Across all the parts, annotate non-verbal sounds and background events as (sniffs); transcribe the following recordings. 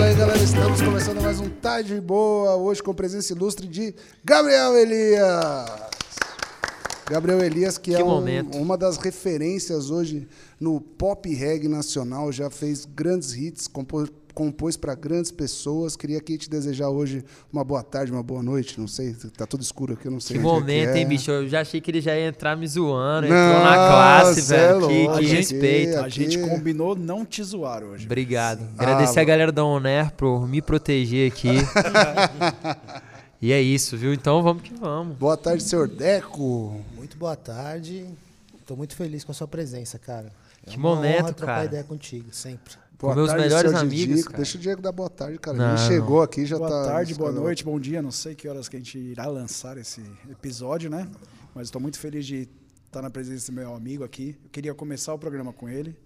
isso aí, galera. Estamos começando mais um Tarde Boa, hoje com presença ilustre de Gabriel Elias. Gabriel Elias, que, Que é um- uma das referências hoje no pop reggae nacional, já fez grandes hits, compô- compôs para grandes pessoas. Queria aqui te desejar hoje uma boa tarde, uma boa noite, não sei, tá tudo escuro aqui, eu não sei. Que é momento, é. hein, bicho? Eu já achei que ele já ia entrar me zoando. Não, entrou na classe, é velho. que que gente. respeito. Aqui- A gente combinou não te zoar hoje. Obrigado. Agradecer Ah, a galera da Oner por me proteger aqui. (laughs) e é isso, viu? Então vamos que vamos. Boa tarde, senhor Deco. Muito boa tarde. Tô muito feliz com a sua presença, cara. É Que uma momento, honra trocar cara. ideia contigo, sempre. Boa meus melhores senhor amigos, Didico. cara. Deixa o Diego dar boa tarde, cara. Não, Ele chegou aqui já boa tá. tarde, boa noite, bom dia. Não sei que horas que a gente irá lançar esse episódio, né? Mas estou muito feliz de estar na presença do meu amigo aqui. Eu queria começar o programa com ele,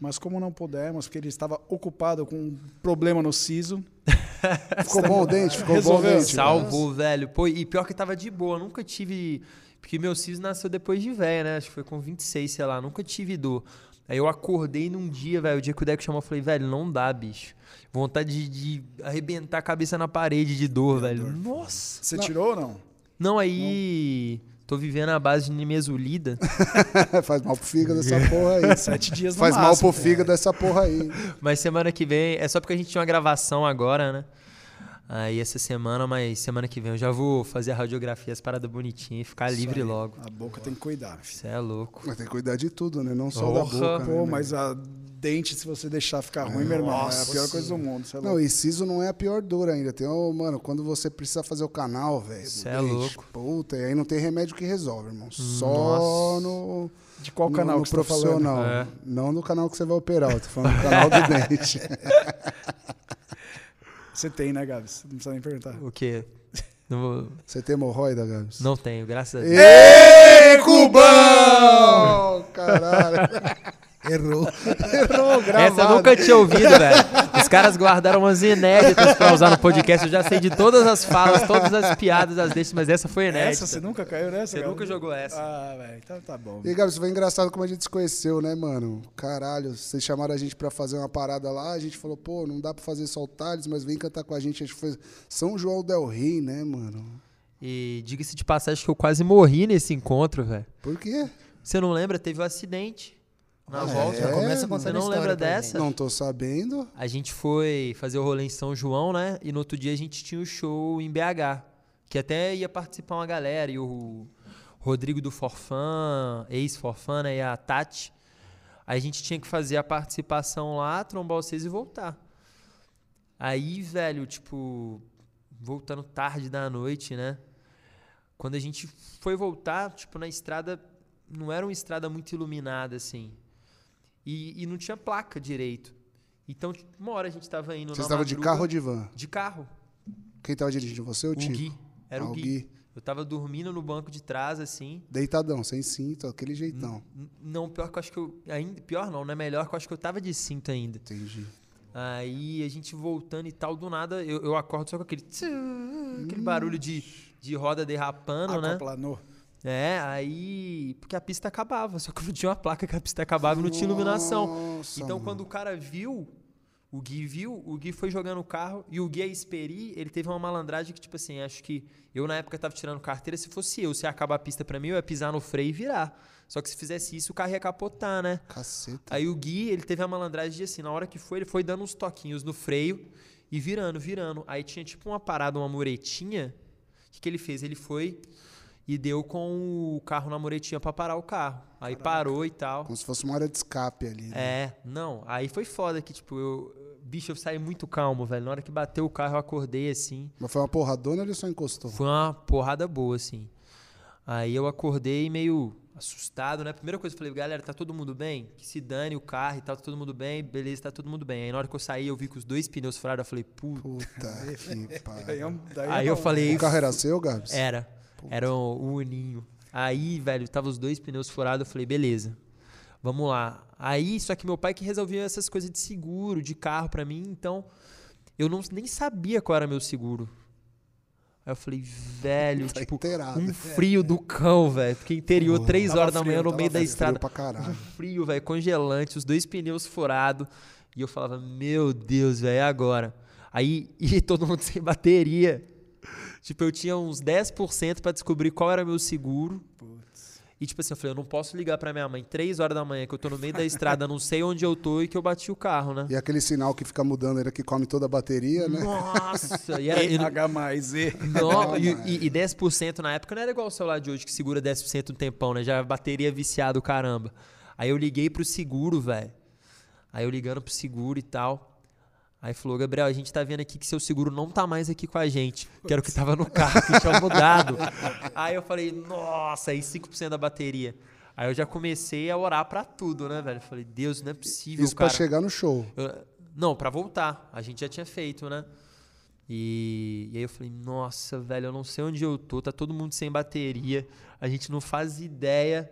mas como não pudemos, porque ele estava ocupado com um problema no siso. (laughs) Ficou bom o dente? Ficou Resolveu. bom o dente? Salvou, velho. Pô, e pior que tava de boa. Nunca tive. Porque meu siso nasceu depois de velho, né? Acho que foi com 26, sei lá. Nunca tive dor. Aí eu acordei num dia, velho. O dia que o Deco chamou, eu falei, velho, não dá, bicho. Vontade de, de arrebentar a cabeça na parede de dor, velho. Nossa. Você tirou ou não? Não, aí. Tô vivendo a base de nimesulida. (laughs) Faz mal pro fígado essa porra aí. (laughs) Sete dias no Faz mal máximo. pro fígado essa porra aí. Mas semana que vem. É só porque a gente tinha uma gravação agora, né? Aí essa semana, mas semana que vem eu já vou fazer a radiografia, as paradas bonitinhas e ficar Isso livre aí. logo. A boca tem que cuidar. Você é louco. Mas tem que cuidar de tudo, né? Não só da Porra. boca. né, Pô, meu? mas a dente, se você deixar ficar ruim, meu irmão, é a pior coisa do mundo. Você é Não, e siso não é a pior dor ainda. Tem, ô, mano, quando você precisa fazer o canal, velho. do Cê é dente, louco. Puta, e aí não tem remédio que resolve, irmão. Só Nossa. no. De qual no- canal no que você tá falando? profissional. É. Não no canal que você vai operar, eu tô falando do canal do (laughs) dente. (laughs) Você tem, né, Gabs? Não precisa nem perguntar. O quê? Vou- Você tem hemorroida, Gabs? não tenho, graças a Deus. Ê, Cubão! Caralho. (laughs) Errou. (laughs) Errou, gravado. Essa eu nunca tinha ouvido, velho. Os caras guardaram umas inéditas pra usar no podcast. Eu já sei de todas as falas, todas as piadas, as deixas, mas essa foi inédita. Essa, você nunca caiu nessa? Você Gabs? nunca jogou essa. Ah, velho, então tá bom. E, Gabs, foi engraçado como a gente se conheceu, né, mano? Caralho, vocês chamaram a gente pra fazer uma parada lá, a gente falou, pô, não dá pra fazer só o Thales, mas vem cantar com a gente. A gente foi São João del Rei, né, mano? E diga-se de passagem que eu quase morri nesse encontro, velho. Por quê? Você não lembra? Teve um acidente na Ah, volta. é? Já começa Você contando Você não lembra dessa? Não tô sabendo. A gente foi fazer o rolê em São João, né? E no outro dia a gente tinha o show em BH. Que até ia participar uma galera. E o Rodrigo do Forfã, ex-Forfã, né? E a Tati. Aí a gente tinha que fazer a participação lá, trombar vocês e voltar. Aí, velho, tipo, voltando tarde da noite, né? Quando a gente foi voltar, tipo, na estrada, não era uma estrada muito iluminada, assim. E, e não tinha placa direito. Então, uma hora a gente tava indo Vocês na estavam de carro ou de van? De carro. Quem tava dirigindo? Você ou o O Tico? Gui. Era Ah, o Gui. Eu tava dormindo no banco de trás, assim. Deitadão, sem cinto, aquele jeitão. N- Não, pior que eu acho que eu. Ainda, pior não, não é melhor que eu acho que eu tava de cinto ainda. Entendi. Aí a gente voltando e tal, do nada eu, eu acordo só com aquele. tsu, aquele barulho de, de roda derrapando, né? Aquaplanou. É, aí. Porque a pista acabava, só que (laughs) não tinha uma placa que a pista acabava e não tinha iluminação. Nossa, Então, mano. quando o cara viu, o Gui viu, o Gui foi jogando o carro e o Gui a Esperi, ele teve uma malandragem que, tipo assim, acho que eu na época tava tirando carteira, se fosse eu, se acabar a pista pra mim, eu ia pisar no freio e virar. Só que se fizesse isso, o carro ia capotar, né? Caceta. Aí o Gui, ele teve a malandragem de assim, na hora que foi, ele foi dando uns toquinhos no freio e virando, virando. Aí tinha tipo uma parada, uma muretinha. O que, que ele fez? Ele foi e deu com o carro na muretinha pra parar o carro. Aí parou e tal. Como se fosse uma área de escape ali. né? É, não. Aí foi foda que, tipo, eu. Bicho, eu saí muito calmo, velho. Na hora que bateu o carro, eu acordei assim. Mas foi uma porradona ou ele só encostou? Foi uma porrada boa, assim. Aí eu acordei meio assustado, né? Primeira coisa, eu falei, galera, tá todo mundo bem? Que se dane o carro e tal, tá todo mundo bem? Beleza, tá todo mundo bem. Aí na hora que eu saí, eu vi que os dois pneus furaram, eu falei, puta. Puta (laughs) que Daí, pariu. é daí Aí é eu um- falei, O carro era seu, Gabs? era. Era o, o uninho. Aí, velho, tava os dois pneus furados. Eu falei, beleza. Vamos lá. Aí, só que meu pai que resolvia essas coisas de seguro, de carro pra mim, então eu não, nem sabia qual era meu seguro. Aí eu falei, velho, Tá tipo, inteirado. um frio do cão, velho. Porque interior, Pô, três horas da frio, manhã no meio da estrada. Frio caralho. Frio, velho, congelante, os dois pneus furados. E eu falava, meu Deus, velho, é agora. Aí ia (laughs) todo mundo sem bateria. Tipo, eu tinha uns 10% pra descobrir qual era meu seguro. E tipo assim, eu falei, eu não posso ligar pra minha mãe 3 horas da manhã, que eu tô no meio da estrada, não sei onde eu tô e que eu bati o carro, né? E aquele sinal que fica mudando, ele que come toda a bateria, né? Nossa! E, (laughs) era, e, H mais E. não, e, e, e 10% na época não era igual o celular de hoje, que segura 10% um tempão, né? Já bateria viciada o caramba. Aí eu liguei pro seguro, velho. Aí eu ligando pro seguro e tal. Aí falou, Gabriel, a gente tá vendo aqui que seu seguro não tá mais aqui com a gente. Que era o que tava no carro, que tinha mudado. (laughs) Aí eu falei, nossa, aí 5% da bateria. Aí eu já comecei a orar pra tudo, né, velho? Falei, Deus, não é possível, Isso pra cara. chegar no show. Eu- não, pra voltar. A gente já tinha feito, né? E, e aí eu falei, nossa, velho, eu não sei onde eu tô, tá todo mundo sem bateria, a gente não faz ideia.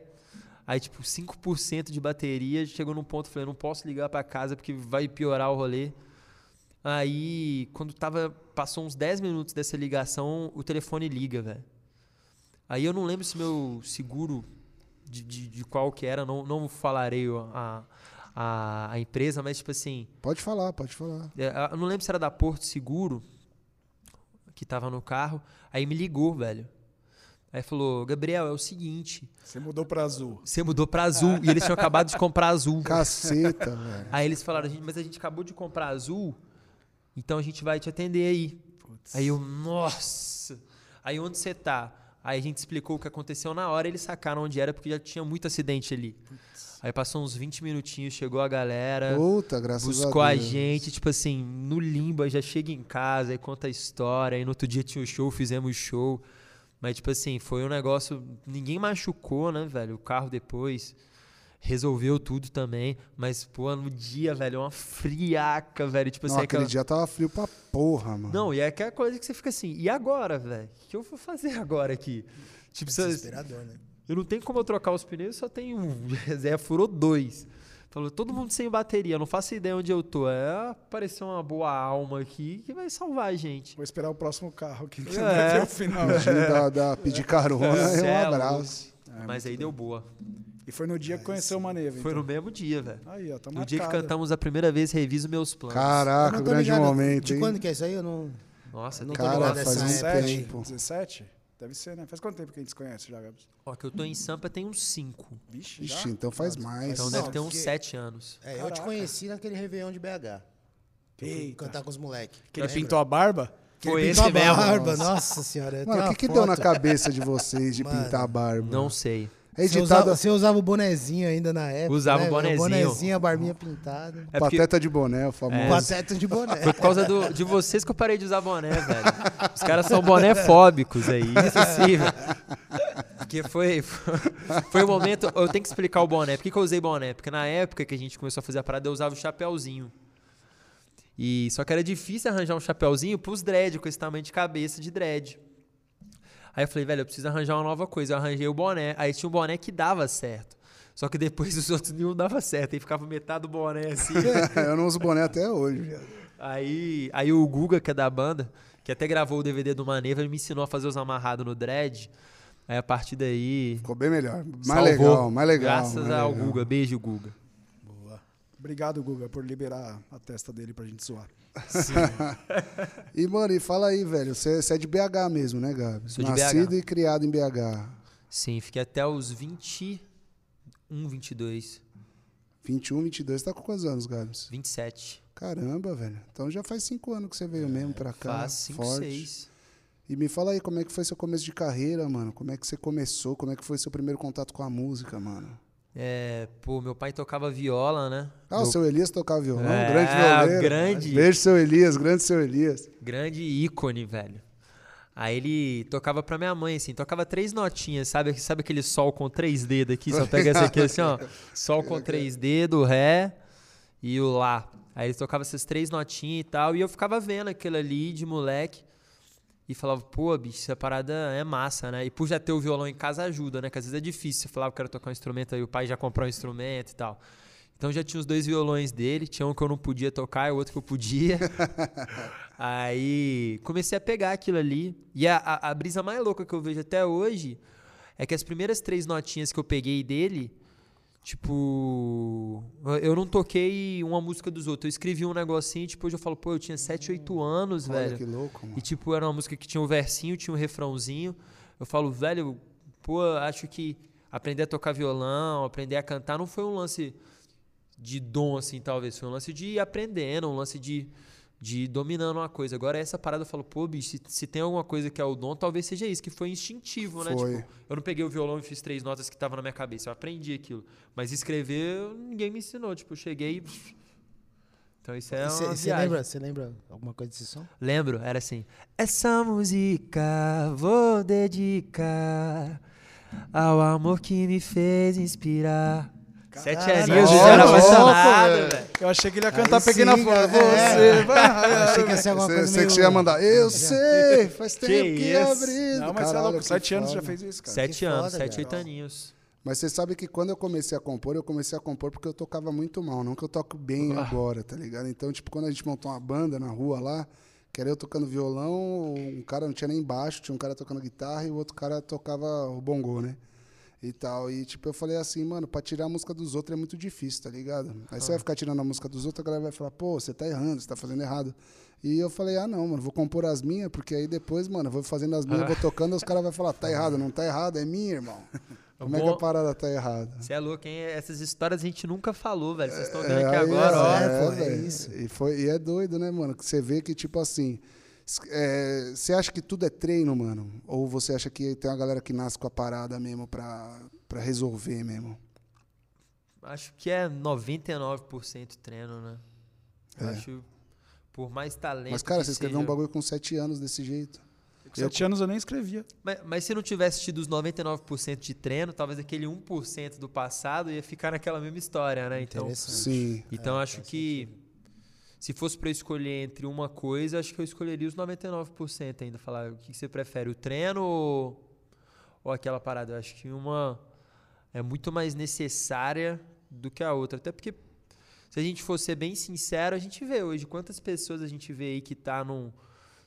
Aí, tipo, 5% de bateria, chegou num ponto, falei, não posso ligar pra casa porque vai piorar o rolê. Aí, quando tava, passou uns 10 minutos dessa ligação, o telefone liga, velho. Aí eu não lembro se meu seguro, de, de, de qual que era, não, não falarei a, a, a empresa, mas tipo assim, Pode falar, pode falar. é, eu não lembro se era da Porto Seguro, que tava no carro. Aí me ligou, velho. Aí falou, Gabriel, é o seguinte, Você mudou pra azul. você mudou pra azul. e eles tinham acabado de comprar azul. Caceta, velho. Aí eles falaram, "Gente, mas a gente acabou de comprar azul, então a gente vai te atender aí. Aí eu, nossa! Aí onde você tá? Aí a gente explicou o que aconteceu na hora, eles sacaram onde era, porque já tinha muito acidente ali. Aí passou uns 20 minutinhos, chegou a galera. Puta, graças buscou a a, Deus. gente, tipo assim, no limbo, já chega em casa, aí conta a história, aí no outro dia tinha o show, fizemos show. Mas, tipo assim, foi um negócio. Ninguém machucou, né, velho? O carro depois resolveu tudo também. Mas, pô, no dia, velho, é uma friaca, velho. Tipo Não, assim, aquele aquela- dia tava frio pra porra, mano. Não, e é aquela coisa que você fica assim, e agora, velho? O que eu vou fazer agora aqui? Tipo, você- Desesperador, né? eu não tenho como eu trocar os pneus, só tem um. (laughs) Zé furou dois. Falou, todo mundo sem bateria, não faço ideia onde eu tô. É, apareceu uma boa alma aqui que vai salvar a gente. Vou esperar o próximo carro que É. até o final. Pedir, da, da- pedir carona é Cê um é abraço. Mas aí deu boa. E foi no dia que conheceu o Maneva. Foi então. no mesmo dia, velho. Aí, ó, tá No dia que cantamos a primeira vez, reviso meus planos. Eu Caraca, não tô grande ligado momento, De hein? quando que é isso aí? Eu não. Nossa, Não tô que Cara, ligado faz dessa um época. 17? tempo. 17? Deve ser, né? Faz quanto tempo que a gente se conhece já, Gabs? Ó, que eu tô em Sampa tem uns 5. Vixe, Ixi, já? então faz mais. Então Não, deve ter uns porque- 7 anos. É, eu te Caraca. conheci naquele Réveillon de BH. Eu Eita. cantar com os moleques. Que ele pintou a barba? Que Foi esse pintou a mesmo. barba, nossa senhora. eu Mano, o que, que deu na cabeça de vocês de Mano, pintar a barba? Não sei. É Você editada. usava, você usava o bonezinho ainda na época. Usava né? o bonezinho. bonezinho, a barbinha pintada. É porque Pateta de boné, o famoso. Pateta de boné. foi por causa do- de vocês que eu parei de usar boné, velho. Os caras são bonéfóbicos aí, impossível. Porque foi, foi o momento. Eu tenho que explicar o boné. Por que, que eu usei boné? Porque na época que a gente começou a fazer a parada, eu usava o chapéuzinho. E só que era difícil arranjar um chapéuzinho pros dread, com esse tamanho de cabeça de dread. Aí eu falei, velho, eu preciso arranjar uma nova coisa. Eu arranjei o boné. Aí tinha um boné que dava certo. Só que depois (laughs) os outros nenhum dava certo. Aí ficava metade do boné assim. (laughs) eu não uso boné até hoje, viado. Aí, aí o Guga, que é da banda, que até gravou o DVD do Maneva, ele me ensinou a fazer os amarrados no dread. Aí a partir daí. Ficou bem melhor. Mais salvou. legal, mais legal. Graças mais ao legal. Guga. Beijo, Guga. Obrigado, Guga, por liberar a testa dele pra gente zoar. (laughs) E, mano, e fala aí, velho. Você você é de BH mesmo, né, Gabi? Sou Nascido e criado em BH. Sim, fiquei até os 21, 22, 21, 22. Tá com quantos anos, Gabs? 27. Caramba, velho. Então já faz cinco anos que você veio mesmo pra cá. É, Faz 5, forte. 6. E me fala aí, como é que foi seu começo de carreira, mano? Como é que você começou? Como é que foi seu primeiro contato com a música, mano? É, pô, meu pai tocava viola, né? Ah, Meu- o seu Elias tocava violão, É, grande violeiro. grande. Beijo, seu Elias, grande seu Elias. grande ícone, velho. Aí ele tocava pra minha mãe, assim, tocava três notinhas, sabe? Sabe aquele sol com três dedos aqui? Só pega esse aqui assim, ó. (laughs) Sol com três dedos, ré e o lá. Aí ele tocava essas três notinhas e tal, e eu ficava vendo aquilo ali de moleque e falava, pô, bicho, essa parada é massa, né? E por já ter o violão em casa ajuda, né? Que às vezes é difícil. Você falava que quero tocar um instrumento, aí o pai já comprou um instrumento e tal. Então já tinha os dois violões dele, tinha um que eu não podia tocar e o outro que eu podia. (laughs) Aí comecei a pegar aquilo ali. E a, a, a brisa mais louca que eu vejo até hoje é que as primeiras três notinhas que eu peguei dele, Tipo, eu não toquei uma música dos outros. Eu escrevi um negocinho, tipo, hoje eu falo, pô, eu tinha 7, 8 anos, Olha velho. que louco, mano. E tipo, era uma música que tinha um versinho, tinha um refrãozinho. Eu falo, velho, pô, acho que aprender a tocar violão, aprender a cantar não foi um lance de dom, assim, talvez. Foi um lance de ir aprendendo, um lance de, de ir dominando uma coisa. Agora, essa parada eu falo, pô, bicho, se, se tem alguma coisa que é o dom, talvez seja isso, que foi instintivo, né? Foi. Tipo, eu não peguei o violão e fiz três notas que estavam na minha cabeça. Eu aprendi aquilo. Mas escrever, ninguém me ensinou. Tipo, eu cheguei e. (sniffs) Então isso é uma Você lembra, você lembra alguma coisa desse som? Lembro, era assim. Essa música vou dedicar ao amor que me fez inspirar. Sete aninhos, era louco, apaixonado, velho. Eu achei que ele ia cantar Aí sim, Flor. cara, Você é. vai. Eu achei que ia ser alguma Você coisa você meio... que você ia mandar, eu sei, faz tempo que, isso? abrido. Não, mas você é louco. Sete anos já fez isso, cara. Sete anos, foda, sete, cara. oito aninhos. Mas você sabe que quando eu comecei a compor, eu comecei a compor porque eu tocava muito mal, não que eu toco bem Ah. agora, tá ligado? Então, tipo, quando a gente montou uma banda na rua lá, que era eu tocando violão, um cara não tinha nem baixo, tinha um cara tocando guitarra e o outro cara tocava o bongô, né? E tal. E, tipo, eu falei assim, mano, pra tirar a música dos outros é muito difícil, tá ligado? Aí Ah. você vai ficar tirando a música dos outros, a galera vai falar, pô, você tá errando, você tá fazendo errado. E eu falei, ah, não, mano, vou compor as minhas, porque aí depois, mano, eu vou fazendo as minhas, Ah. vou tocando, os caras vão falar, tá errado, não tá errado, é minha, irmão. (laughs) Como é que a parada tá errada? Você é louco, hein? Essas histórias a gente nunca falou, velho. Vocês estão vendo É, aqui agora, é, ó. é, pô, é velho. isso. E, foi, e é doido, né, mano? Que você vê que, tipo assim. É, Você acha que tudo é treino, mano? Ou você acha que tem uma galera que nasce com a parada mesmo pra, pra resolver mesmo? Acho que é 99% treino, né? Eu É. Acho, por mais talento. Mas, cara, você escreveu um seja- bagulho com sete anos desse jeito. Com sete anos eu nem escrevia. Mas, mas se não tivesse tido os 99% de treino, talvez aquele 1% do passado ia ficar naquela mesma história, né? Então, Interessante. Sim. então É, acho que se fosse para escolher entre uma coisa, acho que eu escolheria os 99% ainda. Falar o que você prefere, o treino ou, ou aquela parada? Eu acho que uma é muito mais necessária do que a outra. Até porque, se a gente for ser bem sincero, a gente vê hoje quantas pessoas a gente vê aí que tá num,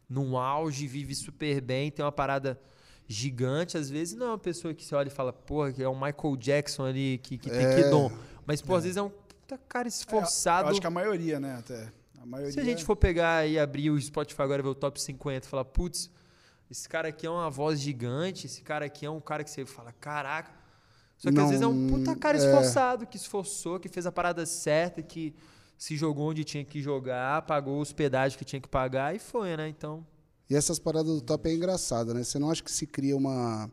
num auge, vive super bem, tem uma parada gigante. Às vezes não é uma pessoa que você olha e fala, porra, que é o Michael Jackson ali, que, que tem É. que dom. Mas, pô, às vezes é um cara esforçado. Eu acho que a maioria, né, até. Maioria. Se a gente for pegar e abrir o Spotify agora e ver o top 50 e falar, putz, esse cara aqui é uma voz gigante, esse cara aqui é um cara que você fala, caraca. Só que Não, às vezes é um puta cara é. esforçado, que esforçou, que fez a parada certa, que se jogou onde tinha que jogar, pagou os pedágios que tinha que pagar e foi, né? Então, E essas paradas do top é engraçado, né? Você não acha que se cria uma,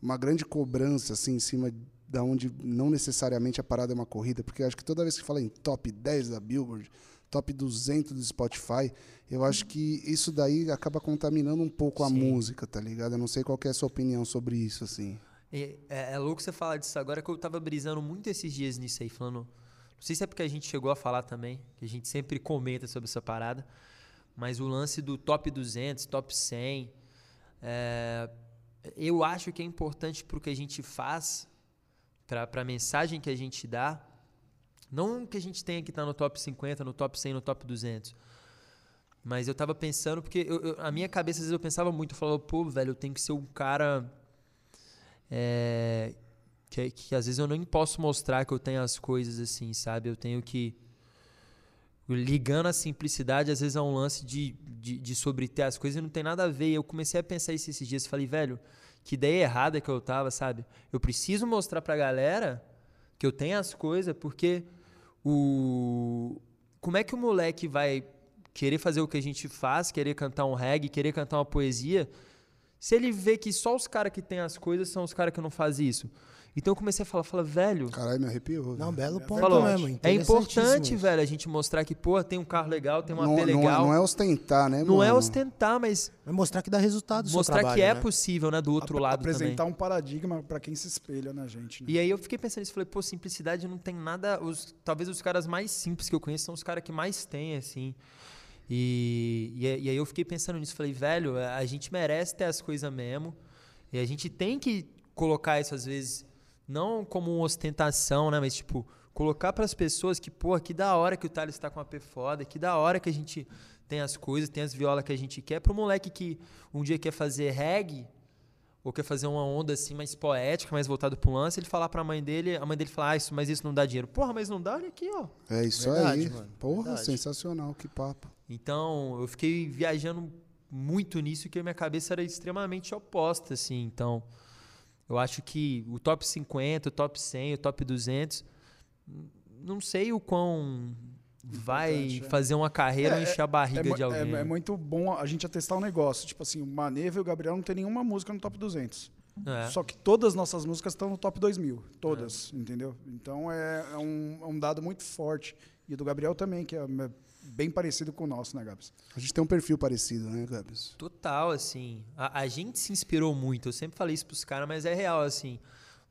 uma grande cobrança, assim, em cima da onde não necessariamente a parada é uma corrida? Porque eu acho que toda vez que fala em top 10 da Billboard, top 200 do Spotify, eu acho que isso daí acaba contaminando um pouco a Sim. música, tá ligado? Eu não sei qual é a sua opinião sobre isso, assim. E é, é louco você falar disso agora, que eu tava brisando muito esses dias nisso aí, falando. Não sei se é porque a gente chegou a falar também, que a gente sempre comenta sobre essa parada, mas o lance do top 200, top 100, é, eu acho que é importante pro que a gente faz, pra, pra mensagem que a gente dá, não que a gente tenha que estar no top 50, no top 100, no top 200. Mas eu tava pensando, porque eu- eu- a minha cabeça, às vezes, eu pensava muito, eu falava, pô, velho, eu tenho que ser um cara é, que, que às vezes eu nem posso mostrar que eu tenho as coisas assim, sabe? Eu tenho que. Ligando a simplicidade, às vezes é um lance de, de, de sobre ter as coisas e não tem nada a ver. Eu comecei a pensar isso esses dias. Falei, velho, que ideia errada que eu tava, sabe? Eu preciso mostrar pra galera que eu tenho as coisas, porque o. Como é que o moleque vai querer fazer o que a gente faz, querer cantar um reggae, querer cantar uma poesia, se ele vê que só os caras que têm as coisas são os caras que não fazem isso. Então eu comecei a falar, falar, velho, Caralho, me arrepiou. Não, belo ponto Falou. mesmo. é importante, isso. velho, a gente mostrar que, pô, tem um carro legal, tem uma não, AP não é- legal. não é ostentar, né, Não é ostentar, mas Vai mostrar que dá resultado mostrar trabalho, que é né? possível, né, do outro Apre- lado apresentar também. um paradigma pra quem se espelha na gente, né? E aí eu fiquei pensando nisso, falei, pô, simplicidade não tem nada, os, talvez os caras mais simples que eu conheço são os caras que mais têm, assim. E, e, aí- e aí eu fiquei pensando nisso, falei, velho, a gente merece ter as coisas mesmo, e a gente tem que colocar isso às vezes, não como uma ostentação, né, mas tipo, colocar para as pessoas que, pô, que da hora que o Thales tá com a P foda, que da hora que a gente tem as coisas, tem as violas que a gente quer, pro moleque que um dia quer fazer reggae, ou quer fazer uma onda assim mais poética, mais voltado pro lance, ele falar pra mãe dele, a mãe dele falar, ah, isso, mas isso não dá dinheiro. Porra, mas não dá, olha aqui, ó. É isso Verdade, aí. mano, Porra, verdade. sensacional, que papo. Então, eu fiquei viajando muito nisso, que a minha cabeça era extremamente oposta, assim. Então, eu acho que o top 50, o top 100, o top 200, n- não sei o quão vai é. fazer uma carreira ou É, encher a barriga mu- de alguém. é muito bom a gente atestar um negócio. Tipo assim, o Maneva e o Gabriel não tem nenhuma música no top 200. É. Só que todas as nossas músicas estão no top 2000. Todas, entendeu? Então é, é um, é um dado muito forte. E o do Gabriel também, que é é bem parecido com o nosso, né, Gabs? A gente tem um perfil parecido, né, Gabs? Total, assim. A, a gente se inspirou muito. Eu sempre falei isso pros caras, mas é real, assim.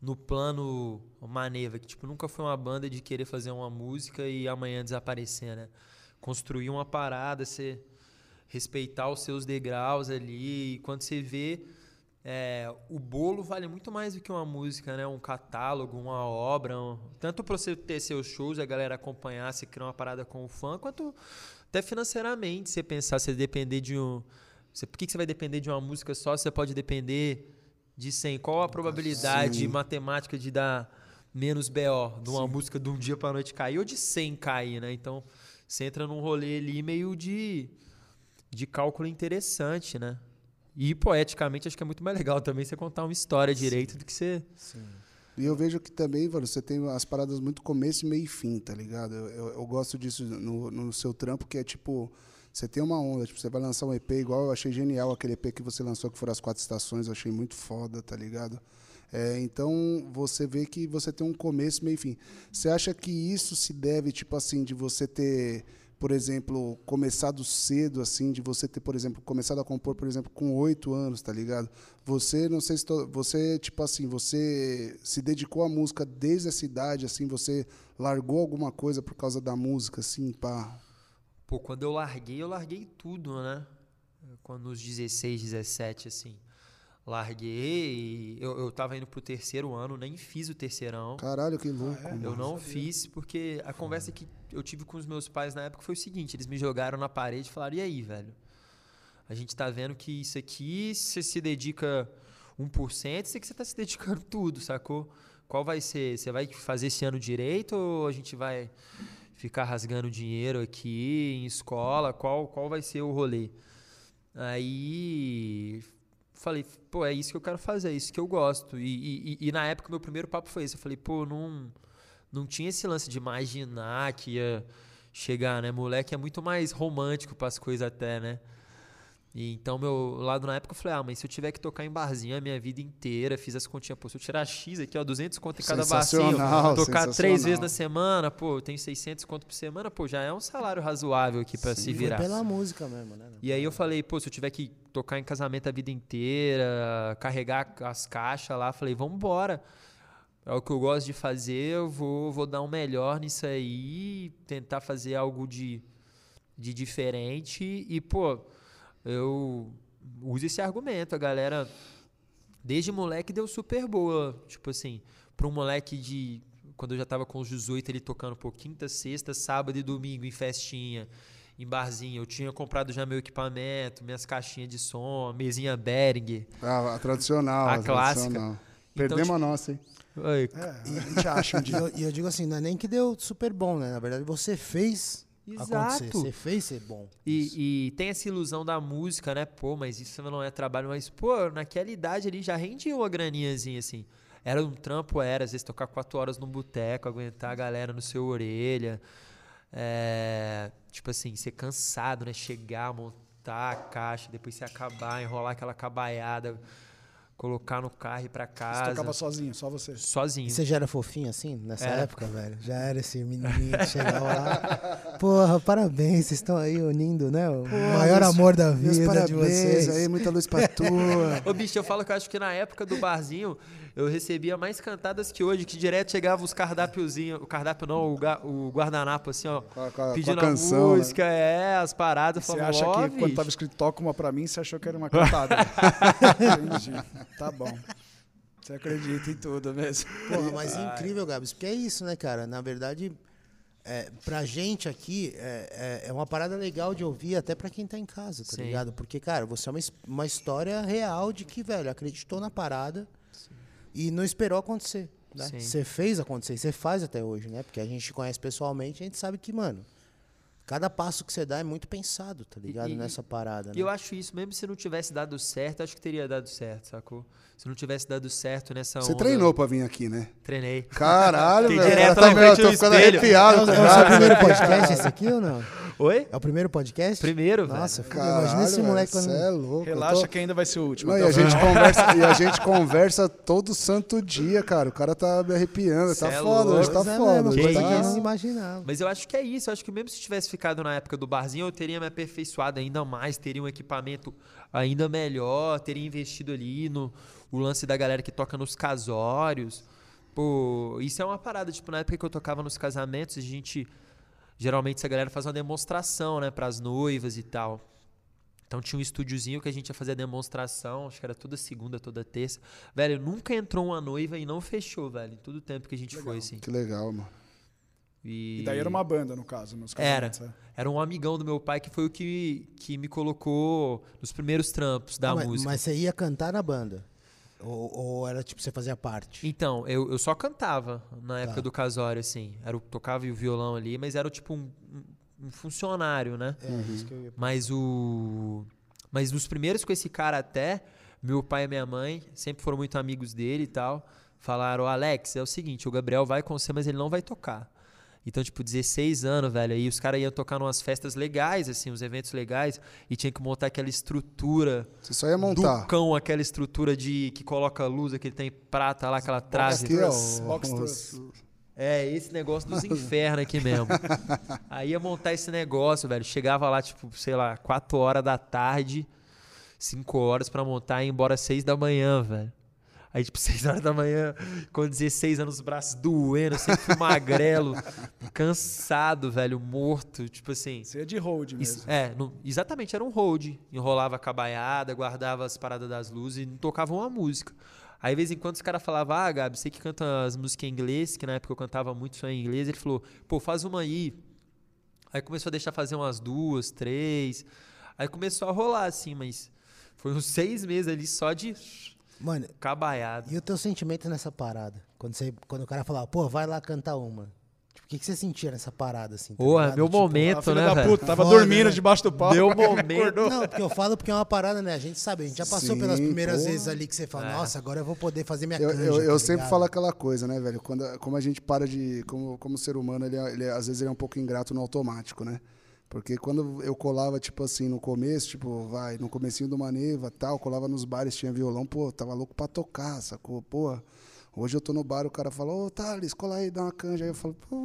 No plano Maneva, que tipo, nunca foi uma banda de querer fazer uma música e amanhã desaparecer, né? Construir uma parada, você respeitar os seus degraus ali. E quando você vê, é, o bolo vale muito mais do que uma música, né? Um catálogo, uma obra. um- tanto para você ter seus shows, a galera acompanhar, você criar uma parada com o fã, quanto até financeiramente, você pensar, você depender de um. Você, por que, que você vai depender de uma música só? Você pode depender de 100. Qual a probabilidade Sim. matemática de dar menos BO de uma música de um dia para noite cair ou de 100 cair, né? Então, você entra num rolê ali meio de, de cálculo interessante, né? E poeticamente acho que é muito mais legal também você contar uma história direito do que você. E eu vejo que também, mano, você tem as paradas muito começo, meio e fim, tá ligado? Eu, eu- eu gosto disso no, no seu trampo, que é tipo, você tem uma onda, tipo, você vai lançar um EP igual eu achei genial aquele EP que você lançou, que foram as quatro estações, eu achei muito foda, tá ligado? É, então você vê que você tem um começo, meio e fim. Você acha que isso se deve, tipo assim, de você ter, por exemplo, começado cedo, assim, de você ter, por exemplo, começado a compor, por exemplo, com oito anos, tá ligado? Você, não sei se tô- você, tipo assim, você se dedicou à música desde essa idade, assim, você largou alguma coisa por causa da música, assim, pá. Pô, quando eu larguei, eu larguei tudo, né? Quando nos 16, 17, assim. Larguei, eu, eu tava indo pro terceiro ano, nem fiz o terceirão. Caralho, que louco. é? mano. Eu não fiz porque a conversa que eu tive com os meus pais na época foi o seguinte: eles me jogaram na parede e falaram: e aí, velho? A gente tá vendo que isso aqui, você se dedica 1%, isso aqui você tá se dedicando (laughs) tudo, sacou? Qual vai ser? Você vai fazer esse ano direito ou a gente vai ficar rasgando dinheiro aqui em escola? Qual, qual vai ser o rolê? Aí falei, pô, é isso que eu quero fazer, é isso que eu gosto. E, e- e na época, meu primeiro papo foi esse. Eu falei, pô, não, não tinha esse lance de imaginar que ia chegar, né? Moleque é muito mais romântico para as coisas até, né? E então, meu lado na época, eu falei, ah, mas se eu tiver que tocar em barzinho a minha vida inteira, fiz as continhas, pô, se eu tirar X aqui, ó, 200 conto em cada barzinho, tocar três vezes na semana, pô, eu tenho 600 conto por semana, pô, já é um salário razoável aqui para se virar. pela música mesmo, né? E aí eu falei, pô, se eu tiver que tocar em casamento a vida inteira, carregar as caixas lá, falei, vamos embora. É o que eu gosto de fazer, eu vou, vou dar um melhor nisso aí, tentar fazer algo de, de diferente. E, pô, eu uso esse argumento. A galera, desde moleque, deu super boa. Tipo assim, pra um moleque de. Quando eu já tava com os 18, ele tocando, pô, quinta, sexta, sábado e domingo em festinha, em barzinho. Eu tinha comprado já meu equipamento, minhas caixinhas de som, mesinha Behringer. Ah, a tradicional. A a clássica. tradicional. Então, Perdemos tipo- a nossa, hein? Oi, É, a gente acha um (laughs) E eu, e eu digo assim, não é nem que deu super bom, né? Na verdade, você fez acontecer. Exato. Você fez ser bom. E, e tem essa ilusão da música, né? Pô, mas isso não é trabalho, mas, pô, naquela idade ali já rendia uma graninhazinha, assim. Era um trampo, era, às vezes tocar quatro horas no boteco, aguentar a galera no seu orelha. É, tipo assim, ser cansado, né? Chegar, montar a caixa, depois você acabar, enrolar aquela cabaiada, colocar no carro e ir pra Você casa. tocava sozinho, só você. Sozinho. E você já era fofinho assim, nessa Era. época, velho? Já era esse menininho que chegava lá. (laughs) Porra, parabéns, vocês estão aí unindo, né? O maior meus- amor da vida de parabéns vocês. aí, muita luz pra (laughs) tua. Ô, bicho, eu falo que eu acho que na época do barzinho eu recebia mais cantadas que hoje, que direto chegava os cardápiozinhos, o cardápio não, o, ga- o guardanapo assim, ó, Com a, com a- com a pedindo canção, a né? música, é, as paradas. Você falava, acha que quando tava escrito toca uma pra mim, você achou que era uma cantada. (laughs) Entendi. Tá bom. Você acredita em tudo mesmo. Porra, mas é incrível, Gabs, porque é isso, né, cara? Na verdade, é, pra gente aqui, é, é, é uma parada legal de ouvir até pra quem tá em casa, tá Sim. ligado? Porque, cara, você é uma, uma história real de que, velho, acreditou na parada e não esperou acontecer. Né? Você fez acontecer, você faz até hoje, né? Porque a gente conhece pessoalmente, a gente sabe que, mano, cada passo que você dá é muito pensado, tá ligado? E- Nessa parada, E né? eu acho isso, mesmo se não tivesse dado certo, acho que teria dado certo, sacou? Se não tivesse dado certo nessa Você onda. treinou pra vir aqui, né? Treinei. Caralho, velho. direto Tá tô do ficando espelho. arrepiado, É o, o seu primeiro podcast esse aqui ou não? Oi? É o primeiro podcast? Primeiro, velho. Nossa, filho, Caralho, imagina esse moleque velho, quando... é louco. Relaxa tô- que ainda vai ser o último. Não, e, Até a gente (laughs) conversa, e a gente conversa todo santo dia, cara. O cara tá me arrepiando. Cê Tá é foda, hoje louco. tá Pois é foda. mesmo, tá- não imaginava. Mas eu acho que é isso. Eu acho que mesmo se tivesse ficado na época do barzinho, eu teria me aperfeiçoado ainda mais, teria um equipamento ainda melhor, teria investido ali no o lance da galera que toca nos casórios. Pô, isso é uma parada. Tipo, na época que eu tocava nos casamentos, a gente. Geralmente essa galera faz uma demonstração, né, pras noivas e tal. Então tinha um estúdiozinho que a gente ia fazer a demonstração, acho que era toda segunda, toda terça. Velho, nunca entrou uma noiva e não fechou, velho, em todo o tempo que a gente foi, assim. Que legal, mano. E, E daí era uma banda, no caso, nos Era. casamentos. é. Era um amigão do meu pai que foi o que, que me colocou nos primeiros trampos da Ah, mas, música. mas você ia cantar na banda? Ou, ou era tipo, você fazia parte? Então, eu, eu só cantava na época Tá. do casório, assim. Era o, tocava o violão ali, mas era tipo um, um- funcionário, né? É, isso que eu ia... Mas o. Mas nos primeiros com esse cara até, meu pai e minha mãe sempre foram muito amigos dele e tal. Falaram, Alex, é o seguinte, o Gabriel vai com você, mas ele não vai tocar. Então, tipo, 16 anos, velho, aí os caras iam tocar numas festas legais, assim, uns eventos legais, e tinha que montar aquela estrutura Você só ia montar. do cão, aquela estrutura de que coloca luz, aquele tem prata lá, aquela trave. Box os- truss. É, esse negócio dos infernos aqui mesmo. (laughs) Aí ia montar esse negócio, velho. Chegava lá, tipo, sei lá, 4 horas da tarde, 5 horas pra montar e ir embora 6 da manhã, velho. Aí, tipo, (laughs) 6 horas da manhã, com 16 anos, os braços doendo, sempre magrelo, (laughs) cansado, velho, morto. Tipo assim. Você ia de hold mesmo. É, não- exatamente, era um hold. Enrolava a cabaiada, guardava as paradas das luzes e não tocava uma música. Aí, de vez em quando, os caras falavam, ah, Gabi, você que canta as músicas em inglês, que na época eu cantava muito só em inglês, ele falou, pô, faz uma aí. Aí começou a deixar fazer umas duas, três. Aí começou a rolar, assim, mas foi uns seis meses ali só de Mano, cabaiada. e o teu sentimento nessa parada? Quando, você, quando o cara falava, pô, vai lá cantar uma. Tipo, o que, que você sentia nessa parada, assim? tá Porra, meu Tipo, momento, filha né, da velho? puta, tava Foda, dormindo né? debaixo do pau. Meu acordou. momento. Não, porque eu falo porque é uma parada, né? A gente sabe, a gente já passou Sim, pelas primeiras porra. vezes ali que você fala, É. nossa, agora eu vou poder fazer minha Eu, canja. eu, eu tá sempre ligado? falo aquela coisa, né, velho? Quando, como a gente para de. Como, como ser humano, ele, é- ele é- às vezes ele é um pouco ingrato no automático, né? Porque quando eu colava, tipo assim, no começo, tipo, vai, no comecinho do Maneva tal, colava nos bares, tinha violão, pô, tava louco pra tocar, sacou? Pô, hoje eu tô no bar, o cara fala, ô, Thales, cola aí, dá uma canja. Aí eu falo, pô,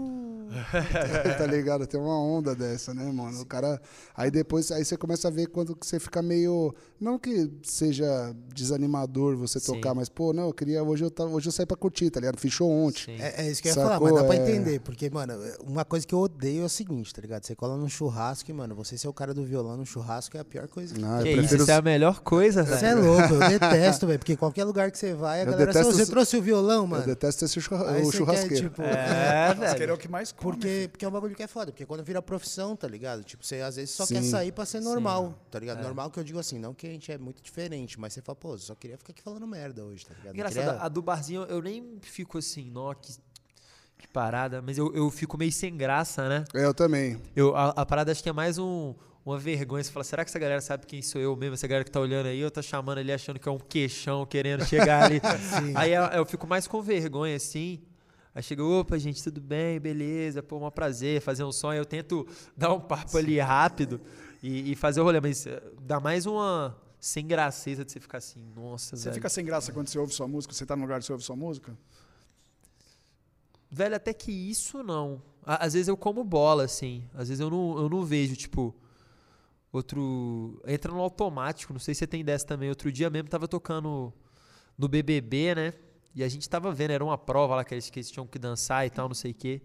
(laughs) tá ligado? Tem uma onda dessa, né, mano? O cara. Aí depois, aí você começa a ver quando que você fica meio. Não que seja desanimador você Sim. tocar, mas, pô, não, eu queria. Hoje eu, tava, hoje eu saí pra curtir, tá ligado? Fechou ontem. Sim. É, é isso que eu ia Sacou? falar, mas dá pra É. entender. Porque, mano, uma coisa que eu odeio é o seguinte, tá ligado? Você cola num churrasco e, mano, você ser o cara do violão no churrasco é a pior coisa que Não, que isso, prefiro. isso é a melhor coisa, Você velho. é louco, eu (laughs) detesto, velho. Porque qualquer lugar que você vai, a Eu galera detesto "Ô, você os- trouxe o violão, Eu mano. detesto esse churra- Aí o você quer, churrasqueiro. tipo, É, (laughs) ele é velho. o que mais come. Porque, porque é um bagulho que é foda, porque quando vira profissão, tá ligado? Tipo, você às vezes só Sim. quer sair pra ser normal, tá ligado? É. Normal que eu digo assim, não que a gente é muito diferente, mas você fala, pô, só queria ficar aqui falando merda hoje, tá ligado? Engraçado, queria- a do barzinho eu nem fico assim, nó, que, que parada, mas eu, eu fico meio sem graça, né? É, Eu também. Eu, a, a parada acho que é mais um, uma vergonha. Você fala, será que essa galera sabe quem sou eu mesmo? Essa galera que tá olhando aí, eu tá chamando ali achando que é um queixão querendo chegar ali. (laughs) aí eu, eu fico mais com vergonha, assim. Aí chega, opa, gente, tudo bem, beleza, pô, um prazer fazer um som. Aí eu tento dar um papo ali rápido e, e fazer o rolê, mas eh, dá mais uma sem graceza de você ficar assim, nossa, Você velho. fica sem graça quando você ouve sua música? Você tá no lugar que você ouve sua música? Velho, até que isso não. Às vezes eu como bola, assim. Às vezes eu não, eu não vejo, tipo, outro. Entra no automático. Não sei se você tem dessa também. Outro dia mesmo tava tocando no BBB, né? E a gente tava vendo, era uma prova lá que eles, que eles tinham que dançar e tal, não sei o quê.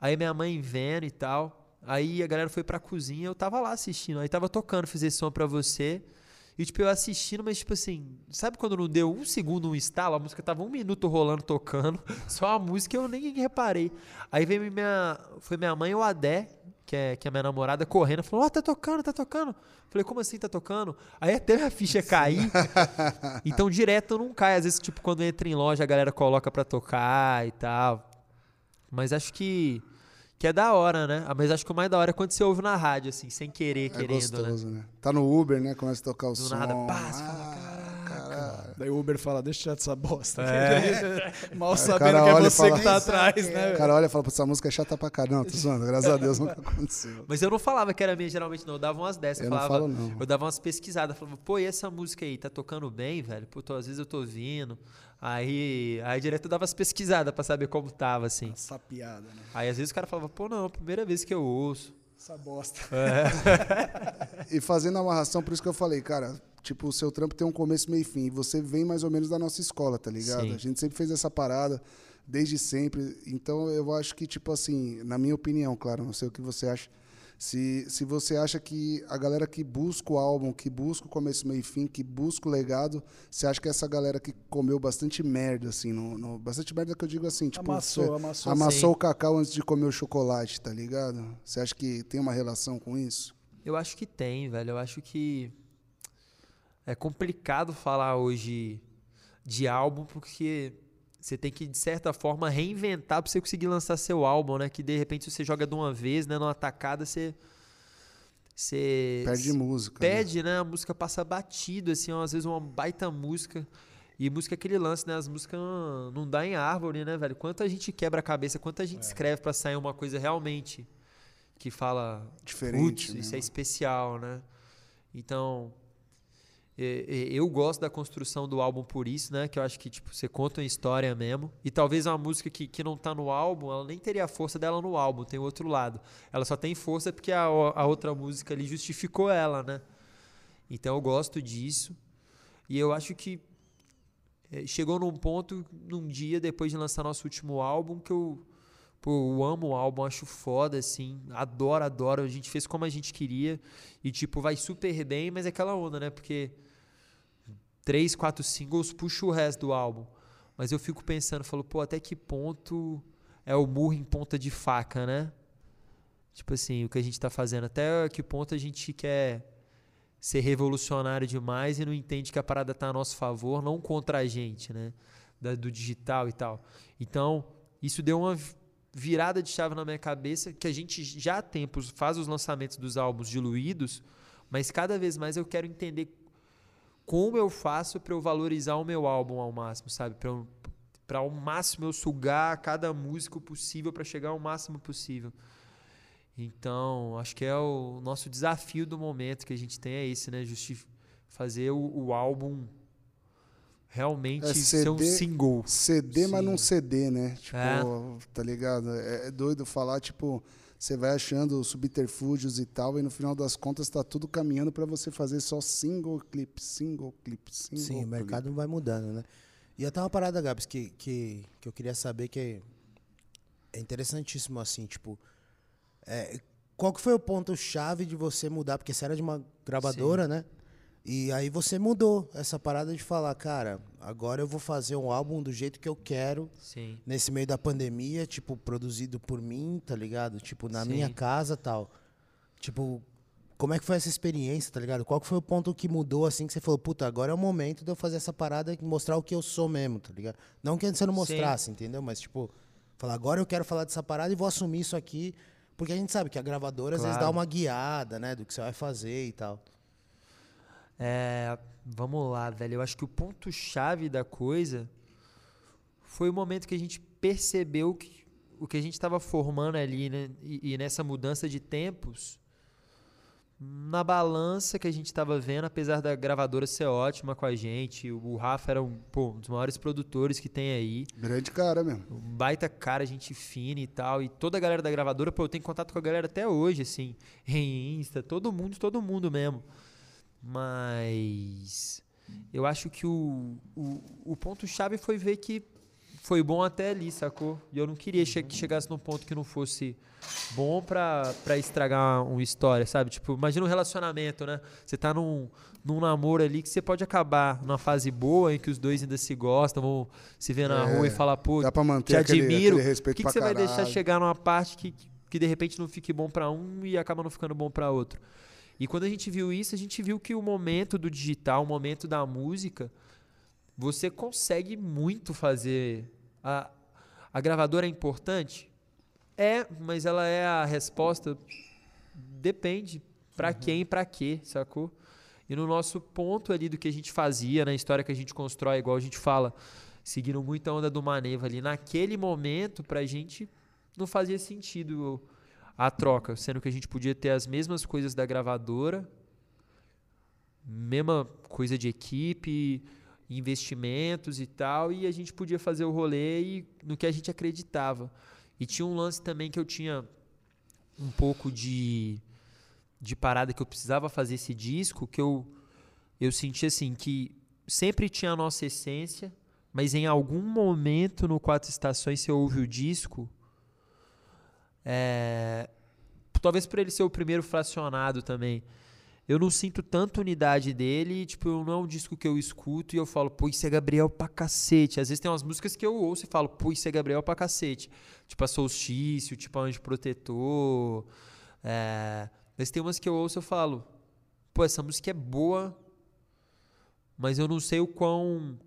Aí minha mãe vendo e tal. Aí a galera foi pra cozinha, eu tava lá assistindo. Aí tava tocando, fiz esse som pra você. E, tipo, eu assistindo, mas, tipo assim, sabe quando não deu um segundo, um estalo? A música tava um minuto rolando, tocando, (laughs) só a música eu nem reparei. Aí veio minha, foi minha mãe, o Adé, que é, que é minha namorada, correndo, falou: Ó, oh, tá tocando, tá tocando. Falei, como assim tá tocando? Aí até minha ficha (laughs) cair. então, direto não cai. Às vezes, tipo, quando entra em loja, a galera coloca pra tocar e tal. Mas acho que que é da hora, né? Ah, mas acho que o mais da hora é quando você ouve na rádio, assim, sem querer, É querendo, gostoso, né? né? Tá no Uber, né? Começa a tocar o Do som. nada, pá, Ah. Daí o Uber fala, deixa eu tirar dessa bosta. É. (laughs) Mal sabendo cara que é olha você fala, que tá "Isso atrás, né? O cara olha e fala, pô, essa música é chata pra caramba. Não, tô zoando. Graças a Deus nunca aconteceu. Mas eu não falava que era minha, geralmente não. Eu dava umas dessas. Eu não falava, falo, não. Eu dava umas pesquisadas. Falava, pô, e essa música aí? Tá tocando bem, velho? Pô, tô- às vezes eu tô ouvindo. Aí, aí direto eu dava as pesquisadas pra saber como tava, assim. Essa piada, né? Aí às vezes o cara falava, pô, não, primeira vez que eu ouço. Essa bosta. (laughs) E fazendo a amarração, por isso que eu falei, cara, tipo, o seu trampo tem um começo, meio e fim. E você vem mais ou menos da nossa escola, tá ligado? Sim. A gente sempre fez essa parada, desde sempre. Então eu acho que, tipo assim, na minha opinião, claro, não sei o que você acha. Se, se você acha que a galera que busca o álbum, que busca o começo, meio e fim, que busca o legado, você acha que essa galera que comeu bastante merda, assim, no, no- bastante merda que eu digo assim, tipo, Amassou, você amassou. amassou sim. o cacau antes de comer o chocolate, tá ligado? Você acha que tem uma relação com isso? Eu acho que tem, velho. Eu acho que é complicado falar hoje de álbum porque você tem que, de certa forma, reinventar pra você conseguir lançar seu álbum, né? Que de repente você joga de uma vez, né? Numa tacada, você. Você. Perde música. né? Perde, né? A música passa batido, assim, ó, às vezes uma baita música. E música é aquele lance, né? As músicas não, não dá em árvore, né, velho? Quanta gente quebra a cabeça, quanta gente escreve pra sair uma coisa realmente que fala Diferente, Putz, né, isso é especial, né? Então, eu gosto da construção do álbum por isso, né? Que eu acho que, tipo, você conta uma história mesmo. E talvez uma música que, que não tá no álbum, ela nem teria a força dela no álbum, tem o outro lado. Ela só tem força porque a, a outra música ali justificou ela, né? Então eu gosto disso. E eu acho que eh, chegou num ponto, num dia, depois de lançar nosso último álbum, que eu, pô, eu amo o álbum, acho foda, assim. Adoro, adoro. A gente fez como a gente queria. E, tipo, vai super bem, mas é aquela onda, né? Porque três, quatro singles puxa o resto do álbum. Mas eu fico pensando, falo, pô, até que ponto é o murro em ponta de faca, né? Tipo assim, o que a gente tá fazendo. Até que ponto a gente quer ser revolucionário demais e não entende que a parada tá a nosso favor, não contra a gente, né? Da- do digital e tal. Então, isso deu uma vi- virada de chave na minha cabeça, que a gente já há tempos faz os lançamentos dos álbuns diluídos, mas cada vez mais eu quero entender como eu faço para eu valorizar o meu álbum ao máximo, sabe? Para para ao máximo eu sugar cada músico possível para chegar ao máximo possível. Então, acho que é o nosso desafio do momento que a gente tem é esse, né? Justi fazer o, o álbum realmente É ser um CD single. CD, mas Sim. não CD, né? Tipo, É. tá ligado? É, é doido falar, tipo, você vai achando subterfúgios e tal, e no final das contas tá tudo caminhando pra você fazer só single clip, single clip, single Sim, o clip. mercado vai mudando, né? E até uma parada, Gabs, que, que, que eu queria saber que é, é interessantíssimo, assim, tipo... é, qual que foi o ponto-chave de você mudar? Porque você era de uma gravadora, né? E aí você mudou essa parada de falar, cara, agora eu vou fazer um álbum do jeito que eu quero, Sim. nesse meio da pandemia, tipo, produzido por mim, tá ligado? Tipo, na minha Sim. casa tal. Tipo, como é que foi essa experiência, tá ligado? Qual que foi o ponto que mudou, assim, que você falou, puta, agora é o momento de eu fazer essa parada e mostrar o que eu sou mesmo, tá ligado? Não que você não Sim. mostrasse, entendeu? Mas, tipo, falar, agora eu quero falar dessa parada e vou assumir isso aqui, porque a gente sabe que a gravadora às vezes dá Claro. uma guiada, né, do que você vai fazer e tal. É, vamos lá, velho. Eu acho que o ponto-chave da coisa foi o momento que a gente percebeu que o que a gente estava formando ali, né? E, e nessa mudança de tempos, na balança que a gente estava vendo, apesar da gravadora ser ótima com a gente, o Rafa era um, pô, um dos maiores produtores que tem aí. Grande cara mesmo. Um baita cara, gente fina e tal. E toda a galera da gravadora, pô, eu tenho contato com a galera até hoje, assim. Em Insta, todo mundo, todo mundo mesmo. Mas eu acho que o, o, o ponto-chave foi ver que foi bom até ali, sacou? E eu não queria che que chegasse num ponto que não fosse bom pra, pra estragar uma história, sabe? Tipo, imagina um relacionamento, né? Você tá num, num namoro ali que você pode acabar numa fase boa em que os dois ainda se gostam, vão se ver na É, rua e falar, pô, Dá pra manter te aquele, admiro. aquele respeito que, que pra você vai deixar caralho. chegar numa parte que, que de repente não fique bom pra um e acaba não ficando bom pra outro? E quando a gente viu isso, a gente viu que o momento do digital, o momento da música, você consegue muito fazer. A, a gravadora é importante? É, mas ela é a resposta. Depende. Pra quem e pra quê, sacou? E no nosso ponto ali do que a gente fazia, na história que a gente constrói, igual a gente fala, seguindo muito a onda do Maneva ali, naquele momento, pra gente não fazia sentido a troca, sendo que a gente podia ter as mesmas coisas da gravadora, mesma coisa de equipe, investimentos e tal, e a gente podia fazer o rolê e, no que a gente acreditava. E tinha um lance também que eu tinha um pouco de, de parada que eu precisava fazer esse disco, que eu, eu senti assim, que sempre tinha a nossa essência, mas em algum momento no Quatro Estações você ouve o disco, é, talvez por ele ser o primeiro fracionado também, eu não sinto tanta unidade dele, tipo, não é um disco que eu escuto e eu falo, pô, isso é Gabriel pra cacete. Às vezes tem umas músicas que eu ouço e falo, pô, isso é Gabriel pra cacete. Tipo a Solstício, tipo a Anjo Protetor. É... Mas tem umas que eu ouço e eu falo, pô, essa música é boa, mas eu não sei o quão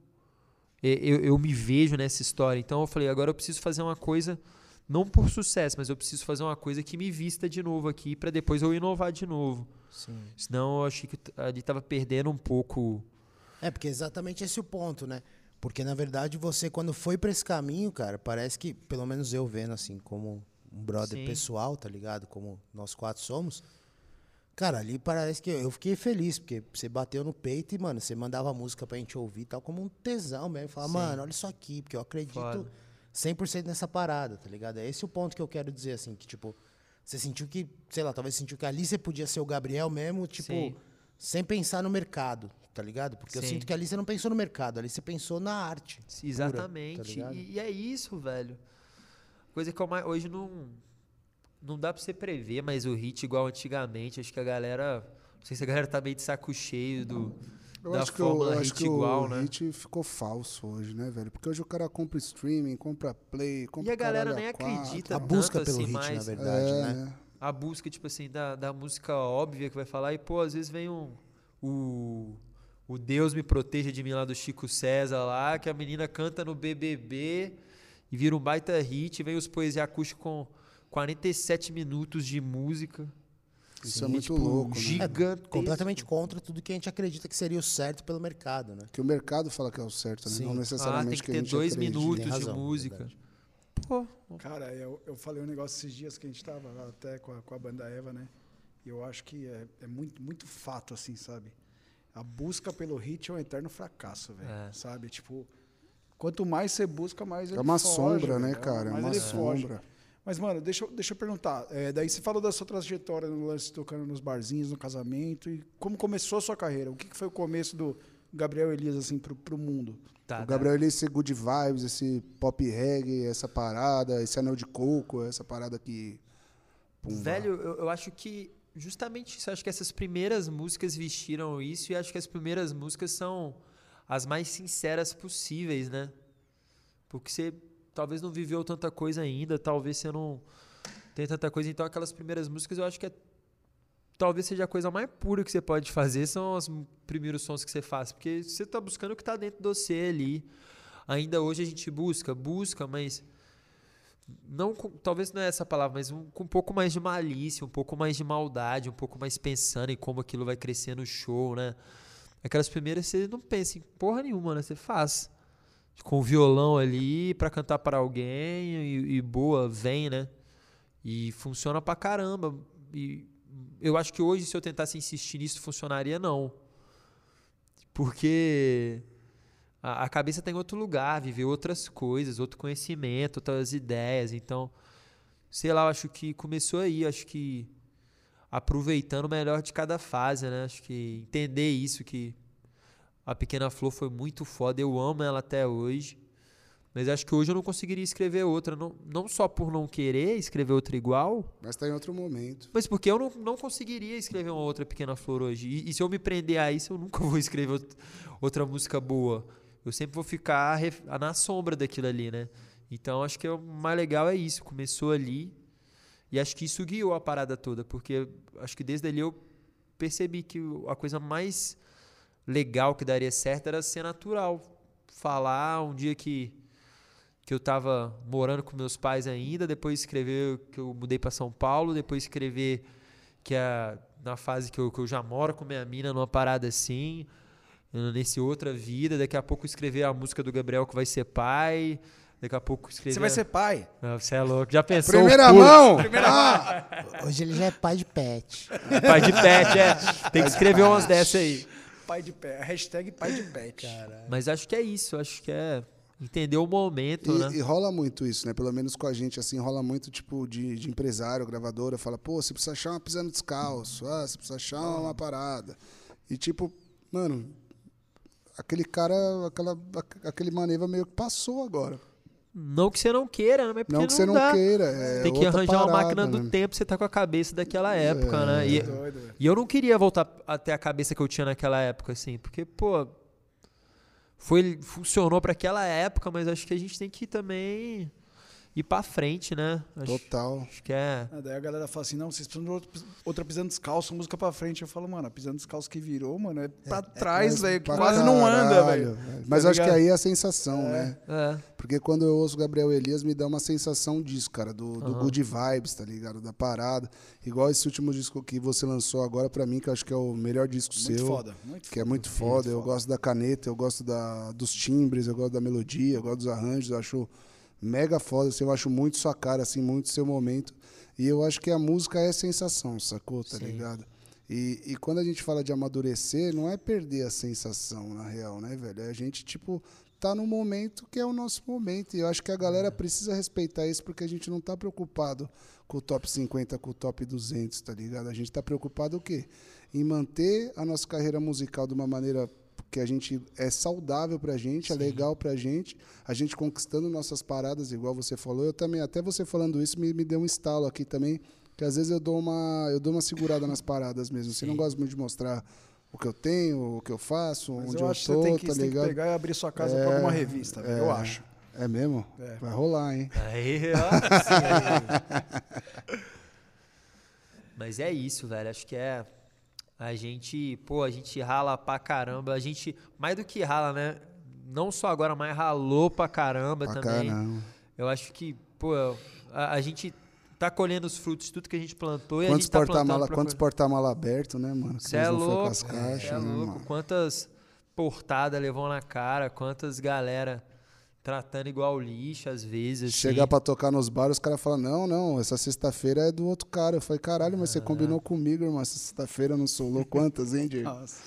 e- eu, eu me vejo nessa história. Então eu falei, agora eu preciso fazer uma coisa, não por sucesso, mas eu preciso fazer uma coisa que me vista de novo aqui, pra depois eu inovar de novo. Sim. Senão eu achei que ali tava perdendo um pouco. É, porque é exatamente esse o ponto, né? Porque, na verdade, você, quando foi pra esse caminho, cara, parece que, pelo menos eu vendo, assim, como um brother Sim. pessoal, tá ligado? Como nós quatro somos. Cara, ali parece que eu fiquei feliz, porque você bateu no peito e, mano, você mandava música pra gente ouvir e tal, como um tesão mesmo. Falar, Sim. mano, olha isso aqui, porque eu acredito Foda. 100% nessa parada, tá ligado? É esse o ponto que eu quero dizer, assim, que, tipo, você sentiu que, sei lá, talvez sentiu que ali você podia ser o Gabriel mesmo, tipo, Sim. sem pensar no mercado, tá ligado? Porque eu Sim. sinto que ali você não pensou no mercado, ali você pensou na arte. pura, Exatamente. tá ligado? e, e é isso, velho. Coisa que eu mais- hoje não. Não dá pra você prever, mas o hit igual antigamente. Acho que a galera. Não sei se a galera tá meio de saco cheio do. Eu da acho que, o, fórmula eu acho hit que igual, o né? hit ficou falso hoje, né, velho? Porque hoje o cara compra streaming, compra play, compra E a galera nem quatro. acredita A busca tanto pelo assim hit, na mais. verdade, É, né? né? a busca, tipo assim, da, da música óbvia que vai falar, e pô, às vezes vem um. O, o Deus me proteja de mim lá do Chico César lá, que a menina canta no BBB e vira um baita hit, vem os poesia acústica com 47 minutos de música. Isso é muito tipo, louco, né? Gigantesco. Completamente contra tudo que a gente acredita que seria o certo pelo mercado, né? Que o mercado fala que é o certo, né? Não Ah, tem necessariamente que a ter gente dois acredita. minutos Tem de razão, música. verdade. Pô, Cara, eu, eu falei um negócio esses dias que a gente tava lá até com a, com a banda Eva, né? E eu acho que é, é muito, muito fato, assim, sabe? A busca pelo hit é um eterno fracasso, velho. É. Sabe? Tipo, quanto mais você busca, mais ele É uma foge, sombra, né, velho. cara? É uma ele foge. Mas, mano, deixa, eu- deixa eu perguntar. é, daí você falou da sua trajetória no lance tocando nos barzinhos, no casamento. E como começou a sua carreira? O que, que foi o começo do Gabriel Elias, assim, pro, pro mundo? tá. O tá. Gabriel, ele, esse good vibes, esse pop reggae, essa parada, esse anel de coco, essa parada que... Pum, Velho, eu, eu acho que justamente isso. Eu acho que essas primeiras músicas vestiram isso e acho que as primeiras músicas são as mais sinceras possíveis, né? Porque você talvez não viveu tanta coisa ainda, talvez você não tenha tanta coisa. Então, aquelas primeiras músicas eu acho que é, talvez seja a coisa mais pura que você pode fazer, são os primeiros sons que você faz. Porque você tá buscando o que tá dentro de você ali. Ainda hoje a gente busca, busca, mas não com- talvez não é essa palavra, mas um, com um pouco mais de malícia, um pouco mais de maldade, um pouco mais pensando em como aquilo vai crescer no show, né? Aquelas primeiras você não pensa em porra nenhuma, né? Você faz com o violão ali pra cantar para alguém e, e boa, vem, né? E funciona pra caramba. E eu acho que hoje, se eu tentasse insistir nisso, funcionaria não. Porque a, a cabeça está em outro lugar, viver outras coisas, outro conhecimento, outras ideias. Então, sei lá, eu acho que começou aí, acho que aproveitando o melhor de cada fase, né? Acho que entender isso, que a Pequena Flor foi muito foda, eu amo ela até hoje. Mas acho que hoje eu não conseguiria escrever outra. Não, não só por não querer escrever outra igual, Mas tá em outro momento. mas porque eu não, não conseguiria escrever uma outra Pequena Flor hoje. E, e se eu me prender a isso, eu nunca (laughs) vou escrever out- outra música boa. Eu sempre vou ficar na sombra daquilo ali, né? Então acho que o mais legal é isso. Começou ali. E acho que isso guiou a parada toda. Porque acho que desde ali eu percebi que a coisa mais legal que daria certo era ser natural. Falar um dia que, que eu tava morando com meus pais ainda, depois escrever que eu mudei para São Paulo, depois escrever que é na fase que eu, que eu já moro com minha mina numa parada assim, nesse outra vida, daqui a pouco escrever a música do Gabriel que vai ser pai, daqui a pouco escrever... Você vai ser pai. Não, você é louco, já pensou? Primeira mão! Ah, Hoje ele já é pai de pet. Pai de pet, é. Tem que escrever umas dessas aí. Pai de pet. Hashtag pai de pet. Mas acho que é isso, acho que é entender o momento, né? E, e rola muito isso, né? Pelo menos com a gente, assim, rola muito tipo de, de empresário, gravadora, fala, pô, você precisa achar uma pisando descalço, ah, você precisa achar uma parada. E tipo, mano, aquele cara, aquela, aquele maneva meio que passou agora. Não que você não queira, né? Mas porque Não que você não dá. queira. É Tem que arranjar uma parada, máquina do né? tempo, você tá com a cabeça daquela época, né? E, Doido, velho. e eu não queria voltar até a cabeça que eu tinha naquela época, assim, porque, pô, foi, funcionou para aquela época, mas acho que a gente tem que também ir pra frente, né? Acho, Total. acho que é. Ah, Daí a galera fala assim, não, vocês precisam de outro- outra pisando descalço, música pra frente. Eu falo, mano, a pisando descalço que virou, mano, é pra trás, velho, que Pra quase não anda, caralho, velho. Mas Tá acho que aí é a sensação, né? É. Porque quando eu ouço Gabriel Elias, me dá uma sensação disso, cara, do, do Aham. good vibes, tá ligado? Da parada. Igual esse último disco que você lançou agora, pra mim, que eu acho que é o melhor disco Muito seu. foda, muito Que é foda. muito foda. eu foda. gosto da caneta, eu gosto da, dos timbres, eu gosto da melodia, eu gosto dos arranjos, eu acho mega foda. assim, eu acho muito sua cara, assim, muito seu momento. E eu acho que a música é sensação, sacou? Tá Sim. ligado? E, e quando a gente fala de amadurecer, não é perder a sensação, na real, né, velho? É a gente, tipo, tá no momento que é o nosso momento. E eu acho que a galera precisa respeitar isso, porque a gente não tá preocupado com o top 50, com o top 200, tá ligado? A gente tá preocupado o quê? Em manter a nossa carreira musical de uma maneira que a gente é saudável pra gente, é legal pra gente, a gente conquistando nossas paradas, igual você falou. Eu também, até você falando isso, me, me deu um estalo aqui também, que às vezes eu dou uma, eu dou uma segurada nas paradas mesmo. Você não gosta muito de mostrar o que eu tenho, o que eu faço, Mas onde eu eu, acho tô, que você tem que, tá você tem que ligado? pegar e abrir sua casa pra alguma revista, velho, eu acho. É mesmo? É. Vai rolar, hein? Aí, ó. (laughs) sim. Mas é isso, velho. Acho que é. A gente, pô, a gente rala pra caramba. A gente, mais do que rala, né? Não só agora, mas ralou pra caramba Pra também. caramba. Eu acho que, pô, a, a gente tá colhendo os frutos de tudo que a gente plantou e a Quantos gente tá plantando pra quantos porta-mala aberto, né, mano? Que Cê é com louco, as caixas, é né, louco. mano? Quantas portadas levou na cara, quantas galera tratando igual lixo às vezes. assim. Chegar pra tocar nos bares, os caras falam, não, não, essa sexta-feira é do outro cara. Eu falei, caralho, mas você combinou comigo, irmão. Essa sexta-feira não solou quantas, hein, Diego? Nossa.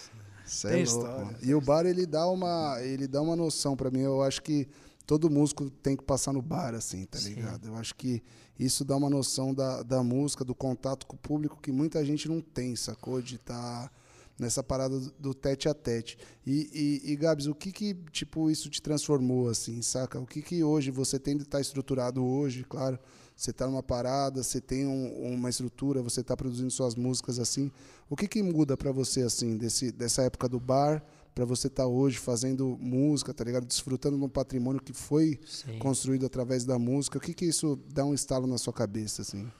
Cê Tem é louco. E o bar, ele dá uma, ele dá uma noção pra mim. Eu acho que todo músico tem que passar no bar, assim, tá Sim. ligado? Eu acho que isso dá uma noção da, da música, do contato com o público que muita gente não tem, sacou? De estar nessa parada do- tete a tete. E, e, e, Gabs, o que que, tipo, isso te transformou, assim, saca? O que que hoje você tem de estar estruturado hoje, claro, você está numa parada, você tem um- uma estrutura, você está produzindo suas músicas assim. O que que muda para você, assim, desse, dessa época do bar, para você estar hoje fazendo música, tá ligado? Desfrutando de um patrimônio que foi Sim. construído através da música. O que que isso dá um estalo na sua cabeça, assim?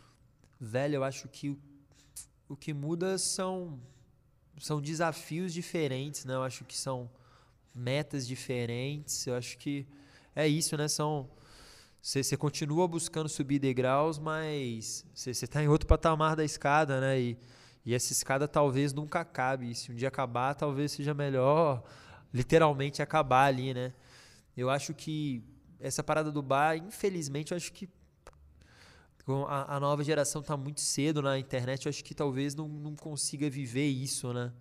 Velho, eu acho que o que muda são, são desafios diferentes, né? Eu acho que são metas diferentes. Eu acho que é isso, né? São você continua buscando subir degraus, mas você está em outro patamar da escada, né? E, e essa escada talvez nunca acabe. E se um dia acabar, talvez seja melhor literalmente acabar ali, né? Eu acho que essa parada do bar, infelizmente, eu acho que a, a nova geração está muito cedo na internet, eu acho que talvez não, não consiga viver isso, né?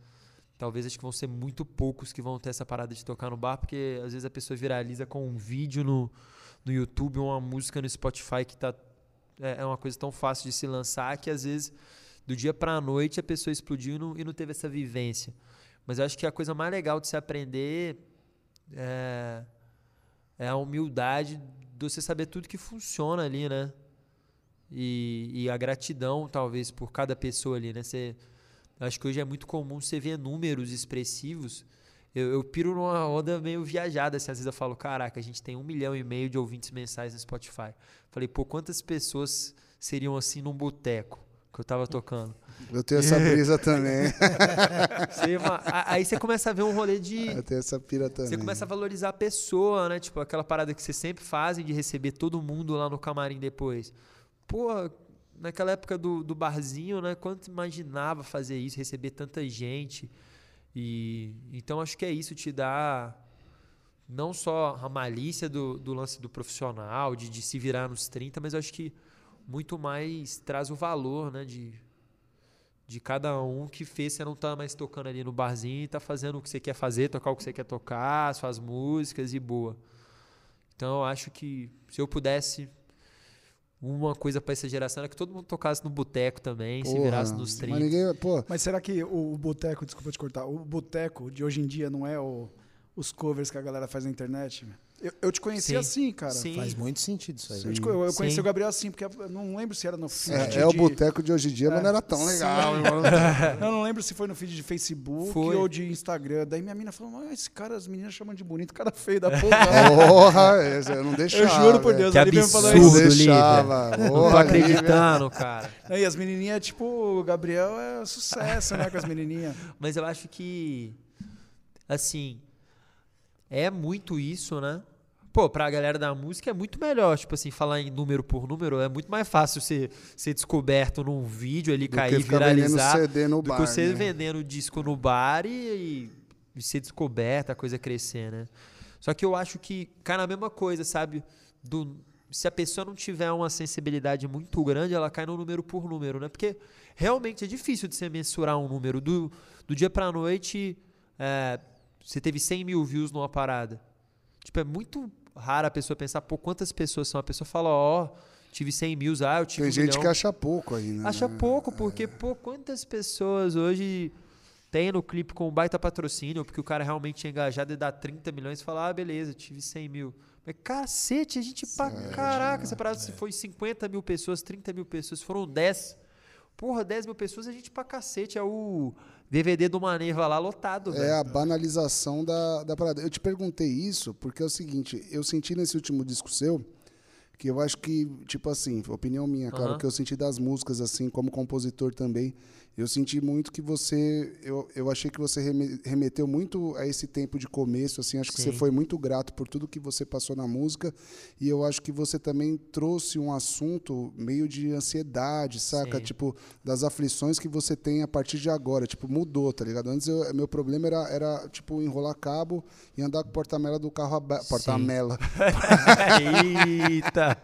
Talvez acho que vão ser muito poucos que vão ter essa parada de tocar no bar, porque às vezes a pessoa viraliza com um vídeo no, no YouTube, uma música no Spotify que tá, é, é uma coisa tão fácil de se lançar que às vezes do dia para a noite a pessoa explodiu e não, e não teve essa vivência. Mas eu acho que a coisa mais legal de se aprender é, é a humildade de você saber tudo que funciona ali, né? E, e a gratidão, talvez, por cada pessoa ali, né? Você, acho que hoje é muito comum você ver números expressivos. Eu, eu piro numa onda meio viajada, assim, às vezes eu falo, caraca, a gente tem um milhão e meio de ouvintes mensais no Spotify. Falei, pô, quantas pessoas seriam assim num boteco que eu tava tocando? (laughs) Eu tenho essa brisa também. (laughs) Você aí você começa a ver um rolê de. (laughs) Eu tenho essa pira também. Você começa a valorizar a pessoa, né? Tipo, aquela parada que você sempre fazem de receber todo mundo lá no camarim depois. Pô, naquela época do, do barzinho, né? Quanto imaginava fazer isso, receber tanta gente. E então acho que é isso, te dá não só a malícia do, do lance do profissional, de, de se virar nos 30, mas acho que muito mais traz o valor, né? De, de cada um que fez você não tá mais tocando ali no barzinho tá fazendo o que você quer fazer, tocar o que você quer tocar, suas músicas e boa. Então eu acho que se eu pudesse uma coisa para essa geração era que todo mundo tocasse no boteco também, se Porra, virasse nos 30. Mas ninguém, pô, Mas será que o, o boteco, desculpa te cortar, o boteco de hoje em dia não é o- os covers que a galera faz na internet? Eu, eu te conheci Sim. assim, cara. Sim. Faz muito sentido isso aí. Eu, te co- eu conheci Sim. o Gabriel assim, porque eu não lembro se era no feed é, de... é o boteco de hoje em dia, mas É. não era tão legal. (laughs) Eu não lembro se foi no feed de Facebook Foi. ou de Instagram. Daí minha mina falou, mas esse cara, as meninas chamam de bonito, cara feio da porra. (laughs) Porra, eu não deixava. eu juro por. Deus, Que a Lívia me falou absurdo, isso. deixava. Não tô acreditando, cara. E as menininhas, tipo, o Gabriel é sucesso, né, com as menininhas. (laughs) Mas eu acho que, assim, é muito isso, né? Pô, pra galera da música é muito melhor, tipo assim, falar em número por número, é muito mais fácil ser, ser descoberto num vídeo ali, Do cair, viralizar, CD no do bar, que você né? vendendo disco no bar e, e ser descoberto, a coisa crescer, né? Só que eu acho que cai na mesma coisa, sabe? Do, se a pessoa não tiver uma sensibilidade muito grande, ela cai no número por número, né? Porque realmente é difícil de você mensurar um número. Do, do dia pra noite, é, você teve 100 mil views numa parada. Tipo, é muito raro a pessoa pensar, pô, quantas pessoas são? A pessoa fala, ó, tive 100 mil, ah, eu tive Tem um gente milhão. que acha pouco ainda. Acha né? pouco, porque, pô, quantas pessoas hoje tem no clipe com um baita patrocínio, porque o cara realmente é engajado e dá 30 milhões e fala, ah, beleza, tive 100 mil. Mas cacete, a gente pra caraca, essa parada se foi 50 mil pessoas, 30 mil pessoas, foram 10. Porra, 10 mil pessoas, a gente pra cacete. É o DVD do Maneva lá lotado, É velho. a banalização da, da parada. Eu te perguntei isso porque é o seguinte, eu senti nesse último disco seu que eu acho que, tipo assim, opinião minha, claro, Aham. que eu senti das músicas, assim, como compositor também, eu senti muito que você, eu, eu achei que você reme- remeteu muito a esse tempo de começo, assim, acho que você Sim. foi muito grato por tudo que você passou na música, e eu acho que você também trouxe um assunto meio de ansiedade, saca? Sim. Tipo, das aflições que você tem a partir de agora, tipo, mudou, tá ligado? Antes, eu- meu problema era, era, tipo, enrolar cabo e andar com o porta-mela do carro aberto. Porta-mela. (laughs) Eita!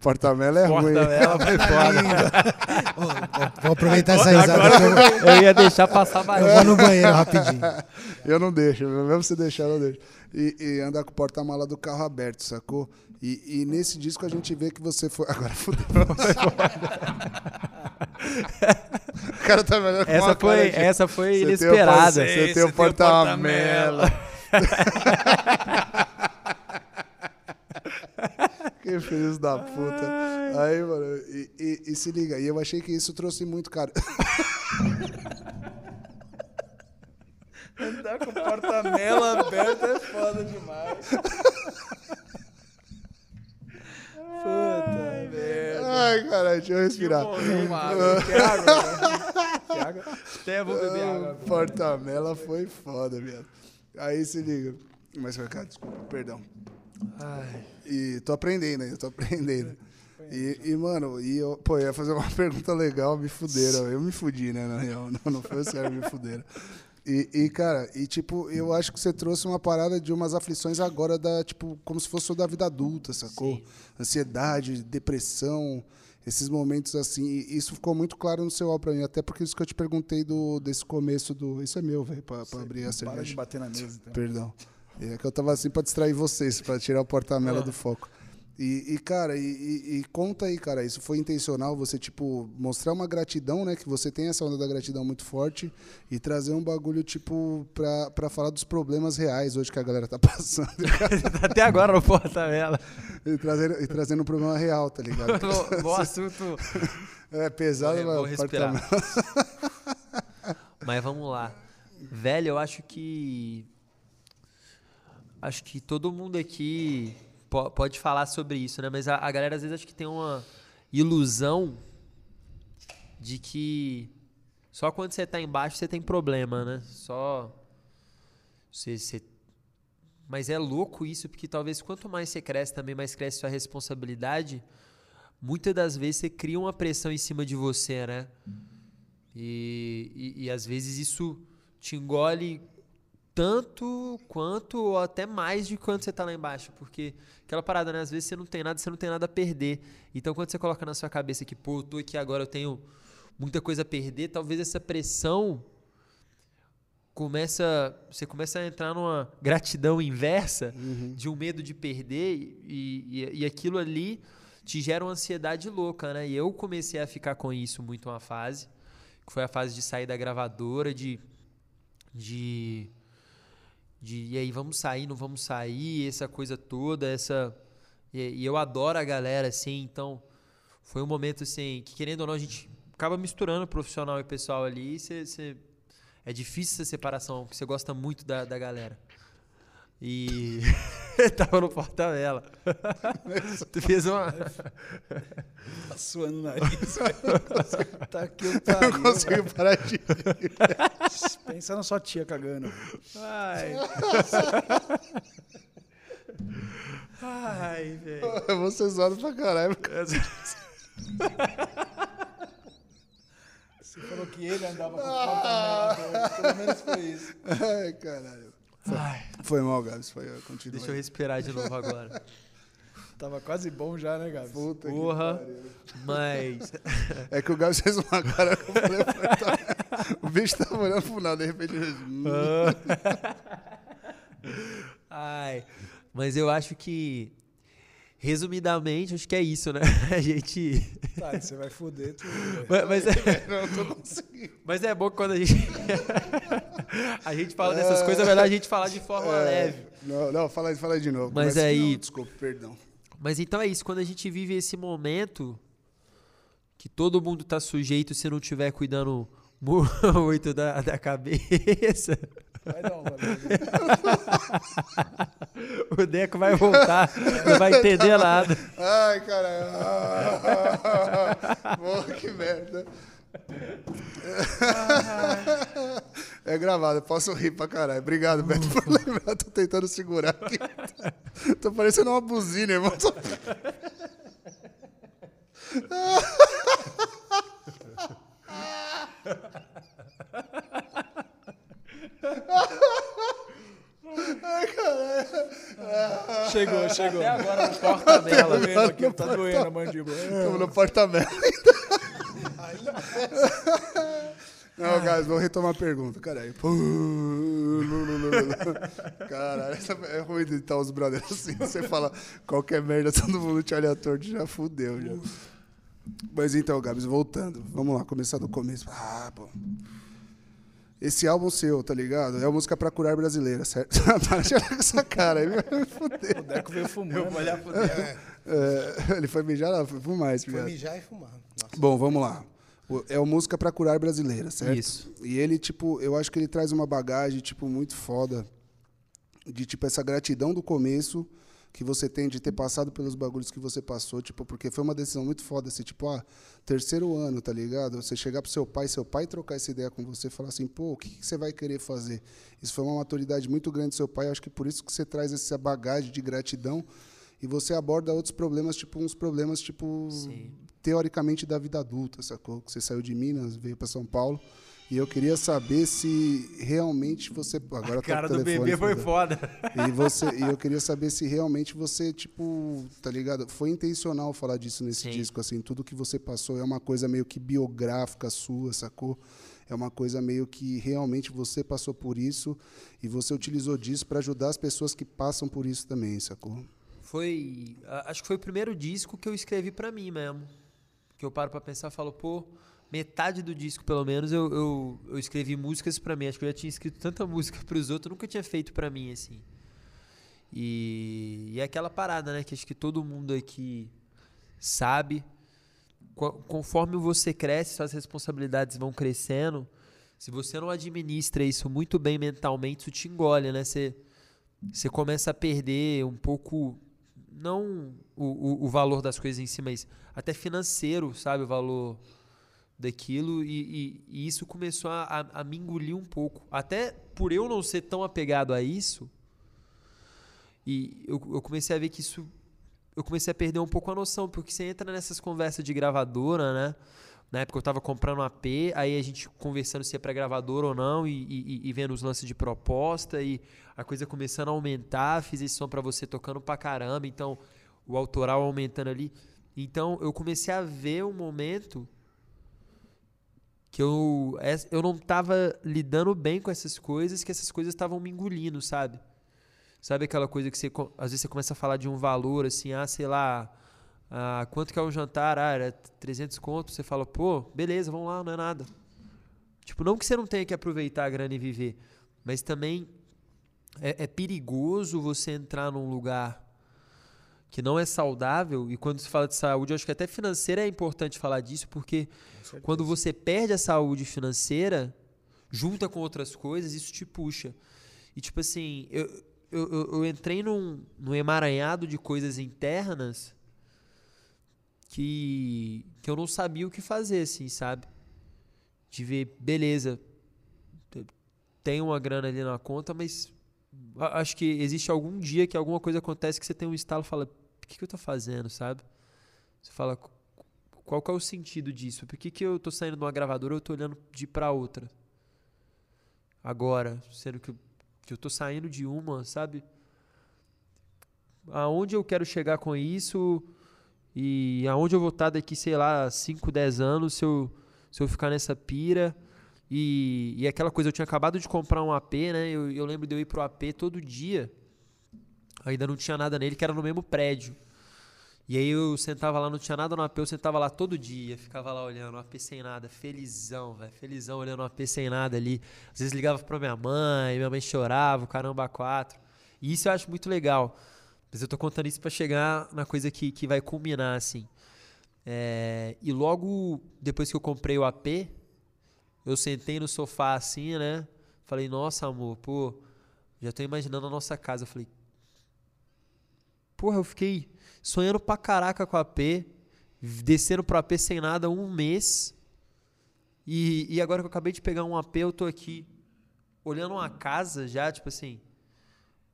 Porta-mela é ruim. Porta-vela foi foda. Vou aproveitar essa risada. que eu- Eu ia deixar passar Eu mais. vou no banheiro rapidinho. (laughs) Eu não deixo, mesmo se deixar, eu não deixo. E, e andar com o porta-mala do carro aberto, sacou? E, e nesse disco a gente vê que você foi. (laughs) Agora fudeu. o cara tá melhor com Essa uma foi, cara de- essa foi Você tem o inesperada. porta- Você tem o porta-mela. (laughs) Que filhos da puta. Aí, mano, e, e- e se liga, e eu achei que isso trouxe muito, cara. (laughs) Andar com porta-mela aberto é foda demais. Puta merda. Ai, caralho, deixa eu respirar. Uma água. Quer água? né? Até vou beber água. Porta-mela foi foda, viado. Aí se liga. Mas, cara, desculpa, perdão. E tô aprendendo aí, tô aprendendo. E, e, mano, e eu, pô, eu ia fazer uma (laughs) pergunta legal, me fuderam. Eu me fudi, né, na real. Não, não foi sério, me fuderam. E, e, cara, e tipo, eu acho que você trouxe uma parada de umas aflições agora da, tipo, como se fosse o da vida adulta, sacou? Ansiedade, depressão, esses momentos assim. E isso ficou muito claro no seu álbum pra mim, até porque isso que eu te perguntei do, desse começo do. Isso é meu, velho, pra, pra abrir a Para de cerveja. bater na mesa, então. Perdão. É que eu tava assim pra distrair vocês, pra tirar o porta-mela do foco. E, e, cara, e, e- e conta aí, cara, isso foi intencional você, tipo, mostrar uma gratidão, né? Que você tem essa onda da gratidão muito forte e trazer um bagulho, tipo, pra, pra falar dos problemas reais hoje que a galera tá (laughs) passando. (laughs) Até agora no porta-vela. e, trazendo, e trazendo um problema real, tá ligado? (laughs) Bom- assunto. É pesado, Vou, vou mas respirar. apartamento- Mas vamos lá. Velho, eu acho que. Acho que todo mundo aqui po- pode falar sobre isso, né? Mas a, a galera às vezes acho que tem uma ilusão de que só quando você tá embaixo você tem problema, né? Só. Você, você- Mas é louco isso, porque talvez quanto mais você cresce também, mais cresce sua responsabilidade. Muitas das vezes você cria uma pressão em cima de você, né? E, e, e às vezes isso te engole tanto quanto ou até mais de quanto você tá lá embaixo. Porque aquela parada, né? Às vezes você não tem nada, você não tem nada a perder. Então quando você coloca na sua cabeça que, pô, eu tô aqui agora, eu tenho muita coisa a perder, talvez essa pressão começa. Você começa a entrar numa gratidão inversa de um medo de perder e, e, e aquilo ali te gera uma ansiedade louca, né? E eu comecei a ficar com isso muito uma fase, que foi a fase de sair da gravadora, de. de. De e aí, vamos sair, não vamos sair, essa coisa toda, essa. E, eu adoro a galera, assim, então. Foi um momento, assim, que querendo ou não, a gente acaba misturando profissional e pessoal ali e é difícil essa separação, porque você gosta muito da, da galera. E. (laughs) Tava no porta-vela. tu fez uma. Tá suando o nariz. (laughs) tá aqui o (laughs) Eu pariu. não consigo parar de. Pensa na sua tia cagando. Ai. Ai, velho. Eu vou ser zoado pra caralho. Você falou que ele andava com porta Pelo menos foi isso. Ai, caralho. Ai, Foi mal, Gabs. Foi, continua. deixa eu respirar de novo agora. (laughs) Tava quase bom já, né, Gabs? Puta que Porra. pariu. Mas. (laughs) É que o Gabs fez uma cara que eu falei, tá- o bicho tava olhando pro nada, de repente. ele- hum. (laughs) Ai. Mas eu acho que. Resumidamente, acho que é isso, né? (laughs) A gente. Tá, você vai foder tudo. Mas, mas é, Não, tô conseguindo. mas é bom quando a gente. (laughs) a gente fala dessas coisas, é melhor a gente falar de forma É, leve. Não, não, fala aí, fala aí de novo. Mas Começa- aí- Não, desculpa, perdão. Mas então é isso, quando a gente vive esse momento que todo mundo tá sujeito se não tiver cuidando mu- (laughs) muito da, da cabeça, Vai dar uma. (laughs) o Deco vai voltar, não vai entender nada. Ai, caralho. (laughs) Ah, Porra, que merda. É gravado, eu posso rir pra caralho. Obrigado, Beto, por lembrar. Tô tentando segurar aqui. Tô parecendo uma buzina, irmão. (laughs) Chegou, chegou. Até agora no Tá porta-mela. doendo aqui, tá doendo a mandíbula. Estamos no porta-mela Não, guys, vou retomar a pergunta. Caralho. Caralho, essa é ruim de estar os brothers assim. Você fala qualquer merda, todo mundo te olha torto, já fudeu. Já. Mas então, Gabs, voltando. Vamos lá, começar do começo. Ah, pô. Esse álbum seu, tá ligado? É a música pra curar brasileira, certo? (laughs) Para de olhar com essa cara aí, vai me fuder. O Deco veio fumando. É, ele foi mijar, não, foi fumar esse Foi mijar e fumar. Nossa. Bom, vamos lá. É o Música pra Curar Brasileira, certo? Isso. E ele, tipo, eu acho que ele traz uma bagagem, tipo, muito foda. De, tipo, essa gratidão do começo que você tem de ter passado pelos bagulhos que você passou, tipo, porque foi uma decisão muito foda, assim, tipo, ah, terceiro ano, tá ligado? Você chegar pro seu pai, seu pai trocar essa ideia com você, falar assim, pô, o que, que você vai querer fazer? Isso foi uma maturidade muito grande do seu pai, acho que por isso que você traz essa bagagem de gratidão e você aborda outros problemas, tipo, uns problemas, tipo, Sim. teoricamente da vida adulta, sacou? Que você saiu de Minas, veio para São Paulo. E eu queria saber se realmente você. Agora A cara tá o do bebê foi foda. E, você, e eu queria saber se realmente você, tipo, tá ligado? Foi intencional falar disso nesse Sim. disco, assim, tudo que você passou é uma coisa meio que biográfica sua, sacou? É uma coisa meio que realmente você passou por isso e você utilizou disso para ajudar as pessoas que passam por isso também, sacou? Foi. Acho que foi o primeiro disco que eu escrevi para mim mesmo. Que eu paro pra pensar e falo, pô, metade do disco, pelo menos, eu, eu, eu escrevi músicas para mim. Acho que eu já tinha escrito tanta (laughs) música para os outros, nunca tinha feito para mim, assim. E, e é aquela parada, né? Que acho que todo mundo aqui sabe. Conforme você cresce, suas responsabilidades vão crescendo. Se você não administra isso muito bem mentalmente, isso te engole, né? Você, você começa a perder um pouco, não o, o, o valor das coisas em si, mas até financeiro, sabe? O valor daquilo. E, e, e isso começou a, a, a me engolir um pouco. Até por eu não ser tão apegado a isso, e eu, eu comecei a ver que isso. Eu comecei a perder um pouco a noção, porque você entra nessas conversas de gravadora, né? Na época eu estava comprando um AP, aí a gente conversando se é para gravadora ou não, e, e, vendo os lances de proposta, e a coisa começando a aumentar. Fiz esse som para você tocando pra caramba, então o autoral aumentando ali. Então eu comecei a ver um momento que eu, eu não estava lidando bem com essas coisas, que essas coisas estavam me engolindo, sabe? Sabe aquela coisa que você, às vezes você começa a falar de um valor, assim, ah, sei lá, ah, quanto que é um jantar? Ah, era 300 contos. Você fala, pô, beleza, vamos lá, não é nada. Tipo, não que você não tenha que aproveitar a grana e viver, mas também é, é perigoso você entrar num lugar que não é saudável. E quando se fala de saúde, eu acho que até financeira é importante falar disso, porque quando você perde a saúde financeira, junta com outras coisas, isso te puxa. E tipo assim, eu, eu, eu, eu entrei num, num emaranhado de coisas internas que, que eu não sabia o que fazer, assim, sabe? De ver, beleza, tem uma grana ali na conta, mas acho que existe algum dia que alguma coisa acontece que você tem um estalo e fala, o que, que eu tô fazendo, sabe? Você fala, qual que é o sentido disso? Por que, que eu tô saindo de uma gravadora e eu tô olhando de pra outra? Agora, sendo que, que eu tô saindo de uma, sabe? Aonde eu quero chegar com isso e aonde eu vou estar daqui, sei lá, 5, 10 anos, se eu, se eu ficar nessa pira. E, e aquela coisa, eu tinha acabado de comprar um AP, né? Eu, eu lembro de eu ir pro AP todo dia. Ainda não tinha nada nele, que era no mesmo prédio. E aí eu sentava lá, não tinha nada no AP, eu sentava lá todo dia, ficava lá olhando o AP sem nada, felizão, velho, felizão olhando o AP sem nada ali. Às vezes ligava pra minha mãe, minha mãe chorava, o caramba, quatro. E isso eu acho muito legal. Mas eu tô contando isso para chegar na coisa que, que vai culminar, assim. É, e logo depois que eu comprei o AP, eu sentei no sofá assim, né? Falei, nossa, amor, pô, já tô imaginando a nossa casa. Eu falei, porra, eu fiquei sonhando pra caraca com o AP, descendo pro AP sem nada um mês. E, e agora que eu acabei de pegar um AP, eu tô aqui olhando uma casa já, tipo assim,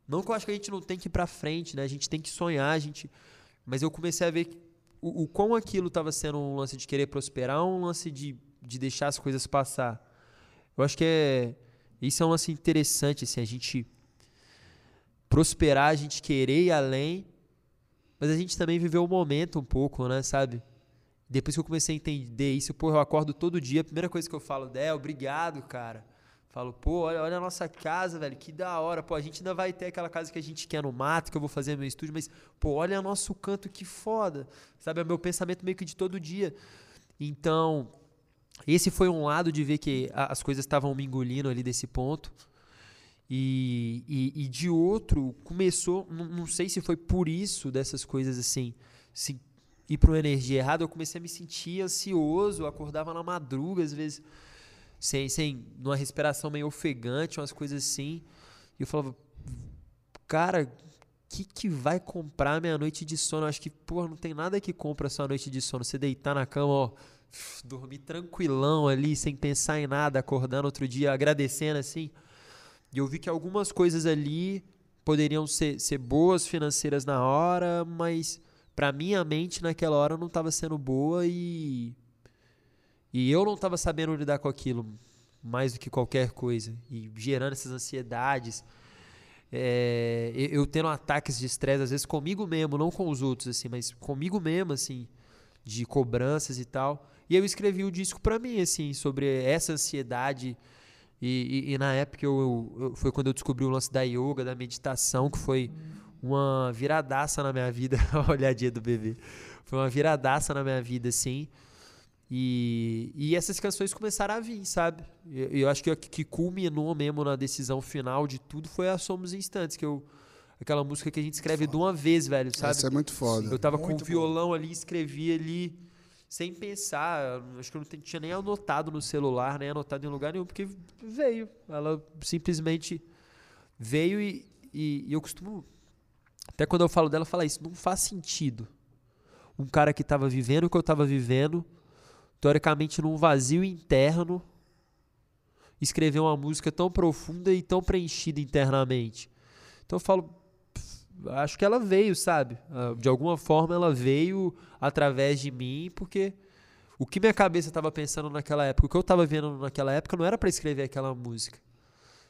não que eu acho que a gente não tem que ir para frente, né? A gente tem que sonhar, a gente. Mas eu comecei a ver o, o quão aquilo estava sendo um lance de querer prosperar, um lance de, de deixar as coisas passar. Eu acho que é isso é um lance interessante, assim, a gente prosperar, a gente querer ir além, mas a gente também viveu o momento um pouco, né, sabe? Depois que eu comecei a entender isso, pô, eu acordo todo dia, a primeira coisa que eu falo, Dé, obrigado, cara Falo, pô, olha, olha a nossa casa, velho, que da hora. Pô, a gente ainda vai ter aquela casa que a gente quer no mato, que eu vou fazer meu estúdio, mas, pô, olha o nosso canto, que foda. Sabe, é o meu pensamento meio que de todo dia. Então, esse foi um lado de ver que as coisas estavam me engolindo ali desse ponto. E, e, e de outro, começou, não, sei se foi por isso dessas coisas assim, se ir para uma energia errada, eu comecei a me sentir ansioso, acordava na madruga, às vezes sem, sem numa respiração meio ofegante, umas coisas assim. E eu falava, cara, que que vai comprar minha noite de sono? Eu acho que, porra, não tem nada que compra sua noite de sono. Você deitar na cama, ó, dormir tranquilão ali, sem pensar em nada, acordando outro dia, agradecendo assim. E eu vi que algumas coisas ali poderiam ser, ser boas financeiras na hora, mas para minha mente naquela hora não estava sendo boa e e eu não estava sabendo lidar com aquilo mais do que qualquer coisa. E gerando essas ansiedades. É, eu tendo ataques de estresse, às vezes comigo mesmo, não com os outros, assim, mas comigo mesmo, assim, de cobranças e tal. E eu escrevi o um disco para mim, assim, sobre essa ansiedade. E, e, e na época eu, eu, foi quando eu descobri o lance da yoga, da meditação, que foi uma viradaça na minha vida. (laughs) a olhadinha do bebê. Foi uma viradaça na minha vida, assim. E, e essas canções começaram a vir, sabe? E eu acho que o que culminou mesmo na decisão final de tudo foi a Somos Instantes, que eu. Aquela música que a gente escreve de uma vez, velho, sabe? Essa é muito foda. Eu tava com Muito o violão ali, escrevi ali, sem pensar. Acho que eu não tinha nem anotado no celular, nem anotado em lugar nenhum, porque veio. Ela simplesmente veio e, e, e eu costumo. Até quando eu falo dela, falar isso. Não faz sentido. Um cara que tava vivendo o que eu tava vivendo, teoricamente num vazio interno, escrever uma música tão profunda e tão preenchida internamente. Então eu falo, acho que ela veio, sabe? Ah, De alguma forma ela veio através de mim, porque o que minha cabeça estava pensando naquela época, o que eu estava vendo naquela época não era para escrever aquela música.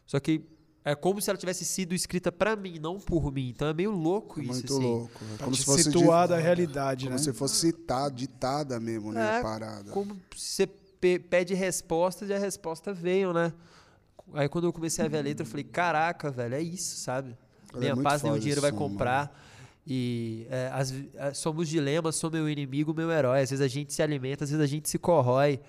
Só que é como se ela tivesse sido escrita para mim, não por mim. Então é meio louco isso, Muito assim. louco. né? Pra Como se fosse situar di- da realidade, Como né? se fosse citada, ditada mesmo, né? É, a parada. Como você pe- pede respostas e a resposta veio, né? Aí quando eu comecei a ver a letra, eu falei, caraca, velho, é isso, sabe? Ela é Minha muito paz nenhum foda dinheiro vai comprar. E é, as é, somos dilemas, sou meu inimigo, meu herói. Às vezes a gente se alimenta, às vezes a gente se corrói.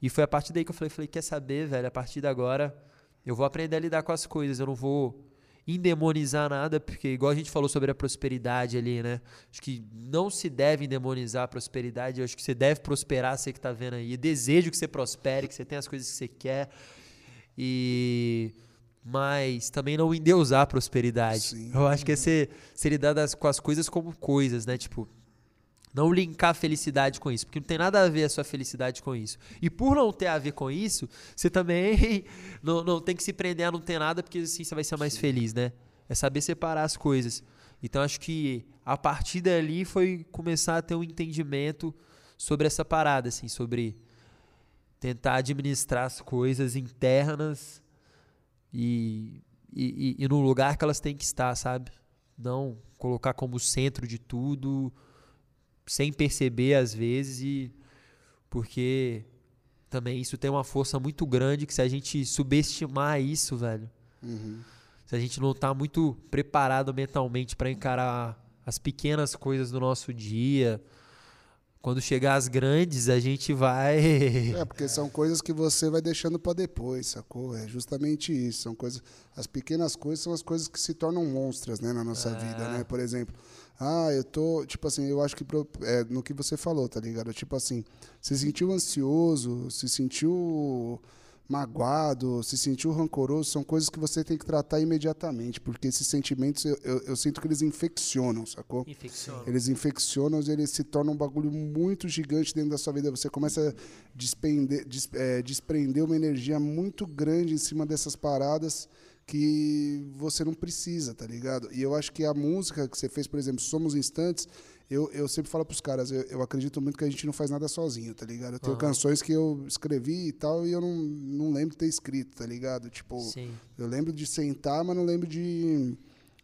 E foi a partir daí que eu falei, falei, quer saber, velho? A partir de agora eu vou aprender a lidar com as coisas. Eu não vou endemonizar nada, porque igual a gente falou sobre a prosperidade ali, né? Acho que não se deve endemonizar a prosperidade. Eu acho que você deve prosperar, você que tá vendo aí. Desejo que você prospere, que você tenha as coisas que você quer. E mas também não endeusar a prosperidade. Sim. Eu acho que é ser, ser lidar das- com as coisas como coisas, né? Tipo, não linkar a felicidade com isso, porque não tem nada a ver a sua felicidade com isso. E por não ter a ver com isso, você também (laughs) não, não tem que se prender a não ter nada, porque assim você vai ser mais feliz, né? É saber separar as coisas. Então acho que a partir dali foi começar a ter um entendimento sobre essa parada, assim, sobre tentar administrar as coisas internas e, e, e, no lugar que elas têm que estar, sabe? Não colocar como centro de tudo, sem perceber às vezes, e porque também isso tem uma força muito grande que se a gente subestimar isso, velho, Uhum. se a gente não tá muito preparado mentalmente para encarar as pequenas coisas do nosso dia, quando chegar as grandes, a gente vai (laughs) É, porque são coisas que você vai deixando pra depois, sacou? É justamente isso. São coisas. As pequenas coisas são as coisas que se tornam monstras, né, na nossa vida, né? Por exemplo, ah, eu tô. Tipo assim, eu acho que é, no que você falou, tá ligado? Tipo assim, se sentiu ansioso, se sentiu magoado, se sentiu rancoroso, são coisas que você tem que tratar imediatamente, porque esses sentimentos eu, eu, eu sinto que eles infeccionam, sacou? infecciona. Eles infeccionam, eles se tornam um bagulho muito gigante dentro da sua vida. Você começa a despender, des- é, desprender uma energia muito grande em cima dessas paradas que você não precisa, tá ligado? E eu acho que a música que você fez, por exemplo, Somos Instantes, eu, eu sempre falo pros caras, eu, eu acredito muito que a gente não faz nada sozinho, tá ligado? Eu tenho Aham. canções que eu escrevi e tal, e eu não, não lembro de ter escrito, tá ligado? Tipo, Sim. eu lembro de sentar, mas não lembro de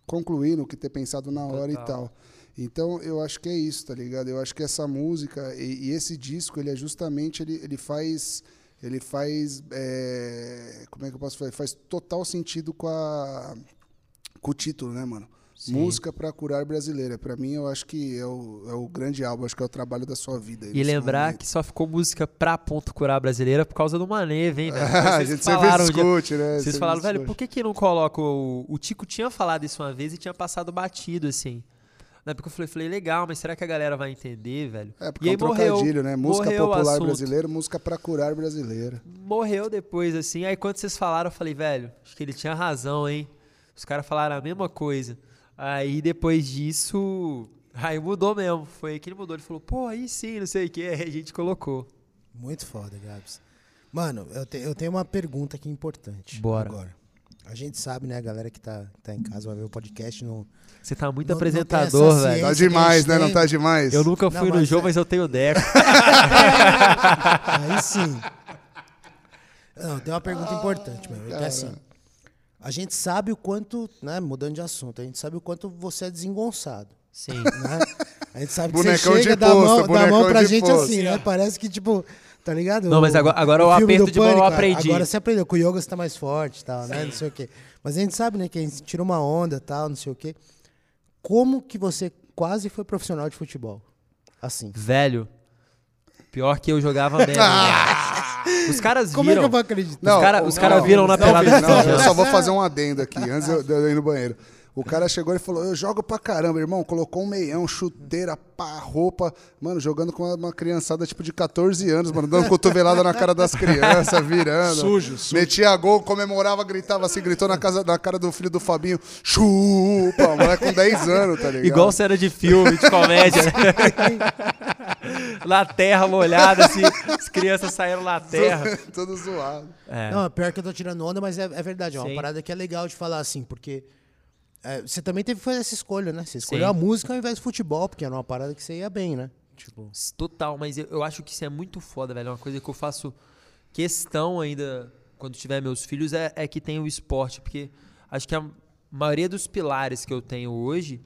concluir no que ter pensado na hora e Total. tal. Então, eu acho que é isso, tá ligado? Eu acho que essa música e, e esse disco, ele é justamente, ele, ele faz, ele faz, é, como é que eu posso falar? Faz total sentido com a, com o título, né, mano? Sim. Música para curar brasileira. Para mim, eu acho que é o, é o grande álbum, acho que é o trabalho da sua vida. E lembrar momento. que só ficou música pra ponto curar brasileira por causa do Maneve, hein, velho? a Vocês gente sempre falaram um dia- discute, né? Vocês Sempre falaram, velho, por que, que não coloca o. O Tico tinha falado isso uma vez e tinha passado batido, assim. Na época eu falei, falei, legal, mas será que a galera vai entender, velho? É, porque e é aí um trocadilho, morreu, né? Música morreu popular brasileira, música para curar brasileira. Morreu depois, assim. Aí quando vocês falaram, eu falei, velho, acho que ele tinha razão, hein? Os caras falaram a mesma coisa. Aí depois disso. (laughs) Aí mudou mesmo. Foi aí que ele mudou. Ele falou, pô, aí sim, não sei o que. (laughs) Aí a gente colocou. Muito foda, Gabs. Mano, eu, te- eu tenho uma pergunta aqui importante. Bora. Agora. A gente sabe, né, a galera que tá, tá em casa vai ver o podcast. Não, Você tá muito Não- não apresentador, velho. Tá demais, né? Não tem. tá demais? Eu nunca Não, fui no mas jogo, é- mas eu tenho deco. (laughs) Aí sim. Não, tem uma pergunta importante, meu. É assim, a gente sabe o quanto, né, mudando de assunto, a gente sabe o quanto você é desengonçado, Sim. né? A gente sabe que Bonecão você de chega da posto, mão, da bonecão mão pra gente posto. assim, né? Parece que, tipo, tá ligado? Não, mas agora- agora o o aperto de mão eu Pânico, aprendi. Agora você aprendeu, com o yoga você tá mais forte e tal, né? Não sei o quê. Mas a gente sabe, né, que a gente tira uma onda e tal, não sei o quê. como que você quase foi profissional de futebol? Assim. Velho, pior que eu jogava mesmo. (laughs) Os caras Como é que viram. eu vou acreditar? Os cara- os cara viram na não, pelada não, não, eu só vou fazer um adendo aqui, antes de eu, de eu ir no banheiro. O cara chegou e falou: Eu jogo pra caramba, irmão. Colocou um meião, chuteira, pá, roupa. Mano, jogando com uma criançada tipo de 14 anos, mano, dando cotovelada na cara das crianças, virando. Sujo, sujo. Metia gol, comemorava, gritava assim, gritou na, casa, na cara do filho do Fabinho: Chupa, moleque com 10 anos, tá ligado? Igual cena de filme, de comédia. né? (laughs) na terra molhada, assim, as crianças saíram na terra. Todo zoado. É. Não, pior que eu tô tirando onda, mas é, é verdade. É uma Sim. parada que é legal de falar assim, porque é, você também teve que fazer essa escolha, né? Você escolheu Sim. a música ao invés do futebol, porque era uma parada que você ia bem, né? Tipo, Total, mas eu, eu acho que isso é muito foda, velho. É uma coisa que eu faço questão ainda quando tiver meus filhos é, é que tenha o esporte, porque acho que a maioria dos pilares que eu tenho hoje,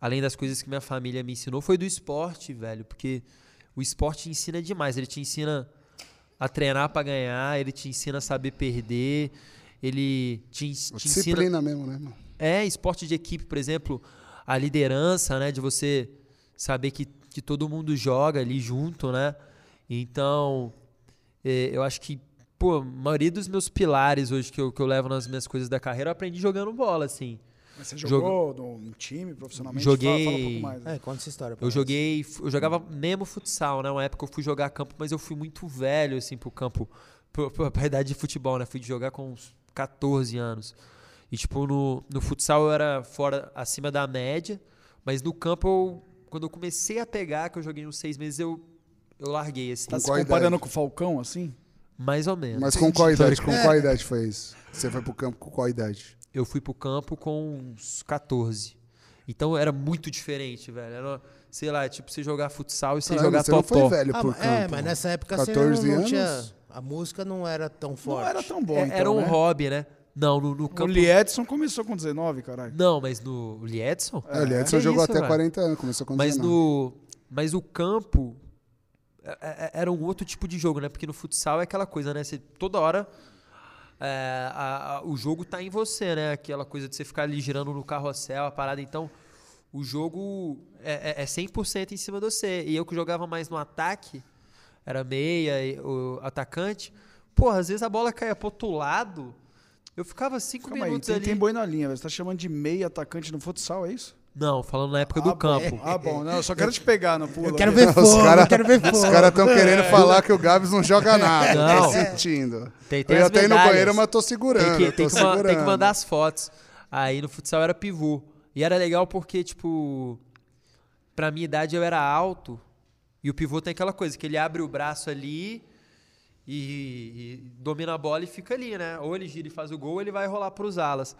além das coisas que minha família me ensinou, foi do esporte, velho. Porque o esporte ensina demais. Ele te ensina a treinar pra ganhar, ele te ensina a saber perder, ele te, te ensina. Disciplina mesmo, né, mano? É, esporte de equipe, por exemplo, a liderança, né? De você saber que, que todo mundo joga ali junto, né? Então, é, eu acho que, pô, a maioria dos meus pilares hoje que eu, que eu levo nas minhas coisas da carreira, eu aprendi jogando bola, assim. Mas você Jogo- jogou no, em time profissionalmente? Joguei- Fala, fala um pouco mais. né? é, conta essa história. Eu joguei, eu jogava mesmo futsal, né? Uma época eu fui jogar campo, mas eu fui muito velho, assim, pro campo, pro- pra idade de futebol, né? Fui jogar com uns 14 anos. E, tipo, no, no futsal eu era fora, acima da média, mas no campo, eu, quando eu comecei a pegar, que eu joguei uns seis meses, eu, eu larguei, assim. Tá se comparando idade? com o Falcão, assim? Mais ou menos. Mas com qual (laughs) idade? Com É. qual idade foi isso? Você foi pro campo com qual idade? Eu fui pro campo com uns 14. Então era muito diferente, velho. Era, sei lá, tipo, você jogar futsal e você Caralho, jogar você não foi velho Ah, por mas- campo. é, mas nessa época você 14 não, não anos? tinha. A música não era tão forte. Não era tão bom, É, então, era um né? hobby, né? Não, no, no O campo. Liedson começou com 19, caralho. Não, mas no o Liedson? É, o Edson Que jogou isso, até velho? 40 anos, começou com Mas 19. no, mas o campo é- é- era um outro tipo de jogo, né? Porque no futsal é aquela coisa, né? Você, toda hora é, a- a- o jogo tá em você, né? Aquela coisa de você ficar ali girando no carrossel, a parada. Então, o jogo é, é, é 100% em cima de você. E eu que jogava mais no ataque, era meia, e o atacante. Porra, às vezes a bola caía pro outro lado. Eu ficava cinco Calma aí, minutos tem, ali. tem boi na linha, velho. Você tá chamando de meia atacante no futsal, é isso? Não, falando na época ah, do bom. campo. Ah, bom. Não, eu só quero te pegar no pulo. Eu quero ver Os fogo, cara- eu quero ver fogo. Os caras estão querendo falar que o Gabs não joga nada. Não. Tô sentindo. Tem- tem eu ia até ir no banheiro, mas tô segurando. Tem que, tem, tô que ma- tem que segurando. mandar as fotos. Aí no futsal era pivô. E era legal porque, tipo, pra minha idade eu era alto. E o pivô tem aquela coisa, que ele abre o braço ali e, e domina a bola e fica ali, né? Ou ele gira e faz o gol, ou ele vai rolar pros alas.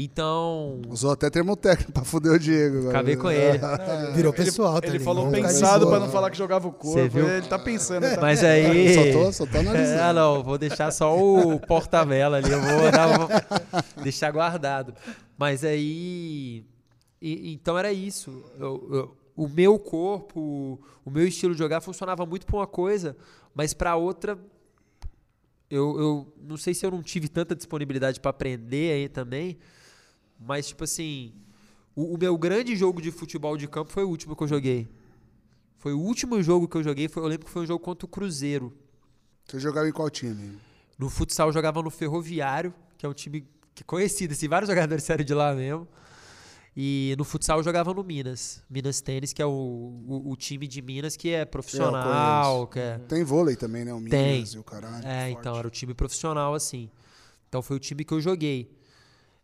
Então, Usou até termo técnico pra fuder o Diego. acabei com ele. (laughs) Virou Ele- pessoal, tá Ele falou Vamos ficar de pensado boa. pra não falar que jogava o corpo. Ele tá pensando. Tá... Mas aí. Só tô- só tô analisando. Ah, não, vou deixar só o porta-vela ali, eu vou dar (laughs) deixar guardado. Mas aí. e- então era isso. Eu- eu- o meu corpo, o meu estilo de jogar funcionava muito pra uma coisa, mas pra outra. Eu, eu não sei se eu não tive tanta disponibilidade pra aprender aí também, mas tipo assim. O, o meu grande jogo de futebol de campo foi o último que eu joguei. Foi o último jogo que eu joguei. Foi, eu lembro que foi um jogo contra o Cruzeiro. Você jogava em qual time? No futsal eu jogava no Ferroviário, que é um time é conhecido, assim, vários jogadores saíram de lá mesmo. E no futsal eu jogava no Minas, Minas Tênis, que é o, o, o time de Minas que é profissional, que é, Tem vôlei também, né? O Minas Tem. e o caralho. é, forte. então, era o time profissional, assim. Então foi o time que eu joguei.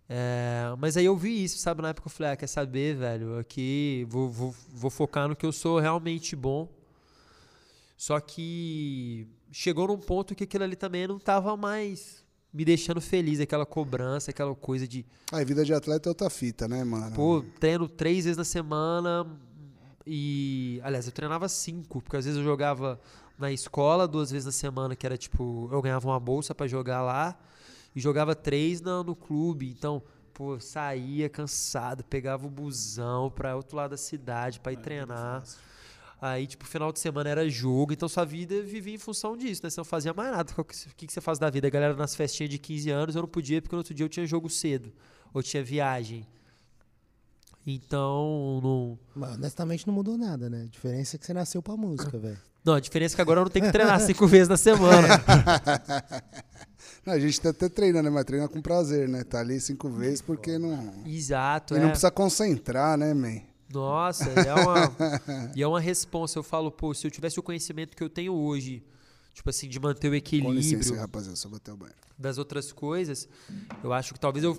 É, mas aí eu vi isso, sabe? Na época eu falei, ah, quer saber, velho? Aqui vou, vou, vou focar no que eu sou realmente bom. Só que chegou num ponto que aquilo ali também não tava mais me deixando feliz, aquela cobrança, aquela coisa de, Ah, e vida de atleta é outra fita, né, mano? pô, treino três vezes na semana e. Aliás, eu treinava cinco, porque às vezes eu jogava na escola duas vezes na semana, que era tipo, eu ganhava uma bolsa pra jogar lá, e jogava três na- no clube. Então, pô, saía cansado, pegava o busão pra outro lado da cidade pra ir treinar. Aí, tipo, final de semana era jogo, então sua vida vivia em função disso, né? Você não fazia mais nada. O que, que você faz da vida? A galera nas festinhas de 15 anos, eu não podia porque no outro dia eu tinha jogo cedo, ou tinha viagem. Então, não. Mas honestamente não mudou nada, né? A diferença é que você nasceu pra música, velho. Não, a diferença é que agora eu não tenho que treinar cinco vezes na semana. (laughs) Não, a gente tá até treinando, né? Mas treina com prazer, né? Tá ali cinco vezes porque não. Exato, E é. não precisa concentrar, né, man? Nossa, é uma, (laughs) e é uma responsa. Eu falo, pô, se eu tivesse o conhecimento que eu tenho hoje, tipo assim, de manter o Com equilíbrio licença, rapaziada, só bater o banho. das outras coisas, eu acho que talvez eu,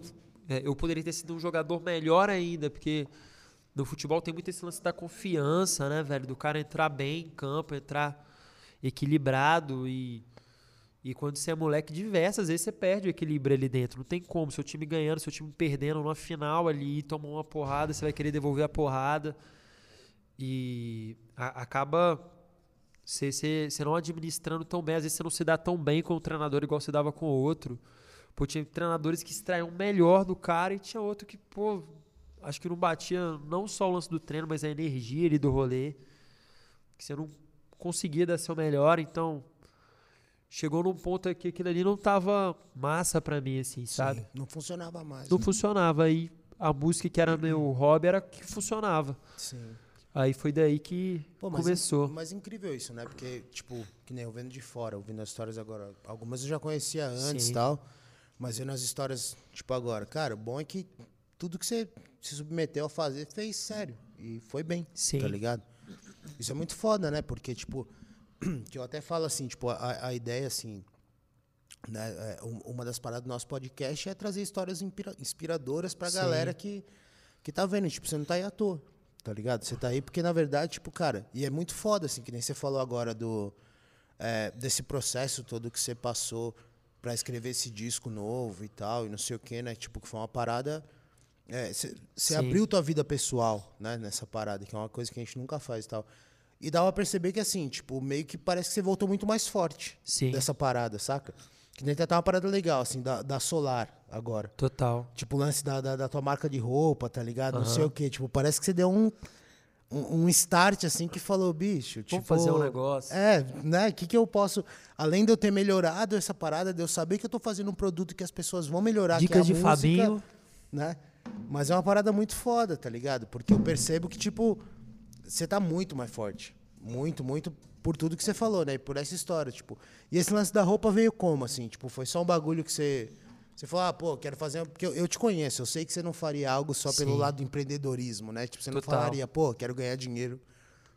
é, eu poderia ter sido um jogador melhor ainda, porque no futebol tem muito esse lance da confiança, né, velho? Do cara entrar bem em campo, entrar equilibrado e. E quando você é moleque, diversas vezes você perde o equilíbrio ali dentro. Não tem como. Seu time ganhando, seu time perdendo numa final ali, toma uma porrada, você vai querer devolver a porrada. E a- acaba você, você, você não administrando tão bem. Às vezes você não se dá tão bem com o treinador igual você dava com o outro. Pô, tinha treinadores que extraíam melhor do cara e tinha outro que, pô, acho que não batia não só o lance do treino, mas a energia ali do rolê. Que você não conseguia dar seu melhor, então chegou num ponto aqui que aquilo ali não tava massa pra mim, assim, sabe? Sim, não funcionava mais. Não né? funcionava. Aí a música que era meu hobby era que funcionava. Sim. Aí foi daí que Pô, mas, começou. in- mas incrível isso, né? Porque, tipo, que nem eu vendo de fora, ouvindo as histórias agora. Algumas eu já conhecia antes e tal. Mas vendo as histórias, tipo, agora. Cara, o bom é que tudo que você se submeteu a fazer, fez sério. E foi bem, Sim. tá ligado? Isso é muito foda, né? Porque, tipo, (clears throat) que eu até falo assim, tipo, a, a ideia, assim, né? é, um- uma das paradas do nosso podcast é trazer histórias inspira- inspiradoras pra Sim. galera que, que tá vendo. Tipo, você não tá aí à toa, tá ligado? Você tá aí porque, na verdade, tipo, cara, e é muito foda, assim, que nem você falou agora do, é, desse processo todo que você passou pra escrever esse disco novo e tal, e não sei o quê, né? Tipo, que foi uma parada. Você Sim. abriu tua vida pessoal, né, nessa parada, que é uma coisa que a gente nunca faz e tal. E dava pra perceber que, assim, tipo, meio que parece que você voltou muito mais forte Sim. dessa parada, saca? Que nem até uma parada legal, assim, da, da Solar agora. Total. Tipo, o lance da, da, da tua marca de roupa, tá ligado? Não sei o quê. Tipo, parece que você deu um, um, um start, assim, que falou, bicho, tipo... Vamos fazer um negócio. É, né? O que, que eu posso... Além de eu ter melhorado essa parada, de eu saber que eu tô fazendo um produto que as pessoas vão melhorar, que é Dicas de música, Fabinho. né? Mas é uma parada muito foda, tá ligado? Porque eu percebo que, tipo, você tá muito mais forte. Muito, muito por tudo que você falou, né? E por essa história, tipo. E esse lance da roupa veio como, assim? Tipo, foi só um bagulho que você. Você falou, ah, pô, quero fazer. Porque eu, eu te conheço, eu sei que você não faria algo só pelo Sim. lado do empreendedorismo, né? Tipo, você não Total. falaria, pô, quero ganhar dinheiro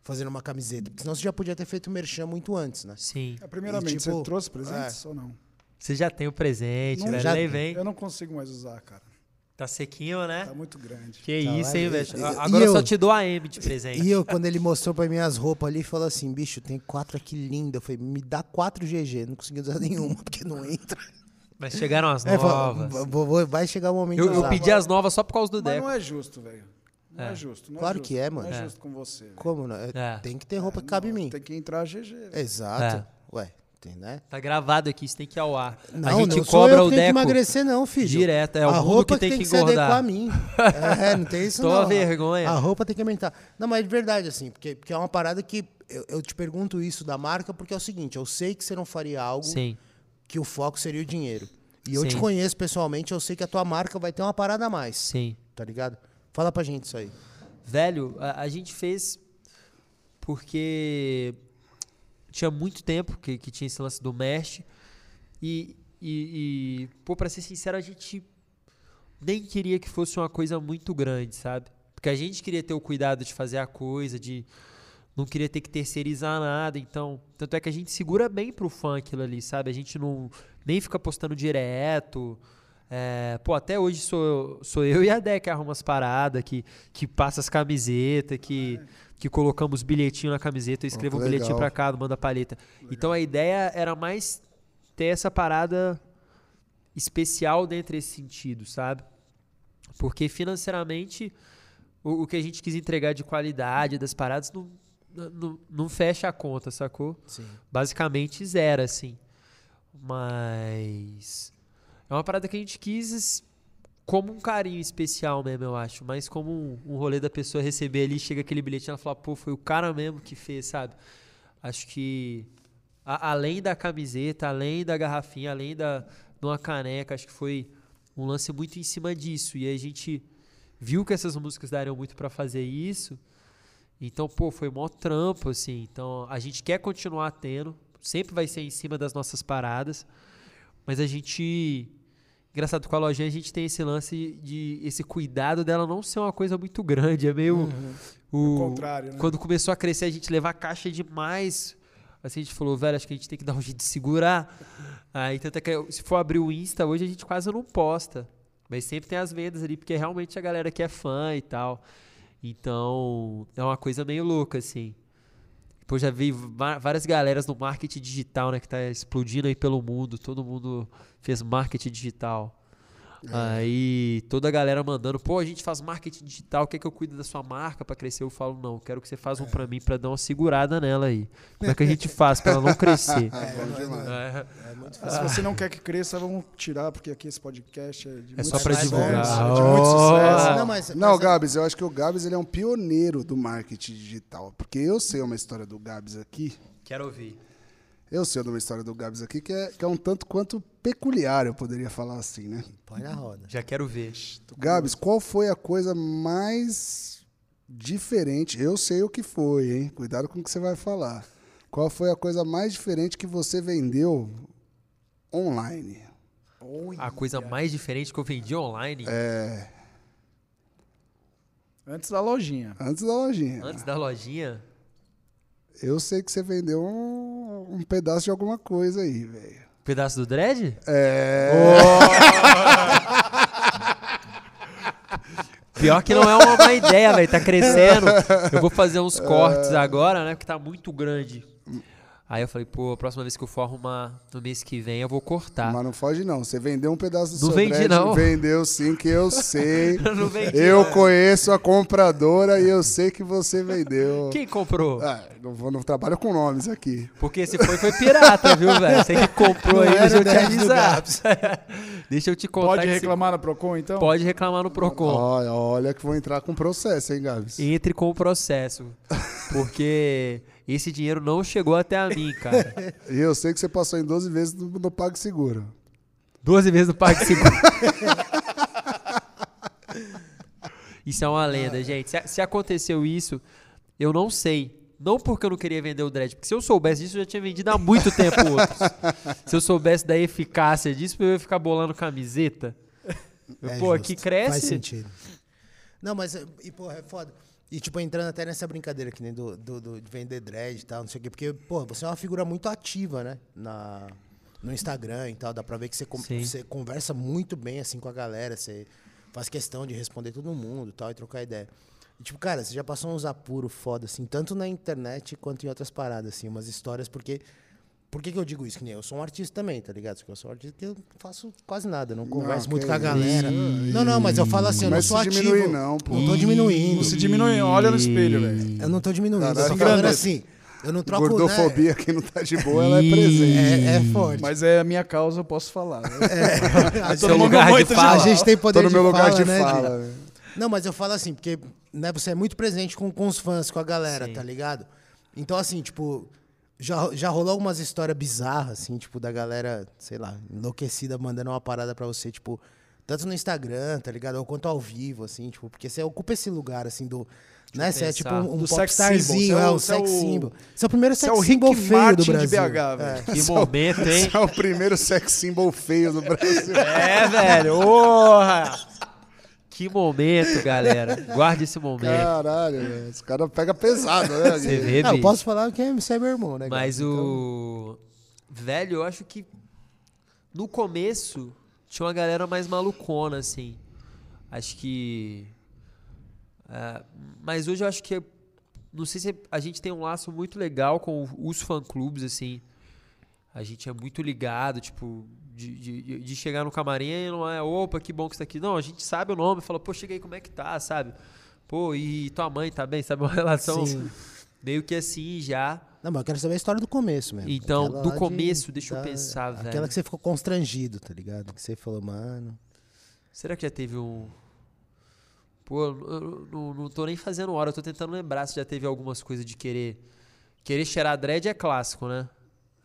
fazendo uma camiseta. Porque senão você já podia ter feito merchan muito antes, né? Sim. É, Primeiramente, E, tipo, você trouxe presentes ou não? Você já tem o presente, Não, velho. já- Lei vem. Eu não consigo mais usar, cara. Tá sequinho, né? Tá muito grande. Que Tá isso, hein, velho? Agora eu só te dou a M de presente. E eu, quando ele mostrou pra mim as roupas ali, falou assim, bicho, tem quatro aqui lindas. Eu falei, me dá quatro GG. Não consegui usar nenhuma, (laughs) porque não entra. Mas chegaram as É, novas. vou- vou- vai chegar o momento Eu, de eu pedi as novas só por causa do Mas Deco. não é justo, velho. Não é, É. justo. Não Claro é que justo. é, mano. Não é É. justo com você. velho. Como, né? É. Tem que ter roupa que cabe em mim. Tem que entrar GG. velho. Exato. Ué, né? Tá gravado aqui, isso tem que ir ao ar. Não, a gente não cobra o que tenho que Deco emagrecer, não, filho. direto. É o a roupa que tem que, se adequar a engordar. mim. (laughs) É, não tem isso Toma não. vergonha. A roupa tem que aumentar. Não, mas de verdade, assim, porque, porque é uma parada que eu, eu te pergunto isso da marca, porque é o seguinte, eu sei que você não faria algo Sim. que o foco seria o dinheiro. E eu te Sim. conheço pessoalmente, eu sei que a tua marca vai ter uma parada a mais, Sim. tá ligado? Fala pra gente isso aí. Velho, a, a gente fez porque tinha muito tempo que, que tinha esse lance do Mesh. E, e, e, pô, pra ser sincero, a gente nem queria que fosse uma coisa muito grande, sabe? Porque a gente queria ter o cuidado de fazer a coisa, de não queria ter que terceirizar nada. Então, tanto é que a gente segura bem pro fã aquilo ali, sabe? A gente não nem fica postando direto. É, pô, até hoje sou, sou eu e a Dé que arruma as paradas, que, que passa as camisetas, que, que colocamos bilhetinho na camiseta, eu escrevo que um bilhetinho legal. pra cá, manda a palheta. Então a ideia era mais ter essa parada especial dentro desse sentido, sabe? Porque financeiramente o, o que a gente quis entregar de qualidade das paradas não, não, não fecha a conta, sacou? Sim. basicamente zero, assim. Mas é uma parada que a gente quis como um carinho especial mesmo, eu acho. Mas como um, um rolê da pessoa receber ali, chega aquele bilhete e ela fala, pô, foi o cara mesmo que fez, sabe? Acho que a- além da camiseta, além da garrafinha, além da de uma caneca, acho que foi um lance muito em cima disso. E a gente viu que essas músicas dariam muito pra fazer isso. Então, pô, foi mó trampo, assim. Então, a gente quer continuar tendo, sempre vai ser em cima das nossas paradas, mas a gente. Engraçado, com a lojinha a gente tem esse lance de. esse cuidado dela não ser uma coisa muito grande. É meio. O, O contrário, né? Quando começou a crescer, a gente levar caixa demais. Assim, a gente falou, velho, acho que a gente tem que dar um jeito de segurar. Aí, tanto é que se for abrir o Insta, hoje a gente quase não posta. Mas sempre tem as vendas ali, porque realmente a galera que é fã e tal. Então, é uma coisa meio louca, assim. Depois já vi várias galeras no marketing digital, né? Que tá explodindo aí pelo mundo. Todo mundo fez marketing digital. Aí toda a galera mandando, pô, a gente faz marketing digital, quer que eu cuide da sua marca pra crescer? Eu falo, não, quero que você faça um pra mim pra dar uma segurada nela aí. Como é que a gente (laughs) faz pra ela não crescer? bom demais. É, É muito Mas se você não quer que cresça, vamos tirar, porque aqui esse podcast é de muito É só pra sucesso, divulgar. é de muito Oh. sucesso. Não, mas, Não, mas- Gabs, eu acho que o Gabs ele é um pioneiro do marketing digital. Porque eu sei uma história do Gabs aqui. quero ouvir. Eu sei uma história do Gabs aqui que é, que é um tanto quanto peculiar, eu poderia falar assim, né? Põe na roda. Já quero ver. Gabs, qual foi a coisa mais diferente? Eu sei o que foi, hein? Cuidado com o que você vai falar. Qual foi a coisa mais diferente que você vendeu online? A coisa mais diferente que eu vendi online, É, Antes da lojinha. antes da lojinha. antes da lojinha, Eu sei que você vendeu um, um pedaço de alguma coisa aí, velho. pedaço do dread? É. (laughs) Pior que não é uma má ideia, velho. Tá crescendo. Eu vou fazer uns cortes agora, né? Porque tá muito grande. Aí eu falei, pô, a próxima vez que eu for arrumar no mês que vem, eu vou cortar. Mas não foge não. Você vendeu um pedaço do Não seu vendi, dread, não. Vendeu sim, que eu sei. (laughs) Não vendi, eu não. conheço a compradora e eu sei que você vendeu. Quem comprou? Ah, não, vou, não trabalho com nomes aqui. Porque se foi, foi pirata, viu, velho? Você que comprou aí, deixa eu te avisar. (laughs) deixa eu te contar. Pode que você reclamar na Procon, então? Pode reclamar no Procon. Olha, olha que vou entrar com processo, hein, Gabs? Entre com o processo. Porque esse dinheiro não chegou até a mim, cara. (laughs) E eu sei que você passou em 12 vezes no, no PagSeguro. 12 vezes no PagSeguro. (laughs) isso é uma lenda, gente. Se, se aconteceu isso, eu não sei. Não porque eu não queria vender o dread, porque se eu soubesse disso, eu já tinha vendido há muito tempo outros. se eu soubesse da eficácia disso, eu ia ficar bolando camiseta. É Pô, justo. aqui cresce. Faz sentido. Não, mas, é- e porra, é foda. E, tipo, entrando até nessa brincadeira que nem do, do, do- de vender dread e tal, não sei o quê. Porque, pô, você é uma figura muito ativa, né? Na, no Instagram e tal. Dá pra ver que você, com- você conversa muito bem, assim, com a galera. Você faz questão de responder todo mundo e tal, e trocar ideia. E, tipo, cara, você já passou uns apuros foda, assim, tanto na internet quanto em outras paradas, assim, umas histórias, porque... Por que, que eu digo isso? Que nem eu sou um artista também, tá ligado? Porque eu sou um artista que eu não faço quase nada, não converso que muito com a isso. galera. Não, não, mas eu falo assim, eu não sou ativo. diminuir, não, pô. Não tô diminuindo. Não se diminui, olha no espelho, velho. Eu não tô diminuindo. eu Caralho. tô falando assim, eu não troco, Gordofobia que não tá de boa, ela é presente. né? É, é forte. Mas é a minha causa, eu posso falar. né? (laughs) a, Seu gente, lugar de fala. a gente tem poder Tô no de meu lugar fala, de né, fala. Velho. Não, mas eu falo assim, porque né, você é muito presente com, com os fãs, com a galera, Sim. tá ligado? Então, assim, tipo, já, já rolou algumas histórias bizarras, assim, tipo, da galera, sei lá, enlouquecida, mandando uma parada pra você, tipo, tanto no Instagram, tá ligado? Ou quanto ao vivo, assim, tipo, porque você ocupa esse lugar, assim, do. Né? Você é tipo um, um popstarzinho, você é é o- um você é sex symbol. Você é o primeiro Você sex é o Rick symbol feio Martin do de Brasil. BH, É. velho. Que momento, (laughs) hein? Esse é o primeiro sex symbol feio do Brasil. É, velho. Porra! (laughs) Que momento, galera. Guarde esse momento. Caralho, velho. Os caras pegam pesado, né? Você vê, Não, eu posso falar que você é meu irmão, né? Mas? Então, o. Velho, eu acho que. No começo, tinha uma galera mais malucona, assim. Acho que. é, mas hoje eu acho que. Não sei se a gente tem um laço muito legal com os fã-clubes, assim. A gente é muito ligado, tipo, de, de, de chegar no camarim e não é, opa, que bom que você tá aqui. Não, a gente sabe o nome, fala, pô, cheguei, como é que tá, sabe? Pô, e tua mãe tá bem, sabe? Uma (laughs) relação Sim. meio que assim já. Não, mas eu quero saber a história do começo mesmo. Então, Aquela do lá de- começo, deixa eu pensar, Aquela velho. que você ficou constrangido, tá ligado? Que você falou, mano. Será que já teve um. Pô, eu eu não, não tô nem fazendo hora, eu tô tentando lembrar se já teve algumas coisas de querer. Querer cheirar dread é clássico, né?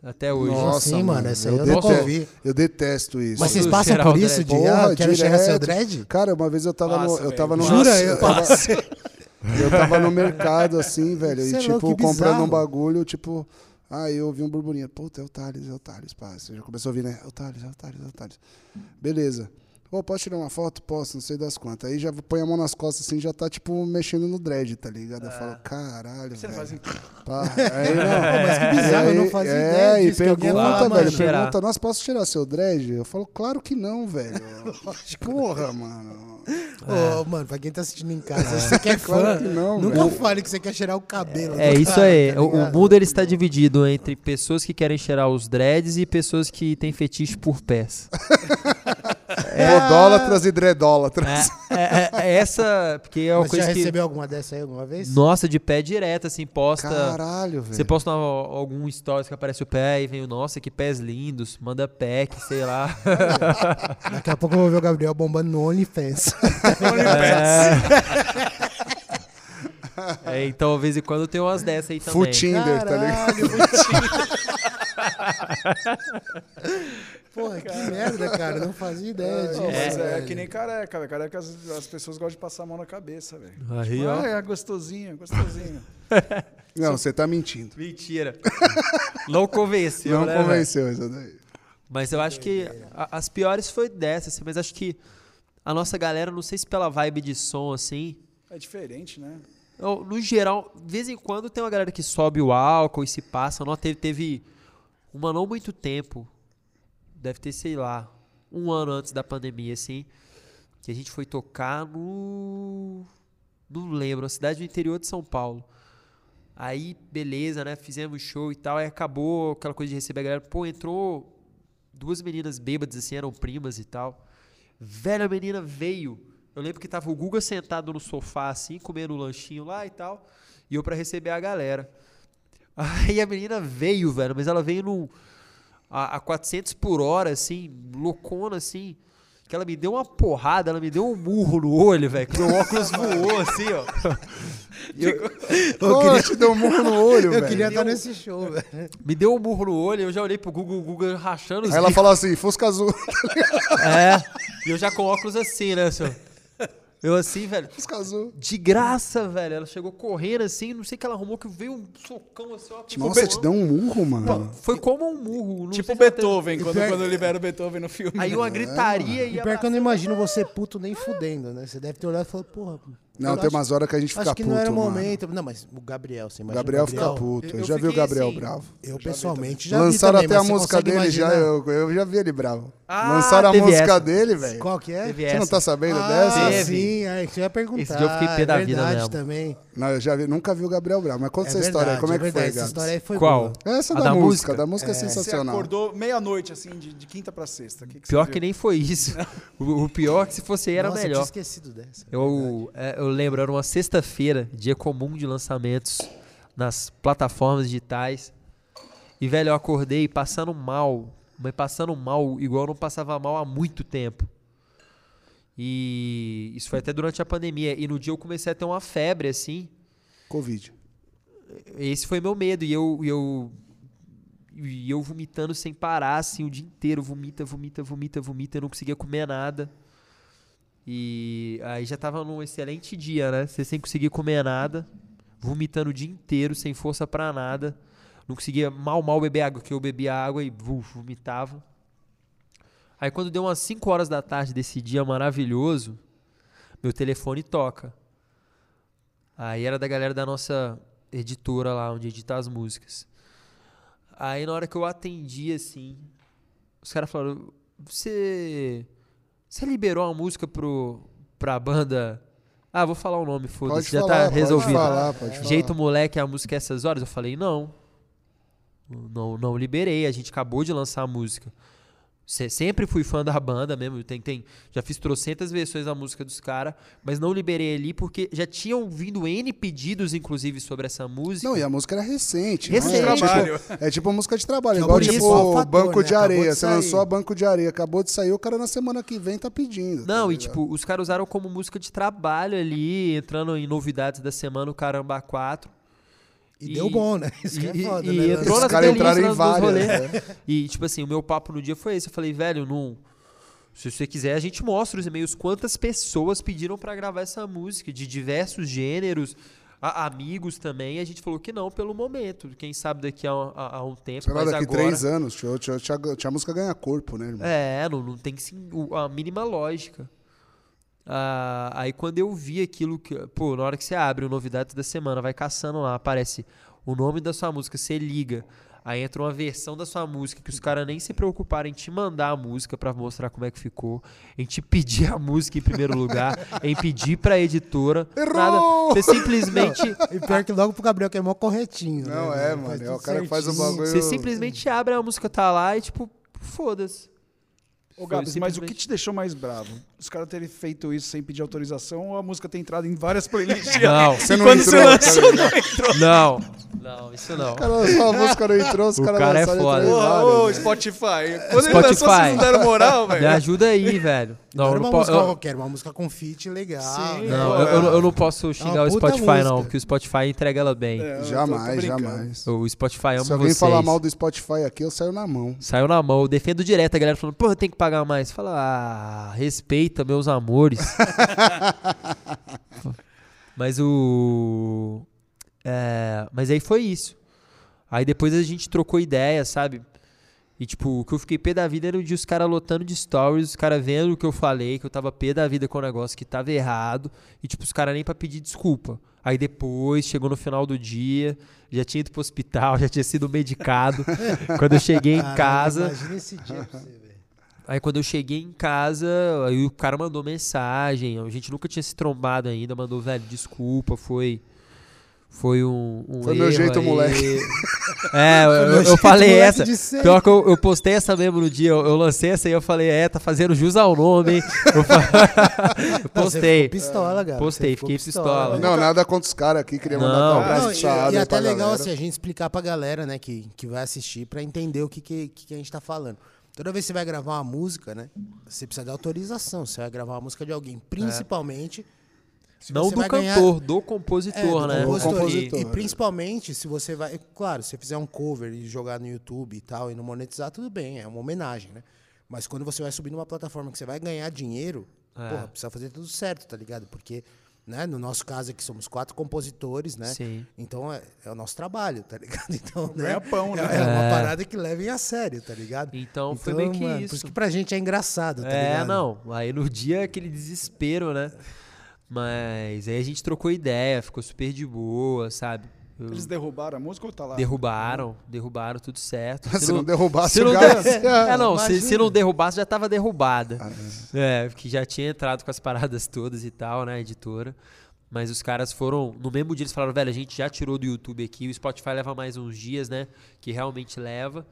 Até hoje. Nossa, Sim, mano, essa aí eu detesto, nunca ouvi. eu detesto isso. Mas vocês passam por o isso de, ah, Porra, quero cheirar seu direto. dread? Cara, uma vez eu tava no. Eu tava no. Jura? Eu Eu- tava, (laughs) eu no mercado, assim, velho. E, é tipo, comprando um bagulho, tipo. Aí eu ouvi um burburinho. Puta, é o Thales, é o Thales, pá. Você já começou a ouvir, né? É o Thales, é o Thales, é o Thales. Beleza. Ô, posso tirar uma foto? Posso, não sei das quantas. Aí já põe a mão nas costas assim, já tá, tipo, mexendo no dread, tá ligado? Eu falo, caralho, Você não velho. faz assim. Pá, (laughs) aí não. mas que bizarro, eu não fazia é, ideia e pergunta, falar, velho, mano. pergunta, nossa, posso tirar seu dread? Eu falo, claro que não, velho. (laughs) Porra, mano. Ô, mano, pra quem tá assistindo em casa, se você quer (laughs) Claro fã, que não, nunca velho. fale que você quer cheirar o cabelo. É isso cara, aí. tá o, mundo ele está dividido entre pessoas que querem cheirar os dreads e pessoas que têm fetiche por pés. Podólatras e dredólatras. É, é- é essa, porque é uma Mas já coisa que. recebeu alguma dessa aí alguma vez? Nossa, de pé direto, assim, posta. Caralho, velho. Você posta algum stories que aparece o pé e vem o nossa, que pés lindos, manda pack, sei lá. (laughs) Daqui a pouco eu vou ver o Gabriel bombando no OnlyFans. (laughs) É, então, de vez em quando tem umas dessas aí também. Futinder, tá ligado? (laughs) Porra, que merda, cara. Não fazia (laughs) ideia disso. É, velho. que nem careca, velho. Careca as, as pessoas gostam de passar a mão na cabeça, velho. Aí, ó. Ah, é gostosinho, gostosinho. (laughs) Não, você tá mentindo. Mentira. (laughs) Não convenceu, Não né, convenceu isso daí. Mas eu acho que a- as piores foi dessas, assim, mas acho que a nossa galera, não sei se pela vibe de som, assim, É diferente, né? eu, no geral, de vez em quando tem uma galera que sobe o álcool e se passa. Não, teve, teve uma não muito tempo, deve ter, sei lá, um ano antes da pandemia, assim, que a gente foi tocar no. Não lembro, uma cidade do interior de São Paulo. Aí, beleza, né? Fizemos show e tal. Aí acabou aquela coisa de receber a galera. Pô, entrou duas meninas bêbadas, assim, eram primas e tal. Velho, a menina veio. Eu lembro que tava o Guga sentado no sofá, assim, comendo um lanchinho lá e tal. E eu pra receber a galera. Aí a menina veio, velho, mas ela veio no, a, a 400 por hora, assim, loucona, assim. Que ela me deu uma porrada, ela me deu um murro no olho, velho. Que meu (laughs) óculos voou, assim, ó. E eu- Pô, (laughs) te deu um murro no (laughs) olho, Eu velho. queria estar nesse show, velho. me deu um murro no olho, eu já olhei pro Google, o Google rachando os Aí ela falou assim, Fusca Azul. É, e eu já com óculos assim, né, senhor? Eu assim, velho. Azul. De graça, velho. Ela chegou correndo assim, não sei o que ela arrumou, que veio um socão assim, ó. Nossa, te deu um murro, mano. Foi como um murro. não tipo Beethoven, quando, pior- quando libera o Beethoven no filme. Aí uma gritaria e E pior que eu não imagino você puto nem fudendo, né? Você deve ter olhado e falado, porra. Não, eu tem acho- umas horas que a gente fica Acho que puto, não era o mano. momento. Não, mas o Gabriel, você O imagina. Gabriel o fica puto. eu- Eu já vi o Gabriel assim, bravo. Eu pessoalmente já vi Lançaram também, até a você música dele já, imaginar? eu, eu já vi ele bravo. Ah, Lançaram a música essa. dele, velho. Qual que é? Teve Você não tá sabendo ah, dessa? Teve. sim, é, que eu ia perguntar. Esse dia eu fiquei pé da é vida verdade mesmo. também. Não, eu já vi, nunca vi o Gabriel bravo. Mas conta É essa história aí, verdade, como é que verdade, foi, Essa história aí foi Qual? Essa da, música, da música é Você sensacional. acordou meia-noite, assim, de, de quinta pra sexta. Que que Pior você que nem foi isso. (laughs) O, pior é que se fosse aí era Nossa, Eu melhor. tinha esquecido dessa. é Eu, é, eu lembro, era uma sexta-feira, dia comum de lançamentos nas plataformas digitais. E, velho, eu acordei passando mal, mas passando mal igual eu não passava mal há muito tempo. E isso foi até durante a pandemia. E no dia eu comecei a ter uma febre, assim. Covid. Esse foi meu medo. E eu, eu, e eu vomitando sem parar, assim, o dia inteiro. Vomita, vomita, vomita, vomita. Eu não conseguia comer nada. E aí já tava num excelente dia, né? Você sem conseguir comer nada. Vomitando o dia inteiro, sem força pra nada. Não conseguia mal, mal beber água, porque eu bebia água e vuf, vomitava. Aí quando deu umas 5 horas da tarde desse dia maravilhoso, meu telefone toca. Aí era da galera da nossa editora lá, onde edita as músicas. Aí na hora que eu atendi, assim, os caras falaram, você. Você liberou a música pro, pra banda. Ah, vou falar o nome, foda-se, já falar, tá pode resolvido. falar, pode falar. Jeito moleque, a música é essas horas? Eu falei, não. Não, não liberei, a gente acabou de lançar a música. Se- Sempre fui fã da banda mesmo, tem, tem, já fiz trocentas versões da música dos caras, mas não liberei ali porque já tinham vindo N pedidos, inclusive, sobre essa música. Não, e a música era recente. Recente. Não é, Trabalho. tipo, é tipo música de trabalho. Que é igual tipo fator, Banco né? de Areia. de Você sair. lançou a Banco de Areia, acabou de sair, o cara na semana que vem tá pedindo. tá Não, e ligado? tipo, os caras usaram como música de trabalho ali, entrando em novidades da semana, o Caramba 4. E, E- deu bom, né? (laughs) Isso que é E, foda, e né? entrou Os nas caras entraram em várias, né? E, tipo assim, o meu papo no dia foi esse. Eu falei, velho, não. Se você quiser, a gente mostra os e-mails. Quantas pessoas pediram pra gravar essa música, de diversos gêneros, a- amigos também. E a gente falou que não, pelo momento. Quem sabe daqui a, a- a um tempo. Sei lá, mas daqui agora... três anos, tinha, tinha, tinha, tinha a música ganha corpo, né, irmão? É, não, não tem sim, a mínima lógica. Ah, aí quando eu vi aquilo que. Pô, na hora que você abre o Novidades da Semana, vai caçando lá, aparece o nome da sua música, você liga. Aí entra uma versão da sua música que os caras nem se preocuparam em te mandar a música pra mostrar como é que ficou, em te pedir a música em primeiro lugar, (laughs) em pedir pra editora. Errou! Nada. Você simplesmente. E pior que logo pro Gabriel que é mó corretinho. Não, né, é, mano, é o cara que faz o bagulho. Você simplesmente abre a música, tá lá e tipo, foda-se. Ô, Gabs, mas o que te deixou mais bravo? Os caras terem feito isso sem pedir autorização ou a música ter entrado em várias playlists? (laughs) Não. (laughs) Você não quando entrou, você lançou, não entrou. Não, não, isso não. O cara lançou a música, não entrou, os O caras cara é foda. ô, né? Spotify. Quando ele lançou, Spotify. vocês não deram moral, (laughs) Me velho? ajuda aí, velho. Não, Não eu era não, uma po- música eu- qualquer, uma música com feat legal. Sim. não, Pô, eu, eu não- é. eu não posso xingar uma o Spotify, não, música. porque o Spotify entrega ela bem. É, eu tô- tô Jamais, jamais. O Spotify ama Se alguém vocês. falar mal do Spotify aqui, eu saio na mão. Saiu na mão, eu defendo direto a galera falando, porra, tem que pagar mais. Fala, ah, respeita meus amores. (laughs) mas o. é, mas aí foi isso. Aí depois a gente trocou ideia, sabe? E tipo, o que eu fiquei pé da vida era o dia os caras lotando de stories, os caras vendo o que eu falei, que eu tava pé da vida com o negócio que tava errado. E tipo, os caras nem pra pedir desculpa. Aí depois, chegou no final do dia, já tinha ido pro hospital, (laughs) já tinha sido medicado. (laughs) Quando eu cheguei em casa, Imagina esse dia pra você. Aí quando eu cheguei em casa, aí o cara mandou mensagem, a gente nunca tinha se trombado ainda, mandou, velho, desculpa, foi foi um, um Foi meu erro jeito, aí." moleque. (laughs) É, eu, meu eu- eu falei essa. Pior que eu, eu postei essa mesmo no dia, eu, eu lancei essa aí, eu falei, é, tá fazendo jus ao nome, hein? (laughs) Eu, (laughs) Não, postei. ficou pistola, cara. Postei, fiquei pistola. Não, nada contra os caras aqui, queria mandar Não. um abraço Não, e, e até legal galera. assim, a gente explicar pra galera, né, que, que vai assistir, pra entender o que, que, que a gente tá falando. Toda vez que você vai gravar uma música, né, você precisa de autorização. Você vai gravar uma música de alguém, principalmente. se Não do vai ganhar- cantor, do É, compositor, do né? compositor. compositor, E, e é. principalmente se você vai. Claro, se você fizer um cover e jogar no YouTube e tal, e não monetizar, tudo bem, é uma homenagem, né? Mas quando você vai subir numa plataforma que você vai ganhar dinheiro, É. porra, precisa fazer tudo certo, tá ligado? Porque, né, no nosso caso aqui somos quatro compositores, né? Sim. Então é, é o nosso trabalho, tá ligado? (laughs) Então, né? Ganha-pão, né? É, é uma É. parada que levem a sério, tá ligado? Então, foi meio que mano, isso. Por isso que pra gente é engraçado, tá é, ligado? não. Aí no dia aquele desespero, né? Mas aí a gente trocou ideia, ficou super de boa, sabe? Eles derrubaram a música ou tá lá? derrubaram, derrubaram, tudo certo. (laughs) Se não derrubasse se o não der- É, não, se, se não derrubasse, já tava derrubada. Ah, É, que já tinha entrado com as paradas todas e tal, né, a editora. Mas os caras foram. No mesmo dia eles falaram, velho, a gente já tirou do YouTube aqui, o Spotify leva mais uns dias, né? Que realmente leva.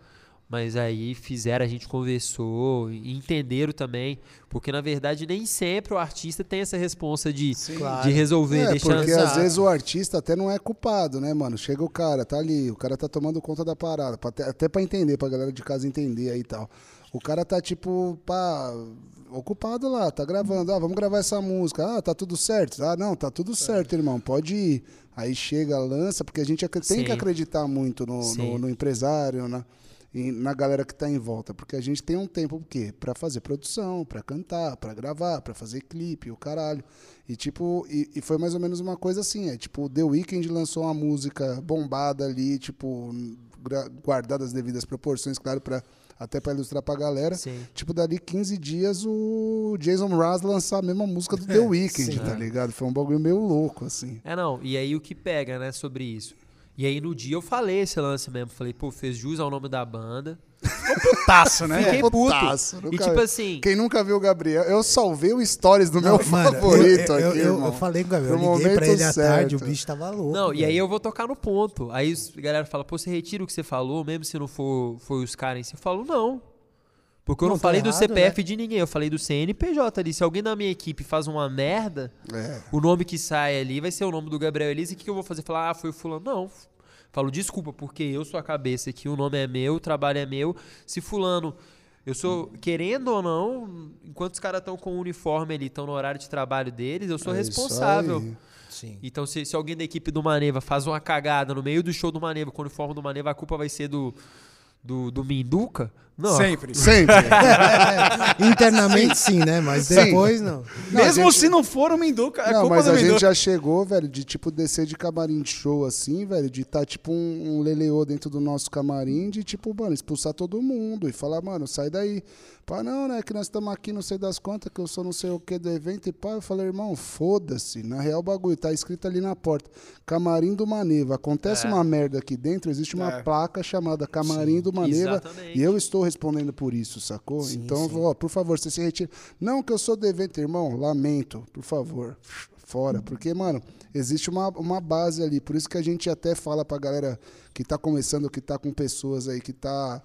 Mas aí fizeram, a gente conversou e entenderam também. Porque na verdade nem sempre o artista tem essa responsa de, Claro. de resolver, É, deixando. porque às vezes o artista até não é culpado, né, mano? Chega o cara, tá ali, o cara tá tomando conta da parada, pra até, até pra entender, pra galera de casa entender aí e tal. O cara tá, tipo, pá, ocupado lá, tá gravando. Ah, vamos gravar essa música. Ah, tá tudo certo. Ah, não, tá tudo certo, irmão, pode ir. Aí chega, lança, porque a gente tem Sim. que acreditar muito no, Sim. no, no empresário, na, e na galera que tá em volta, porque a gente tem um tempo o quê? Para fazer produção, para cantar, para gravar, para fazer clipe, o caralho. E tipo, e, e foi mais ou menos uma coisa assim, é tipo, The Weeknd lançou uma música bombada ali, tipo, guardada as devidas proporções, claro, para até para ilustrar pra galera. Sim. Tipo, dali 15 dias o Jason Mraz lançar a mesma música do The (laughs) Weeknd, tá ligado? Foi um bagulho meio louco, assim. É, não. E aí o que pega, né, sobre isso? E aí no dia eu falei esse lance mesmo. Falei, pô, fez jus ao nome da banda. Putaço, né? Fiquei puto. Putaço, E nunca- tipo assim. Quem nunca viu o Gabriel, eu salvei o stories do Não, meu mano, favorito eu, eu, aqui, eu, irmão. eu falei com o Gabriel, No eu liguei pra momento ele à tarde, o certo. bicho tava louco. Não, e aí eu vou tocar no ponto. Aí os- a galera fala, pô, você retira o que você falou, mesmo se não for foi os caras em si. Eu falo, não. Porque eu não, Não, falei do errado, CPF de ninguém, eu falei do CNPJ ali. Se alguém da minha equipe faz uma merda, É. o nome que sai ali vai ser o nome do Gabriel Elise. E o que, que eu vou fazer? Falar, ah, foi o fulano. Não. Falo, desculpa, porque eu sou a cabeça aqui, o nome é meu, o trabalho é meu. Se fulano, eu sou, querendo ou não, enquanto os caras estão com o uniforme ali, estão no horário de trabalho deles, eu sou É responsável. Então, se, se alguém da equipe do Maneva faz uma cagada no meio do show do Maneva com o uniforme do Maneva, a culpa vai ser do, do, do Minduca? Não. Sempre. Sempre. (laughs) Internamente sim, né? Mas Sim. depois não. Não, a Mesmo gente- se não for o Minduca, é Não, culpa mas do a Minduca. gente já chegou, velho, de tipo descer de camarim de show assim, velho, de tá tipo um, um leleô dentro do nosso camarim, de tipo, mano, expulsar todo mundo e falar, mano, sai daí. Pá, não, né, que nós estamos aqui, não sei das contas, que eu sou não sei o que do evento e pá. Eu falei, irmão, foda-se. Na real, o bagulho tá escrito ali na porta: Camarim do Maneva. Acontece uma merda aqui dentro, existe uma É. placa chamada Camarim do Maneva. exatamente. E eu estou respondendo por isso, sacou? Sim, então, sim. ó, por favor, você se retira. Não que eu sou do evento, irmão, lamento, por favor, fora. Porque, mano, existe uma, uma base ali. Por isso que a gente até fala pra galera que tá começando, que tá com pessoas aí, que tá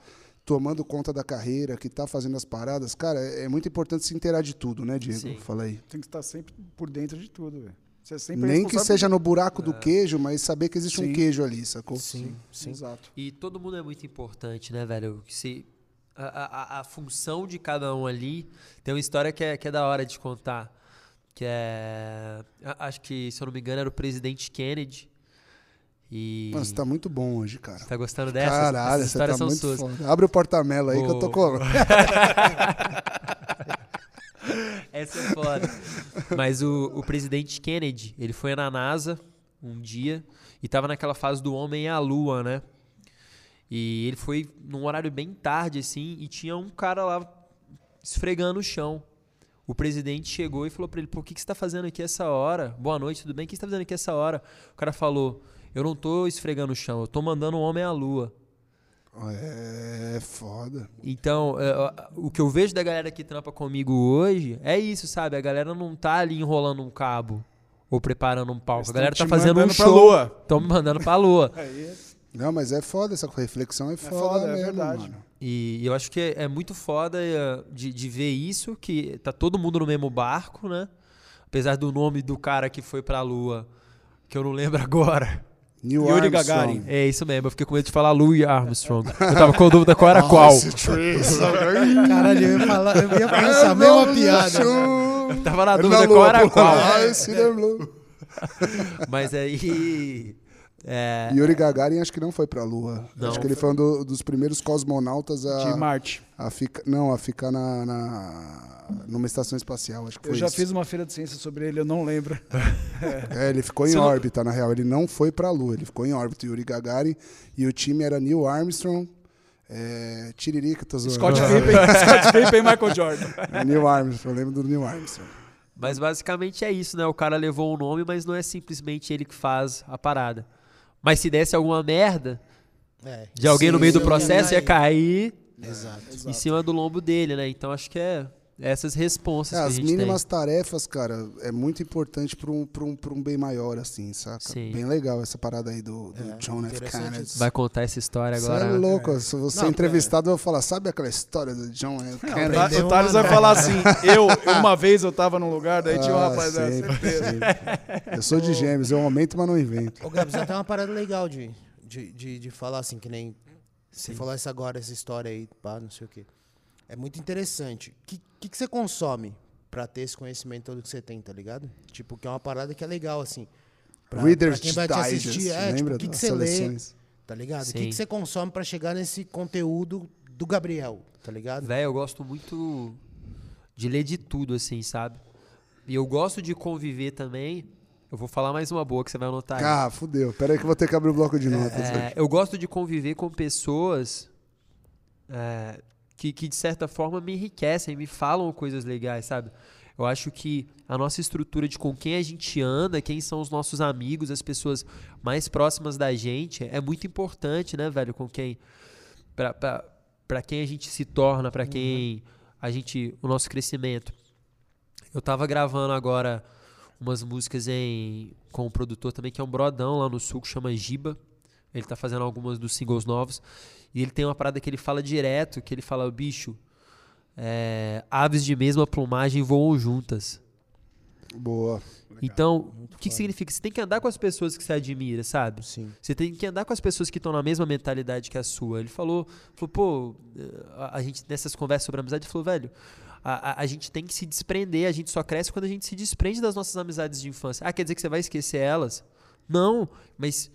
tomando conta da carreira, que tá fazendo as paradas. Cara, é, é muito importante se inteirar de tudo, né, Diego? Sim. Fala aí. Tem que estar sempre por dentro de tudo, velho. Você é Nem que seja no buraco do queijo, mas saber que existe um Sim. queijo ali, sacou? Sim, sim. Exato. E todo mundo é muito importante, né, velho? Se, a, a, a função de cada um ali tem uma história que é, que é da hora de contar. Que é. Acho que, se eu não me engano, era o presidente Kennedy. E. Mano, você tá muito bom hoje, cara. Tá gostando dessas? Caralho, Essas você tá histórias são muito suas. foda. Abre o porta-mela aí que eu tô colando. (laughs) Essa é foda. Mas o, o presidente Kennedy, ele foi na NASA um dia e tava naquela fase do homem à lua, né? E ele foi num horário bem tarde, assim, e tinha um cara lá esfregando o chão. O presidente chegou e falou pra ele: Por que, que você tá fazendo aqui essa hora? Boa noite, tudo bem? O que você tá fazendo aqui essa hora? O cara falou: Eu não tô esfregando o chão, eu tô mandando um homem à lua. É foda. Então, é, o que eu vejo da galera que trampa comigo hoje é isso, sabe? A galera não tá ali enrolando um cabo ou preparando um palco. Eles A galera tá fazendo um show. lua. Estão me mandando pra lua. (laughs) Aí, Não, mas é foda, essa reflexão é foda, foda, é mesmo, verdade. mano. E eu acho que é, é muito foda é, de, de ver isso, que tá todo mundo no mesmo barco, né? Apesar do nome do cara que foi pra lua, que eu não lembro (laughs) agora. Neil Yuri Armstrong. Gagarin. É isso mesmo, eu fiquei com medo de falar Louis Armstrong. Eu tava com dúvida qual era (laughs) qual. Caralho, eu ia falar, eu ia falar essa mesma piada. Eu tava na dúvida qual era qual. Mas aí. É, Yuri Gagarin acho que não foi pra Lua. Não. Acho que ele foi um do- dos primeiros cosmonautas de a, Marte. a ficar, não, a ficar na, na- numa estação espacial. Acho que Eu foi já isso. fiz uma feira de ciência sobre ele, eu não lembro. (laughs) É, ele ficou em Você não- órbita, na real. Ele não foi pra Lua, ele ficou em órbita. Yuri Gagarin e o time era Neil Armstrong, é, Tiririca, tô zoando. Scott (laughs) Pippen, Scott Pippen e Michael Jordan. É Neil Armstrong, eu lembro do Neil Armstrong. Mas basicamente é isso, né? O cara levou o nome, mas não é simplesmente ele que faz a parada. Mas se desse alguma merda É, de alguém no Sim, meio do processo, ia cair Exato. em cima do lombo dele, né? Então acho que é essas responsas É, que a as gente mínimas tarefas, cara, é muito importante pra um, pra, um, pra um bem maior, assim, saca? Sim. Bem legal essa parada aí do, do É, John F. Kennedy. tem. Vai contar essa história Você agora. é louco, se você Não, é entrevistado, eu vou falar, sabe aquela história do John F. O Kennedy? O Thales vai falar assim, eu, uma vez eu tava num lugar, daí tinha um Ah, rapaz da sempre, certeza. sempre. Eu sou de gêmeos, eu aumento, mas não invento. Ô, Gabs, até uma parada legal de, de, de, de falar assim, que nem você falou essa agora, essa história aí, pá, não sei o quê. É muito interessante. O que, que, que você consome pra ter esse conhecimento todo que você tem, tá ligado? Tipo, que é uma parada que é legal, assim. Pra, Reader's pra quem vai te assistir, é, tipo, o que, que você lê, seleções? tá ligado? O que, que você consome pra chegar nesse conteúdo do Gabriel, tá ligado? Véi, eu gosto muito de ler de tudo, assim, sabe? E eu gosto de conviver também. Eu vou falar mais uma boa que você vai anotar aí. Ah, fudeu. Pera aí que eu vou ter que abrir o bloco de notas. É, eu gosto de conviver com pessoas é, que, que, de certa forma, me enriquecem, me falam coisas legais, sabe? Eu acho que a nossa estrutura de com quem a gente anda, quem são os nossos amigos, as pessoas mais próximas da gente, é muito importante, né, velho? Com quem. Pra, pra, pra quem a gente se torna, pra quem a gente. O nosso crescimento. Eu tava gravando agora umas músicas em, com um produtor também, que é um brodão lá no sul, que chama Giba. Ele tá fazendo algumas dos singles novos. E ele tem uma parada que ele fala direto, que ele fala, bicho, é, aves de mesma plumagem voam juntas. Boa. Então, o que, que significa? Você tem que andar com as pessoas que você admira, sabe? Sim. Você tem que andar com as pessoas que estão na mesma mentalidade que a sua. Ele falou, falou pô, a, a gente nessas conversas sobre amizade, ele falou, velho, A, a, a gente tem que se desprender, a gente só cresce quando a gente se desprende das nossas amizades de infância. Ah, quer dizer que você vai esquecer elas? Não, mas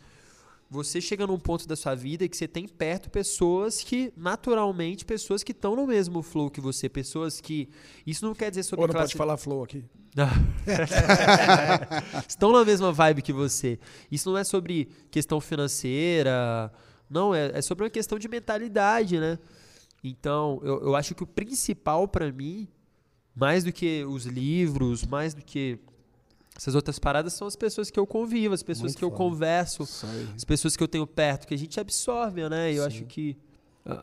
você chega num ponto da sua vida que você tem perto pessoas que, naturalmente, pessoas que estão no mesmo flow que você, pessoas que. Isso não quer dizer sobre Ou não classe... pode falar flow aqui. (laughs) Estão na mesma vibe que você. Isso não é sobre questão financeira. Não, é, é sobre uma questão de mentalidade, né? Então, eu, eu acho que o principal para mim, mais do que os livros, mais do que essas outras paradas, são as pessoas que eu convivo, as pessoas Muito que eu foda. converso, Isso aí. as pessoas que eu tenho perto, que a gente absorve, né? E eu Sim. acho que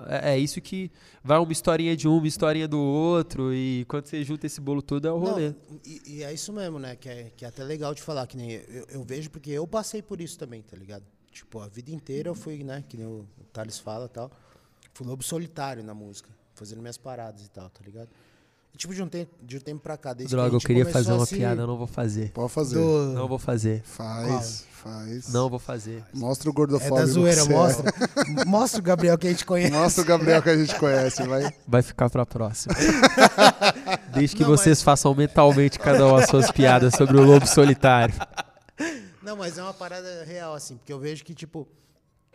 é, é isso que vai uma historinha de um, uma historinha do outro, e quando você junta esse bolo todo é o rolê. Não, e, e é isso mesmo, né? Que é, que é até legal de falar, que nem eu, eu vejo porque eu passei por isso também, tá ligado? Tipo, a vida inteira eu fui, né? Que nem o, o Thales fala e tal. Fui lobo solitário na música, fazendo minhas paradas e tal, tá ligado? Tipo, de um, tempo, de um tempo pra cá, desde Droga, que a eu queria fazer uma se- piada, eu não vou fazer. Pode fazer. do- Não vou fazer. Faz, faz. Não vou fazer. Mostra o É gordofóbico. da zoeira, é. mostra. mostra o Gabriel que a gente conhece. Mostra o Gabriel que a gente conhece, vai. Vai ficar pra próxima. (laughs) Desde que Não, vocês façam mentalmente cada um as suas piadas sobre o lobo solitário. Não, mas é uma parada real, assim, porque eu vejo que, tipo,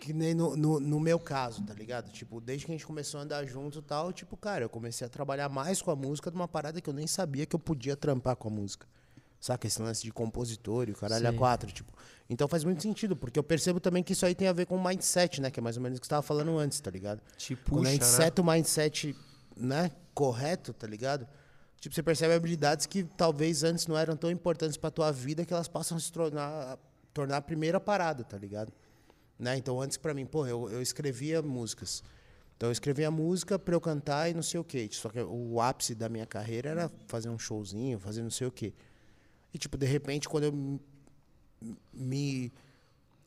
que nem no, no, no meu caso, tá ligado? Tipo, desde que a gente começou a andar junto e tal, tipo, cara, eu comecei a trabalhar mais com a música de uma parada que eu nem sabia que eu podia trampar com a música. Saca? Esse lance de compositor e o caralho a Sim. quatro, tipo. Então faz muito sentido, porque eu percebo também que isso aí tem a ver com o mindset, né? Que é mais ou menos o que você tava falando antes, tá ligado? Te Quando a gente né? seta o mindset, né, correto, tá ligado? Tipo, você percebe habilidades que talvez antes não eram tão importantes pra tua vida que elas passam a se tornar, tornar a primeira parada, tá ligado? Né? Então, antes pra mim, pô, eu, eu escrevia músicas. Então, eu escrevia música pra eu cantar e não sei o quê. Só que o ápice da minha carreira era fazer um showzinho, fazer não sei o quê. E, tipo, de repente, quando eu me,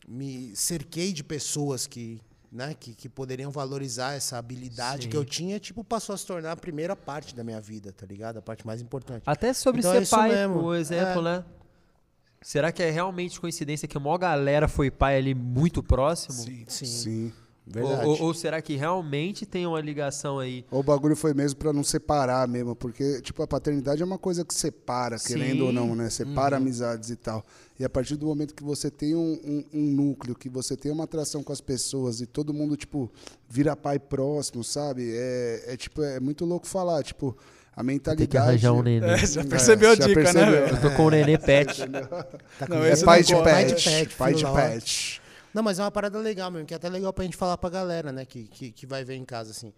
me cerquei de pessoas que, né, que, que poderiam valorizar essa habilidade Sim. que eu tinha, tipo, passou a se tornar a primeira parte da minha vida, tá ligado? A parte mais importante. Até sobre Então é ser isso pai, o exemplo, né? Será que é realmente coincidência que a maior galera foi pai ali muito próximo? Sim. Sim, Sim. verdade. Ou, ou- ou será que realmente tem uma ligação aí? Ou o bagulho foi mesmo pra não separar mesmo, porque, tipo, a paternidade é uma coisa que separa, Sim. querendo ou não, né? Separa Uhum. amizades e tal. E a partir do momento que você tem um, um- um núcleo, que você tem uma atração com as pessoas e todo mundo, tipo, vira pai próximo, sabe? É, é tipo, é muito louco falar, tipo, a mentalidade... Tem que arranjar um neném. É, já percebeu a já dica, percebeu. né? Eu tô com o nenê (laughs) pet. Tá Não, com- É pai não de pet, Pai de pet, pai de pet. Não, mas é uma parada legal mesmo, que é até legal pra gente falar pra galera, né, que, que, que vai ver em casa, assim.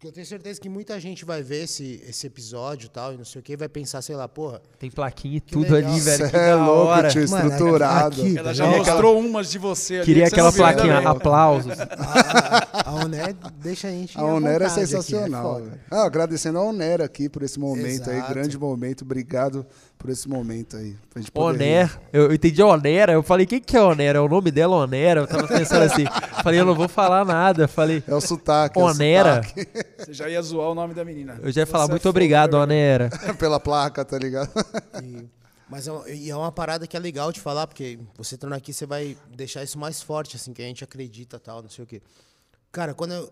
Porque eu tenho certeza que muita gente vai ver esse, esse episódio e tal, e não sei o que, e vai pensar, sei lá, porra, Tem plaquinha e tudo legal. ali, velho. Cê Que é louco, hora. tio, Mano, estruturado. aqui, Ela já mostrou umas de você ali. Queria que você aquela plaquinha, bem. aplausos. a, a Oné deixa a gente A à Onera é aqui, sensacional. foda. velho. ah, agradecendo a Onera aqui por esse momento aí, Exato. grande momento. Obrigado por esse momento aí. Pra gente poder Oner. Eu, eu entendi Onera. Eu falei, quem que é Onera? É o nome dela Onera? Eu tava pensando assim. (laughs) Falei, eu não vou falar nada. Falei. É o sotaque. é o Onera. sotaque. Você já ia zoar o nome da menina. Eu já ia falar, Você é muito foda, obrigado, velho. Onera. (laughs) Pela placa, tá ligado? E- mas é, uma- e é uma parada que é legal de falar, porque você estando aqui, você vai deixar isso mais forte, assim, que a gente acredita tal, não sei o quê. Cara, quando eu.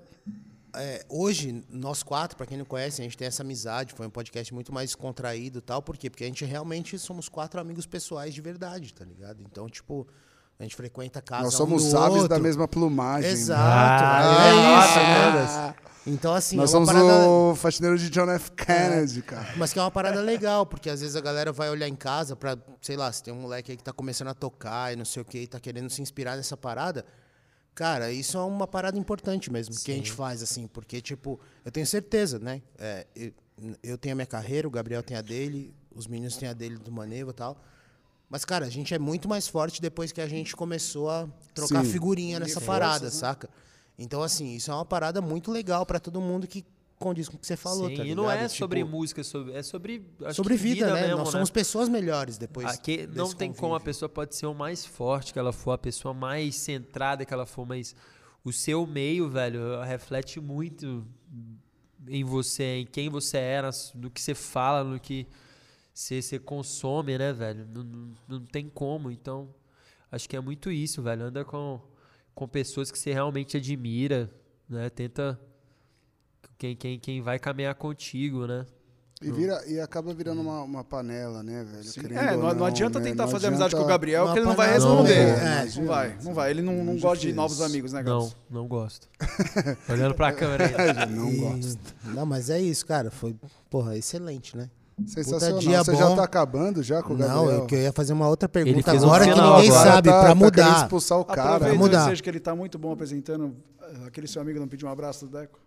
É, hoje, nós quatro, pra quem não conhece, a gente tem essa amizade, foi um podcast muito mais contraído e tal. Por quê? Porque a gente realmente somos quatro amigos pessoais de verdade, tá ligado? Então, tipo, a gente frequenta a casa. Nós um somos do aves outro. da mesma plumagem. Exato. Ah, é nossa, isso, né? Ah, Então, assim, Nós é uma somos parada... o faxineiro de John F. Kennedy, cara. Mas que é uma parada legal, porque às vezes a galera vai olhar em casa pra, sei lá, se tem um moleque aí que tá começando a tocar e não sei o que, e tá querendo se inspirar nessa parada. Cara, isso é uma parada importante mesmo que a gente faz, assim, porque, tipo, eu tenho certeza, né? É, eu, eu tenho a minha carreira, o Gabriel tem a dele, os meninos têm a dele do Maneva e tal. Mas, cara, a gente é muito mais forte depois que a gente começou a trocar Sim. figurinha nessa parada, saca? Então, assim, isso é uma parada muito legal pra todo mundo que condiz com o que você falou, Sim, tá e não é Tipo, sobre música, sobre, é sobre. sobre que vida, né? mesmo, Nós somos pessoas melhores depois. Aqui, não tem como a convívio. pessoa pode ser o mais forte que ela for, a pessoa mais centrada que ela for, mas o seu meio, velho, reflete muito em você, em quem você é, nas- no que você fala, no que você, você consome, né, velho? Não, não, não tem como. Então, acho que é muito isso, velho. Anda com, com pessoas que você realmente admira, né? Tenta quem, quem, quem vai caminhar contigo, né? E, vira, e acaba virando uma, uma panela, né, velho? É, não, não adianta né? tentar Não fazer amizade com o adianta- Gabriel, Não que ele não vai responder. não, É, é, não vai, não vai. Ele não, não gosta de novos amigos, né, Não, Gabs? não gosto. (laughs) Olhando pra câmera aí. (laughs) Não E- gosto. Não, mas é isso, cara. Foi, porra, excelente, né? Sensacional. dia Você já bom. tá acabando já com o Não, Gabriel? eu, que eu ia fazer uma outra pergunta fez um agora que ninguém agora. sabe, tá, pra tá mudar. expulsar o cara. Aproveita mudar. desejo que ele tá muito bom apresentando. Aquele seu amigo não pediu um abraço do Deco?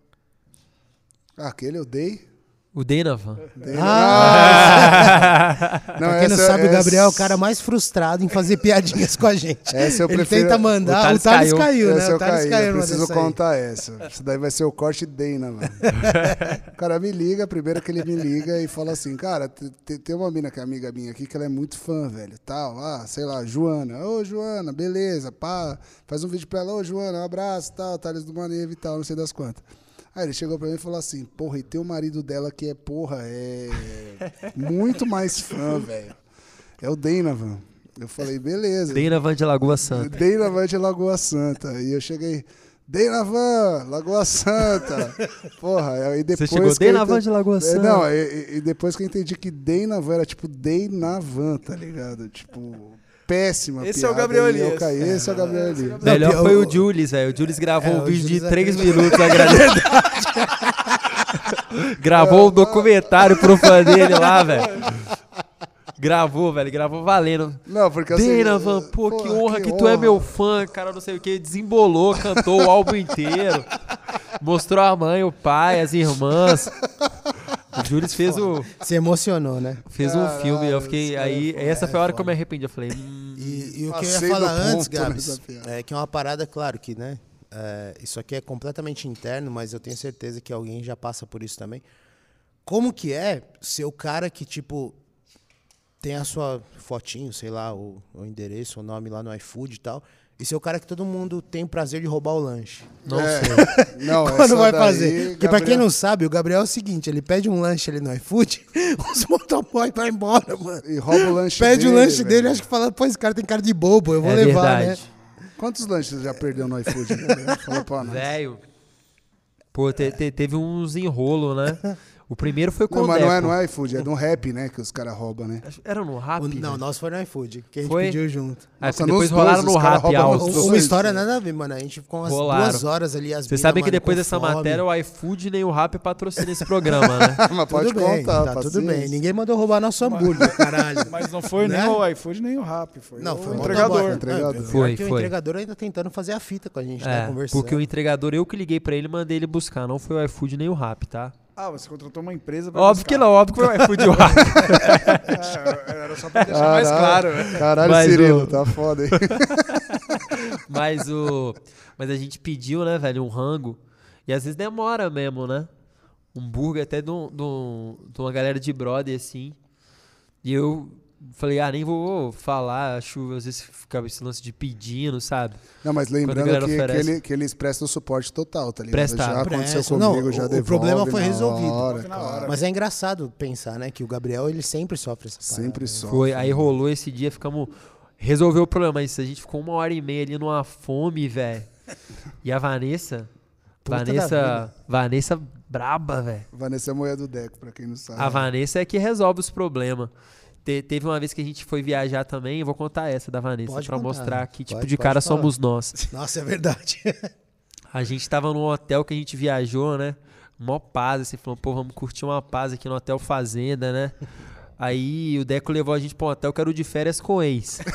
Ah, aquele eu dei. O Denavan. Dei- Ah! (laughs) Não, pra quem não essa- sabe, o Gabriel é o cara mais frustrado em fazer piadinhas com a gente. (laughs) Essa eu Ele prefiro- tenta O mandar. Thales O Thales caiu. caiu, né? O Thales caiu. eu preciso contar essa. Isso daí vai ser o corte Dana, mano. o cara me liga, primeiro que ele me liga e fala assim, cara, te- te- tem uma mina que é amiga minha aqui que ela é muito fã, velho, tal, ah, sei lá, Joana. Ô, Joana, beleza, pá, faz um vídeo pra ela, ô, Joana, um abraço, tal, Thales do Maneve e tal, não sei das quantas. Aí ele chegou pra mim e falou assim, porra, e tem o marido dela que é, porra, é (laughs) muito mais fã, velho. É o Dana, Eu falei, beleza. Denavan de Lagoa Santa. Deinavan de Lagoa Santa. E eu cheguei, Deinavan, Lagoa Santa. Porra, aí depois. Você chegou, Deinavan de Lagoa É, Santa. Não, e, e depois que eu entendi que Deinavan era tipo Deinavan, tá ligado? Tipo, péssima. Esse é o piada, Gabriel e eu Elias. caí, esse é o Gabriel Elias. Melhor foi o- o Julius, velho. O Julius gravou É, um o vídeo de Julius é 3 verdade. minutos agradecendo. (laughs) Gravou um documentário pro fã dele lá, velho. Gravou, velho. Gravou valendo. Não, porque assim. Denavan, pô, que honra que, tu é honra. meu fã, cara, não sei o que. Desembolou, cantou o álbum inteiro. Mostrou a mãe, o pai, as irmãs. O Julius fez, o, Se emocionou, né? fez um filme. Eu fiquei. é Aí, foda. essa foi a hora que eu me arrependi. Eu falei, hum, E, e o que eu ia falar antes, Gabs, é que é uma parada, claro que, né? é, isso aqui é completamente interno, mas eu tenho certeza que alguém já passa por isso também. Como que é ser o cara que, tipo, tem a sua fotinho, sei lá, o, o endereço, o nome lá no iFood e tal, e ser o cara que todo mundo tem o prazer de roubar o lanche? não É. sei. (laughs) Não, Quando vai daí, fazer? Porque pra quem Gabriel- não sabe, o Gabriel é o seguinte, ele pede um lanche ali no iFood, (laughs) os motoboy vai embora, mano. E rouba o lanche Pede dele. o lanche velho. dele, acho que fala, pô, esse cara tem cara de bobo, eu vou É levar, né? verdade. Quantos lanches você já perdeu no iFood? Gabriel? Fala pra nós. Velho. Pô, te- te- teve uns enrolo, né? (laughs) O primeiro foi com Não, o mas não é no iFood, é no rap, né? Que os caras roubam, né? Era no Rap? O- não, nosso foi no iFood, que a gente Foi? pediu junto. Aí Nossa, depois nos rolaram dois, no Rap nos Uma dois. história nada a ver, mano. A gente ficou umas Rolaram. duas horas ali, as Você sabe que depois dessa fome. matéria o iFood nem o Rap patrocina esse programa, né? (laughs) Mas pode Tudo bem, contar, tá tudo bem. Ninguém mandou roubar nosso hambúrguer, caralho. Mas não foi Né? nem o iFood, nem o Rap. Foi Não, o foi o entregador. Entregador. Foi, foi. O entregador ainda tentando fazer a fita com a gente, né? Conversando. porque o entregador, eu que liguei pra ele, mandei ele buscar. Não foi o iFood nem o Rap, tá? Ah, você contratou uma empresa pra Óbvio que não, óbvio que foi o iFood o Rap. É, era só pra deixar mais claro. né? Caralho, Mas Cirilo, o- tá foda, hein? (laughs) Mas o. Mas a gente pediu, né, velho, um rango. E às vezes demora mesmo, né? Um burger até de, um- de um- de uma galera de brother, assim. E eu falei, ah, nem vou falar. Acho, às vezes ficava esse lance de pedindo, sabe? Não, mas lembrando que, que, ele, que eles prestam suporte total, tá ligado? Prestaram. Já aconteceu Prestam. comigo, Não, já o- o problema foi resolvido. hora, claro. Mas é engraçado pensar, né? Que o Gabriel, ele sempre sofre essa parada, Sempre né? sofre. Foi, aí rolou esse dia, ficamos. Resolveu o problema, mas a gente ficou uma hora e meia ali numa fome, velho. E a Vanessa. Puta Vanessa. Vanessa braba, velho. Vanessa é a mulher do Deco, pra quem não sabe. A Vanessa é que resolve os problemas. Te- teve uma vez que a gente foi viajar também, eu vou contar essa da Vanessa, contar. mostrar que tipo Pode- de cara falar. somos nós. Nossa, é verdade. (laughs) A gente tava num hotel que a gente viajou, né? Mó paz, assim, falou, pô, vamos curtir uma paz aqui no Hotel Fazenda, né? Aí o Deco levou a gente pra um hotel que era o de férias com ex. (laughs)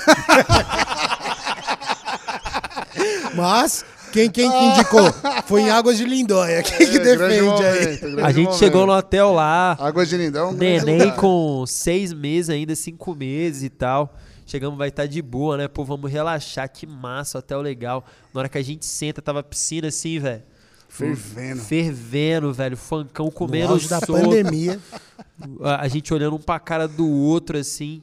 Mas, quem, quem que indicou? Foi em Águas de Lindóia. Quem que É, defende aí? momento, grande A gente momento. chegou no hotel lá, Água de Lindão. é um neném lugar. com seis meses ainda, cinco meses e tal. Chegamos, vai estar de boa, né? Pô, vamos relaxar, que massa, hotel legal. Na hora que a gente senta, tava a piscina assim, velho. Fervendo. Fervendo, velho. Funkão No comendo auge da solto. pandemia. A, a gente olhando um pra cara do outro, assim.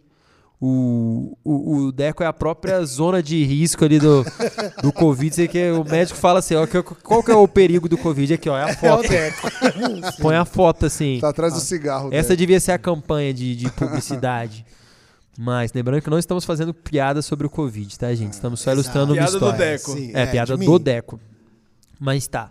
O, o, o Deco é a própria zona de risco ali do, do Covid. Sei que o médico fala assim, ó, que- qual que é o perigo do Covid? Aqui, ó, é a É o foto. Deco. (laughs) Põe a foto, assim. Tá atrás do cigarro. Essa Deco. devia ser a campanha de, de publicidade. Mas, lembrando que não estamos fazendo piada sobre o Covid, tá, gente? Estamos só Exato. ilustrando uma Piada do história. Deco. Sim, É, piada de do. Deco. Mas tá.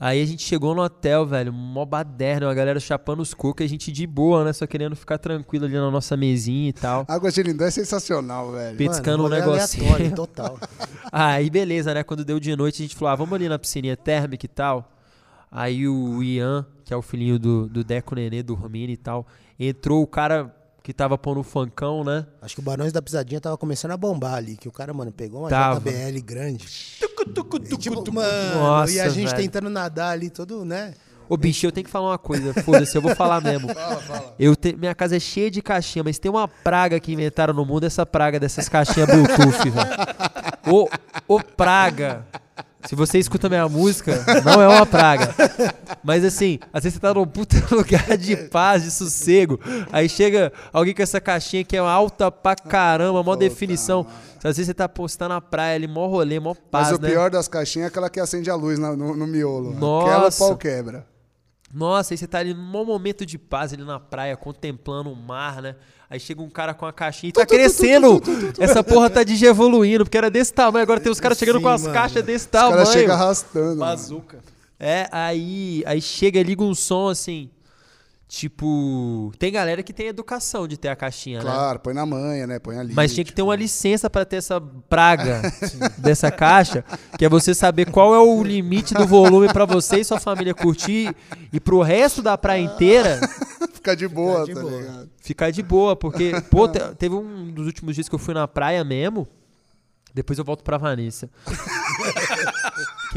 Aí a gente chegou no hotel, velho, mó baderna, uma galera chapando os cocos, e a gente de boa, né? Só querendo ficar tranquilo ali na nossa mesinha e tal. Água de Lindó é sensacional, velho. Petiscando um negocinho. total. (laughs) Aí beleza, né? Quando deu de noite, a gente falou, ah, vamos ali na piscininha térmica e tal. Aí o Ian, que é o filhinho do, do Deco Nenê, dormindo e tal, entrou o cara que tava pondo o funkão, né? Acho que o Barões da Pisadinha tava começando a bombar ali, que o cara, mano, pegou uma Tava. JBL grande. E, tipo, mano, Nossa, e a gente velho. tentando nadar ali, todo, né? Ô, bicho, eu tenho que falar uma coisa, foda-se, eu vou falar mesmo. (laughs) Eu te- minha casa é cheia de caixinha, mas tem uma praga que inventaram no mundo, essa praga dessas caixinhas Bluetooth, velho. Ô, ô praga. Se você escuta minha música, não é uma praga. Mas assim, às vezes você tá num puta (laughs) lugar de paz, de sossego. Aí chega alguém com essa caixinha que é alta pra caramba, mó definição. Às vezes você tá, pô, você tá na praia ali, mó rolê, mó paz, Mas o né? pior das caixinhas é aquela que acende a luz na- no, no miolo. Nossa. Aquela o pau quebra. Nossa, aí você tá ali num maior momento de paz ali na praia, contemplando o mar, né? Aí chega um cara com a caixinha e tá crescendo. Essa porra tá digievoluindo, porque era desse tamanho. Agora tem os caras chegando Sim, com as mano. caixas desse Os caras tamanho. chegam arrastando. mano. Bazuca. É, aí, aí chega e liga um som assim. Tipo, tem galera que tem educação de ter a caixinha, né? Claro, põe na manha, né? Põe ali. Mas tinha que ter uma licença pra ter essa praga (laughs) dessa caixa, que é você saber qual é o (laughs) limite do volume pra você e sua família curtir e pro resto da praia inteira (laughs) Fica de boa, de tá boa. ligado? ficar de boa, porque pô, te- teve um dos últimos dias que eu fui na praia mesmo. Depois eu volto pra Vanessa.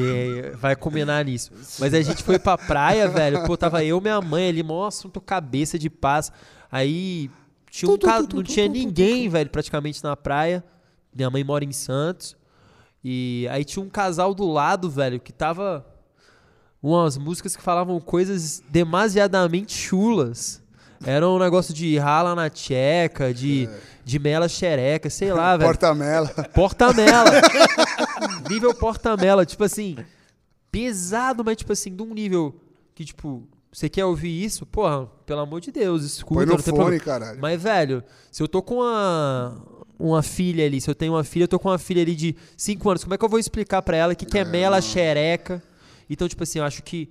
Que vai combinar nisso. Mas a gente foi pra praia, velho. Pô, tava eu e minha mãe ali, mó assunto cabeça de paz. Aí tinha um não tinha ninguém, velho, praticamente na praia. Minha mãe mora em Santos. E aí tinha um casal do lado, velho, que tava umas músicas que falavam coisas demasiadamente chulas. Era um negócio de rala na tcheca, de, de mela xereca, sei lá, velho. Porta-mela. Porta-mela. Nível porta-mela, tipo assim, pesado, mas tipo assim, de um nível que, tipo, você quer ouvir isso? Porra, pelo amor de Deus, escuta, Põe no fone, caralho. Mas, velho, se eu tô com uma, uma filha ali, se eu tenho uma filha, eu tô com uma filha ali de 5 anos, como é que eu vou explicar pra ela que que é mela xereca? Então, tipo assim, eu acho que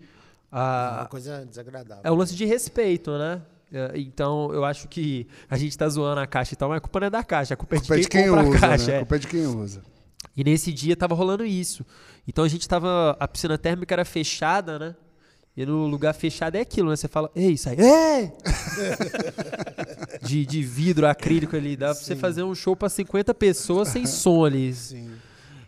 Uma a, coisa desagradável. é um lance de respeito, né? É, Então, eu acho que a gente tá zoando a caixa e tal, mas a culpa não é da caixa, a culpa é de é quem, de quem compra usa, a caixa. né? é. Culpa é de quem usa. E nesse dia tava rolando isso. Então a gente tava. A piscina térmica era fechada, né? E no lugar fechado é aquilo, né? Você fala, ei, sai, ei! (laughs) de, de vidro acrílico ali. Dá pra você fazer um show pra 50 pessoas sem (laughs) som ali. Sim.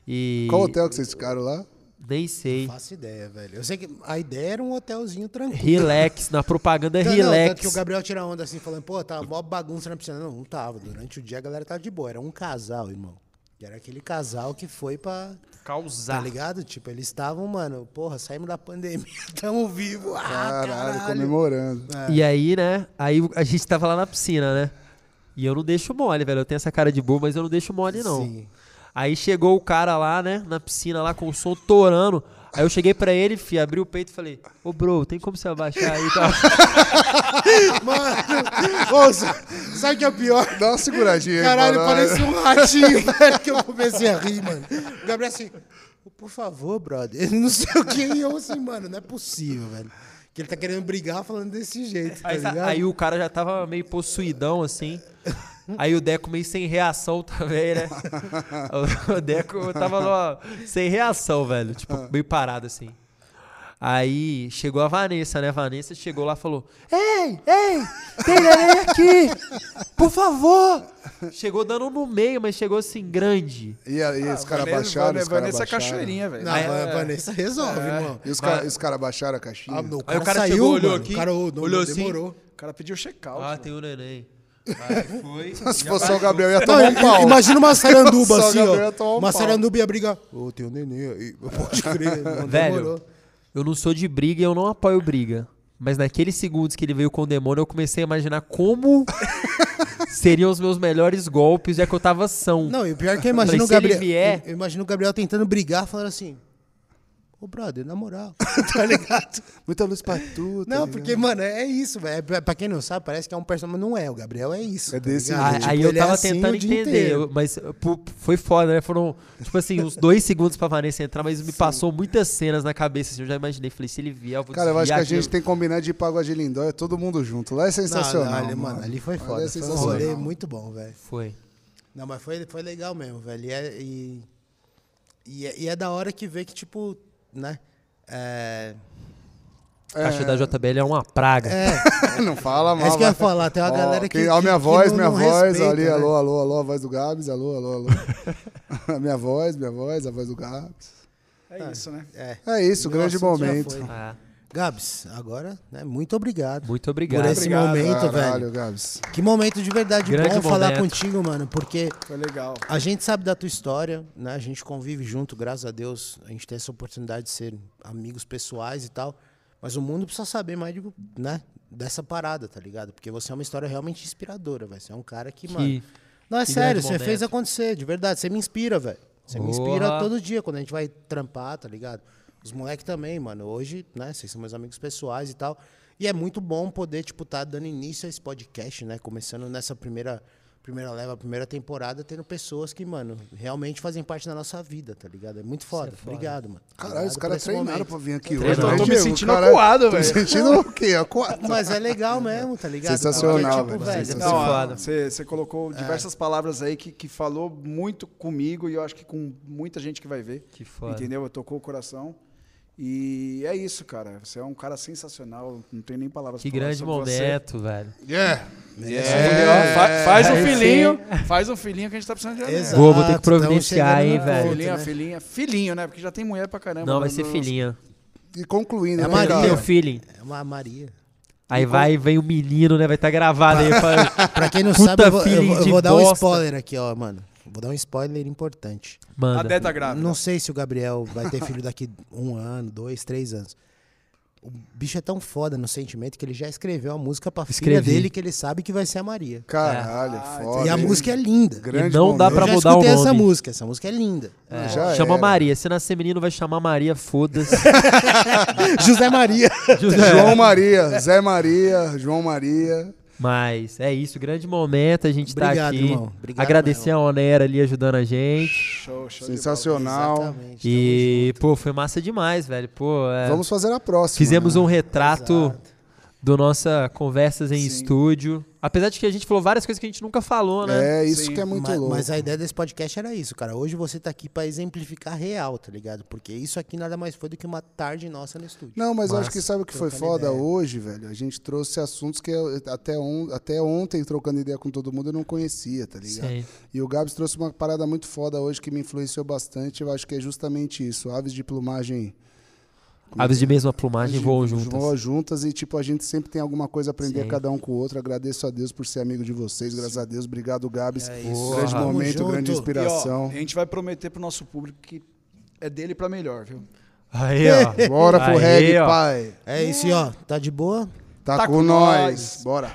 E. Qual hotel que vocês ficaram lá? Nem sei. Não faço ideia, velho. Eu sei que a ideia era um hotelzinho tranquilo. Relax, na (laughs) propaganda Não, não, relax. tanto que o Gabriel tira onda assim, falando, pô, tava mó bagunça na piscina. Não, não tava. Durante o dia a galera tava de boa. Era um casal, irmão. E era aquele casal que foi pra. Tá Causar. ligado? Tipo, eles estavam, mano, porra, saímos da pandemia, (laughs) tamo vivos. Ah, Caralho, caralho. comemorando. E aí, né? Aí a gente tava lá na piscina, né? E eu não deixo mole, velho. Eu tenho essa cara de boa, mas eu não deixo mole, não. Sim. Aí chegou o cara lá, né, na piscina lá com o som torando. Aí eu cheguei pra ele, fi, abri o peito e falei: Ô, bro, tem como você abaixar aí e tal? (laughs) Mano, sa- sabe o que é o pior? Dá uma seguradinha aí, Caralho, parecia um ratinho, (laughs) velho, que eu comecei a rir, mano. O Gabriel assim, por favor, brother. Ele não sei o que, e eu assim, mano, não é possível, velho. Que ele tá querendo brigar falando desse jeito, tá Aí, ligado? aí o cara já tava meio possuidão, assim. Aí o Deco meio sem reação também, né? (laughs) O Deco tava lá, sem reação, velho. Tipo, meio parado, assim. Aí chegou a Vanessa, né? A Vanessa chegou lá e falou: Ei, ei, tem neném aqui! Por favor! Chegou dando no meio, mas chegou assim, grande. E aí, Ah, os caras Vanessa- baixaram, os caras Vanessa baixaram. cachoeirinha, velho. Não, a Vanessa resolve, irmão. E os caras cara baixaram a caixinha? Ah, não, o Aí o cara, cara saiu, chegou, olhou mano. aqui, o cara não, olhou assim. demorou. O cara pediu check-out. Ah, mano. tem o neném. Foi. (laughs) Se fosse só o Gabriel, ia Não, tomar um pau. imagina uma (laughs) saranduba assim, Gabriel ó. um Uma pau. saranduba ia brigar. Ô, tem um neném aí. (laughs) Pode crer, não Velho, demorou. eu não sou de briga e eu não apoio briga. Mas naqueles segundos que ele veio com o demônio, eu comecei a imaginar como seriam os meus melhores golpes, já que eu tava são. Não, e o pior é que eu imagino Falei, o Gabriel. vier- Eu, eu imagino o Gabriel tentando brigar, falando assim. Ô, brother, na moral, (laughs) tá ligado? Muita luz pra tu. tá Não, ligado? porque, mano, é isso, velho. Pra- Pra quem não sabe, parece que é um personagem, mas não é. O Gabriel é isso. É tá desse ligado? jeito. Aí, Tipo, aí eu ele é tava assim tentando entender, eu- mas pô, foi foda, né? Foram, tipo assim, uns dois (laughs) segundos pra Vanessa entrar, mas me passou muitas cenas na cabeça, assim, eu já imaginei. Falei, se ele vier, eu vou Cara, eu acho que a gente tem que combinar de ir pra Água de Lindóia, todo mundo junto. Lá é Não, sensacional. não, ali, mano, ali foi Ali foda. é foi um sensacional. rolê muito bom, velho. Foi. Não, mas foi, foi legal mesmo, velho. E é, e, e, é, e é da hora que vê que, tipo, né? É, Caixa da JBL é uma praga. (laughs) não fala mal. é isso que eu ia falar. Tem uma Ó, galera que. quem- ó, que- minha que voz, não- minha não voz, respeita, ali, né? alô, alô, alô, a voz do Gabs, alô, alô, alô. (laughs) a minha voz, minha voz, a voz do Gabs. É isso, né? É. É isso, Meu grande momento. foi. Ah, Gabs, agora, né? Muito obrigado. muito obrigado. Por esse Obrigado. momento, Caralho, velho. Gabs. Que momento de verdade Grande bom falar momento. contigo, mano. Porque Foi legal. a gente sabe da tua história, né? A gente convive junto, graças a Deus. A gente tem essa oportunidade de ser amigos pessoais e tal. Mas o mundo precisa saber mais de, né? dessa parada, tá ligado? Porque você é uma história realmente inspiradora, velho. Você é um cara que, Que- mano. Não, é sério, você fez momento. acontecer, de verdade. Você me inspira, velho. Você me inspira todo dia quando a gente vai trampar, tá ligado? Os moleques também, mano. Hoje, né, vocês são meus amigos pessoais e tal. E é muito bom poder, tipo, tá dando início a esse podcast, né? Começando nessa primeira, primeira leva, primeira temporada, tendo pessoas que, mano, realmente fazem parte da nossa vida, tá ligado? É muito foda. Obrigado, mano. Caralho, os caras esse treinaram momento. pra vir aqui hoje. Eu né, tô me sentindo Caralho, acuado, tô velho. me sentindo o quê? Acuado. Mas é legal mesmo, tá ligado? Sensacional, Porque, velho. tipo, Vai Não, foda. você você colocou diversas palavras aí que, que falou muito comigo e eu acho que com muita gente que vai ver. Que foda. Entendeu? Tocou o coração. E é isso, cara. Você é um cara sensacional. Não tem nem palavras Que pra falar grande sobre você. momento, velho. Yeah. Ó, fa- faz um filhinho. Faz um filhinho que a gente tá precisando de. Exato. Vou, vou ter que tamo providenciar, hein, velho. Filhinha, né? filhinha. Filhinho, né? Porque já tem mulher pra caramba. Não, vai ser filhinha. E concluindo, É né, Maria. cara? Tem o feeling. É uma Maria. Aí vai, vem o menino, né? Vai estar gravado aí. fala- Pra quem não Puta sabe, eu vou, eu vou- eu vou dar um spoiler aqui, ó, mano. Vou dar um spoiler importante. A Manda. Dé tá grávida. Não sei se o Gabriel vai ter filho daqui um ano, dois, três anos. O bicho é tão foda no sentimento que ele já escreveu uma música pra filha Escrevi. dele que ele sabe que vai ser a Maria. Caralho, Ah, foda. e a hein? música é linda. Grande E não dá momento. pra eu já mudar o escutei essa nome. música. Essa música é linda. É, Já chama era. Maria. Se nascer menino, vai chamar Maria, foda-se. (laughs) José Maria. João Maria, Zé Maria, João Maria. Mas é isso, grande momento. A gente tá Obrigado, aqui. irmão. Obrigado Agradecer mesmo. a Onera ali ajudando a gente. Show, show Sensacional. Exatamente. E, pô, foi massa demais, velho. Pô, é, Vamos fazer a próxima. fizemos né? um retrato Exato. Do nossa conversas em Sim. estúdio. Apesar de que a gente falou várias coisas que a gente nunca falou, né? É, isso Sim. que é muito mas, louco. mas a ideia desse podcast era isso, cara. Hoje você tá aqui pra exemplificar real, tá ligado? Porque isso aqui nada mais foi do que uma tarde nossa no estúdio. Não, mas eu Mas, acho que sabe o que foi foda ideia. hoje, velho? A gente trouxe assuntos que eu, até, on, até ontem, trocando ideia com todo mundo, eu não conhecia, tá ligado? Sim. E o Gabs trouxe uma parada muito foda hoje que me influenciou bastante. Eu acho que é justamente isso. Aves de plumagem. Aves de mesma plumagem de- voam juntas. Voam juntas e, tipo, a gente sempre tem alguma coisa a aprender Sim. cada um com o outro. Agradeço a Deus por ser amigo de vocês. Graças a Deus. Obrigado, Gabs. É isso. Grande Porra. momento, grande junto. E, ó, inspiração. a gente vai prometer pro nosso público que é dele pra melhor, viu? Aí, ó. (laughs) Bora pro Aí, reggae, ó. pai. É isso, ó. Tá de boa? Tá, Tá com, com nós. nós. Bora.